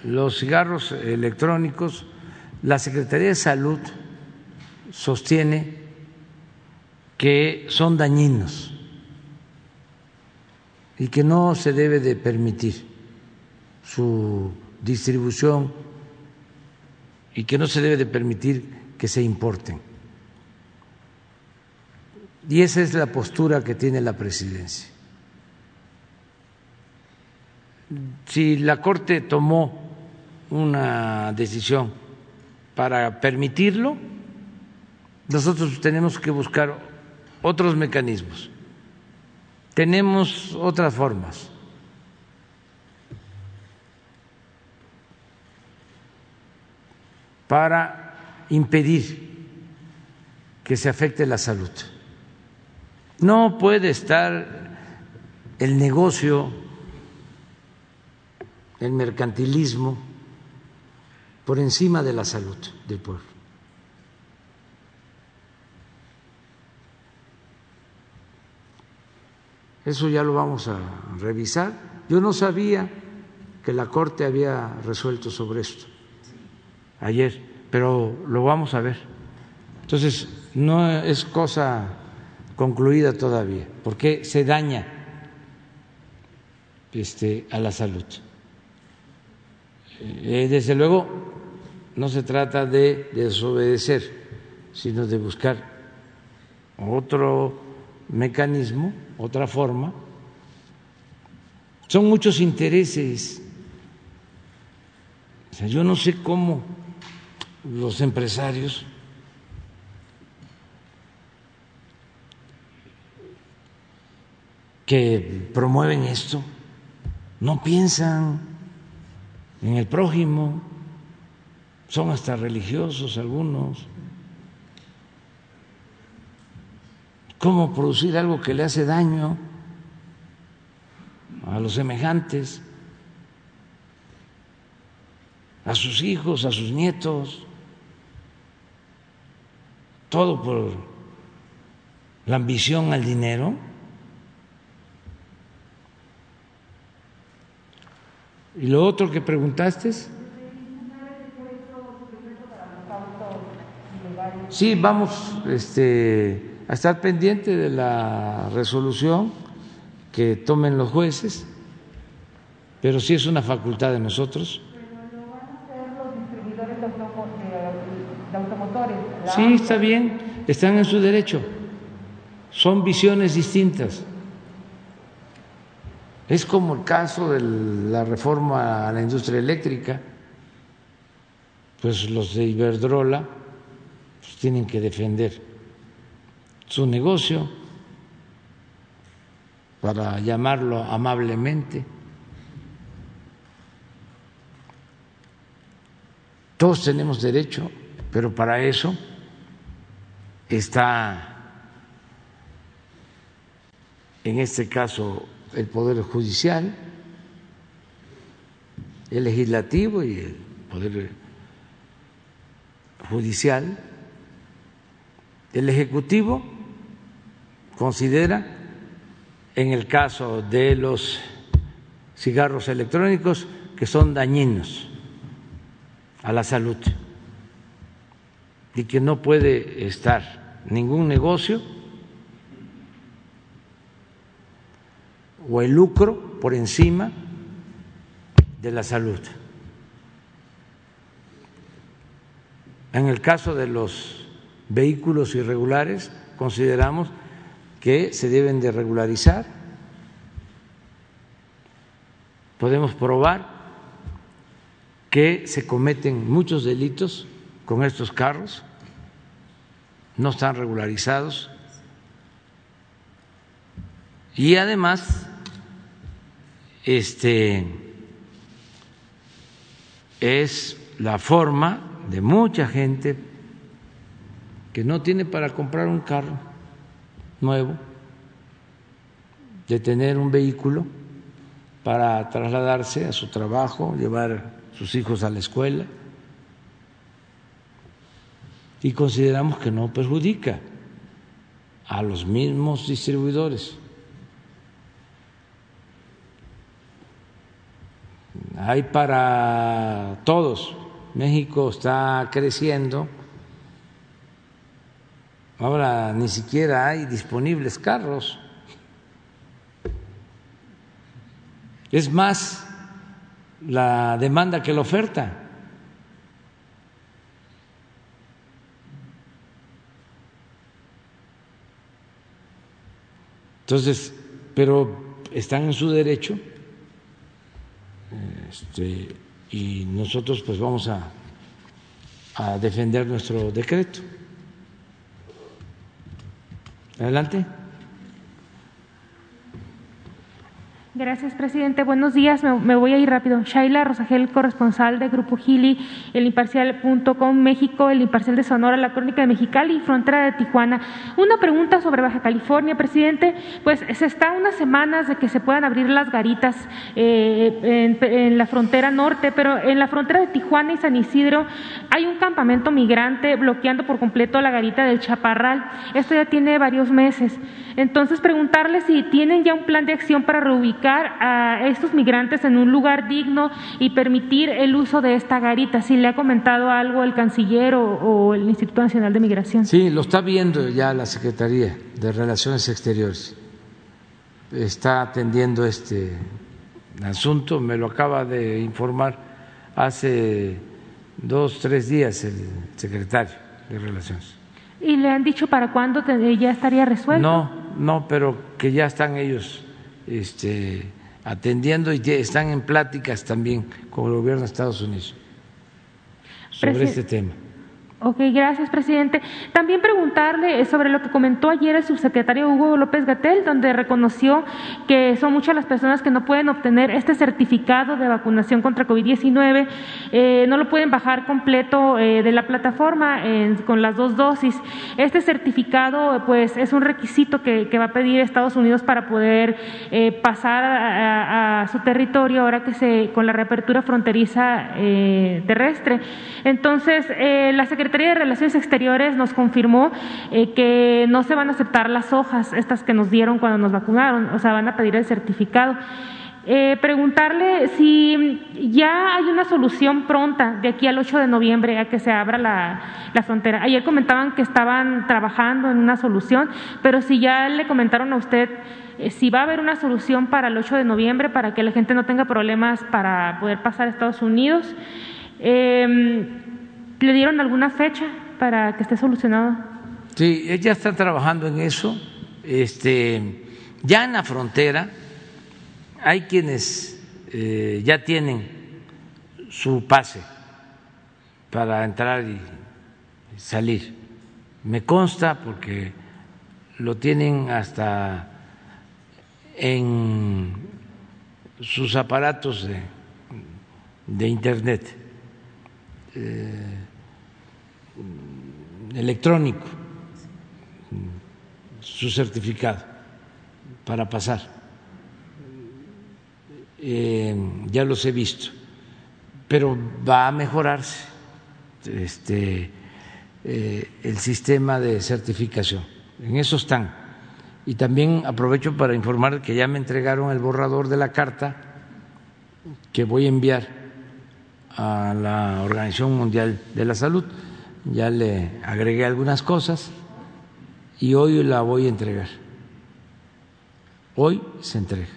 los cigarros electrónicos, la Secretaría de Salud sostiene que son dañinos y que no se debe de permitir su distribución y que no se debe de permitir que se importen. Y esa es la postura que tiene la presidencia. Si la Corte tomó una decisión para permitirlo, nosotros tenemos que buscar otros mecanismos, tenemos otras formas. para impedir que se afecte la salud. No puede estar el negocio, el mercantilismo por encima de la salud del pueblo. Eso ya lo vamos a revisar. Yo no sabía que la Corte había resuelto sobre esto ayer, pero lo vamos a ver. Entonces, no es cosa concluida todavía, porque se daña este, a la salud. Eh, desde luego, no se trata de desobedecer, sino de buscar otro mecanismo, otra forma. Son muchos intereses. Yo no sé cómo los empresarios que promueven esto no piensan en el prójimo, son hasta religiosos algunos. ¿Cómo producir algo que le hace daño a los semejantes, a sus hijos, a sus nietos? todo por la ambición al dinero. Y lo otro que preguntaste es... Sí, vamos este, a estar pendiente de la resolución que tomen los jueces, pero sí es una facultad de nosotros. Sí, está bien, están en su derecho. Son visiones distintas. Es como el caso de la reforma a la industria eléctrica, pues los de Iberdrola pues, tienen que defender su negocio, para llamarlo amablemente. Todos tenemos derecho, pero para eso está, en este caso, el Poder Judicial, el Legislativo y el Poder Judicial. El Ejecutivo considera, en el caso de los cigarros electrónicos, que son dañinos a la salud y que no puede estar ningún negocio o el lucro por encima de la salud. En el caso de los vehículos irregulares, consideramos que se deben de regularizar. Podemos probar que se cometen muchos delitos con estos carros, no están regularizados y además este es la forma de mucha gente que no tiene para comprar un carro nuevo, de tener un vehículo para trasladarse a su trabajo, llevar sus hijos a la escuela, y consideramos que no perjudica a los mismos distribuidores. Hay para todos. México está creciendo. Ahora ni siquiera hay disponibles carros. Es más la demanda que la oferta. Entonces, pero están en su derecho este, y nosotros pues vamos a, a defender nuestro decreto. Adelante. Gracias, presidente. Buenos días. Me, voy a ir rápido. Shaila Rosagel, corresponsal de Grupo Gili, el imparcial.com México, el imparcial de Sonora, la crónica de Mexicali y frontera de Tijuana. Una pregunta sobre Baja California, presidente. Pues se está unas semanas de que se puedan abrir las garitas eh, en, la frontera norte, pero en la frontera de Tijuana y San Isidro hay un campamento migrante bloqueando por completo la garita del Chaparral. Esto ya tiene varios meses. Entonces, preguntarle si tienen ya un plan de acción para reubicar a estos migrantes en un lugar digno y permitir el uso de esta garita. Si le ha comentado algo el canciller o, el Instituto Nacional de Migración. Sí, lo está viendo ya la Secretaría de Relaciones Exteriores. Está atendiendo este asunto, me lo acaba de informar hace dos, tres días el secretario de Relaciones. ¿Y le han dicho para cuándo ya estaría resuelto? No, no, pero que ya están ellos este, atendiendo y están en pláticas también con el gobierno de Estados Unidos sobre este tema. Ok, gracias, presidente. También preguntarle sobre lo que comentó ayer el subsecretario Hugo López Gatel, donde reconoció que son muchas las personas que no pueden obtener este certificado de vacunación contra COVID-19, eh, no lo pueden bajar completo eh, de la plataforma con las dos dosis. Este certificado, pues, es un requisito que, va a pedir Estados Unidos para poder eh, pasar a, a, su territorio ahora que se con la reapertura fronteriza terrestre. Entonces, la secretaria Secretaría de Relaciones Exteriores nos confirmó eh, que no se van a aceptar las hojas, estas que nos dieron cuando nos vacunaron, o sea, van a pedir el certificado. Eh, preguntarle si ya hay una solución pronta de aquí al 8 de noviembre a que se abra la, la, frontera. Ayer comentaban que estaban trabajando en una solución, pero si ya le comentaron a usted eh, si va a haber una solución para el 8 de noviembre para que la gente no tenga problemas para poder pasar a Estados Unidos. Eh, ¿Le dieron alguna fecha para que esté solucionado? Sí, ella está trabajando en eso. Este, ya en la frontera hay quienes eh, ya tienen su pase para entrar y salir. Me consta porque lo tienen hasta en sus aparatos de, de internet eh, electrónico, su certificado para pasar eh, ya los he visto, pero va a mejorarse este, eh, el sistema de certificación. En eso están. Y también aprovecho para informar que ya me entregaron el borrador de la carta que voy a enviar a la Organización Mundial de la Salud. Ya le agregué algunas cosas y hoy la voy a entregar. Hoy se entrega.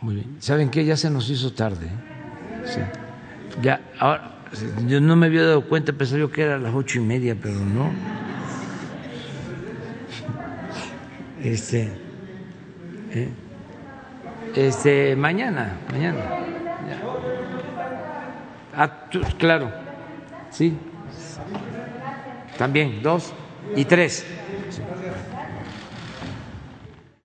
Muy bien. ¿Saben qué? Ya se nos hizo tarde. ¿eh? Sí. Ya, ahora, yo no me había dado cuenta, pensé yo que era a las ocho y media, pero no. Este, ¿eh? este, mañana, mañana. Ah, claro, sí. También, dos y tres.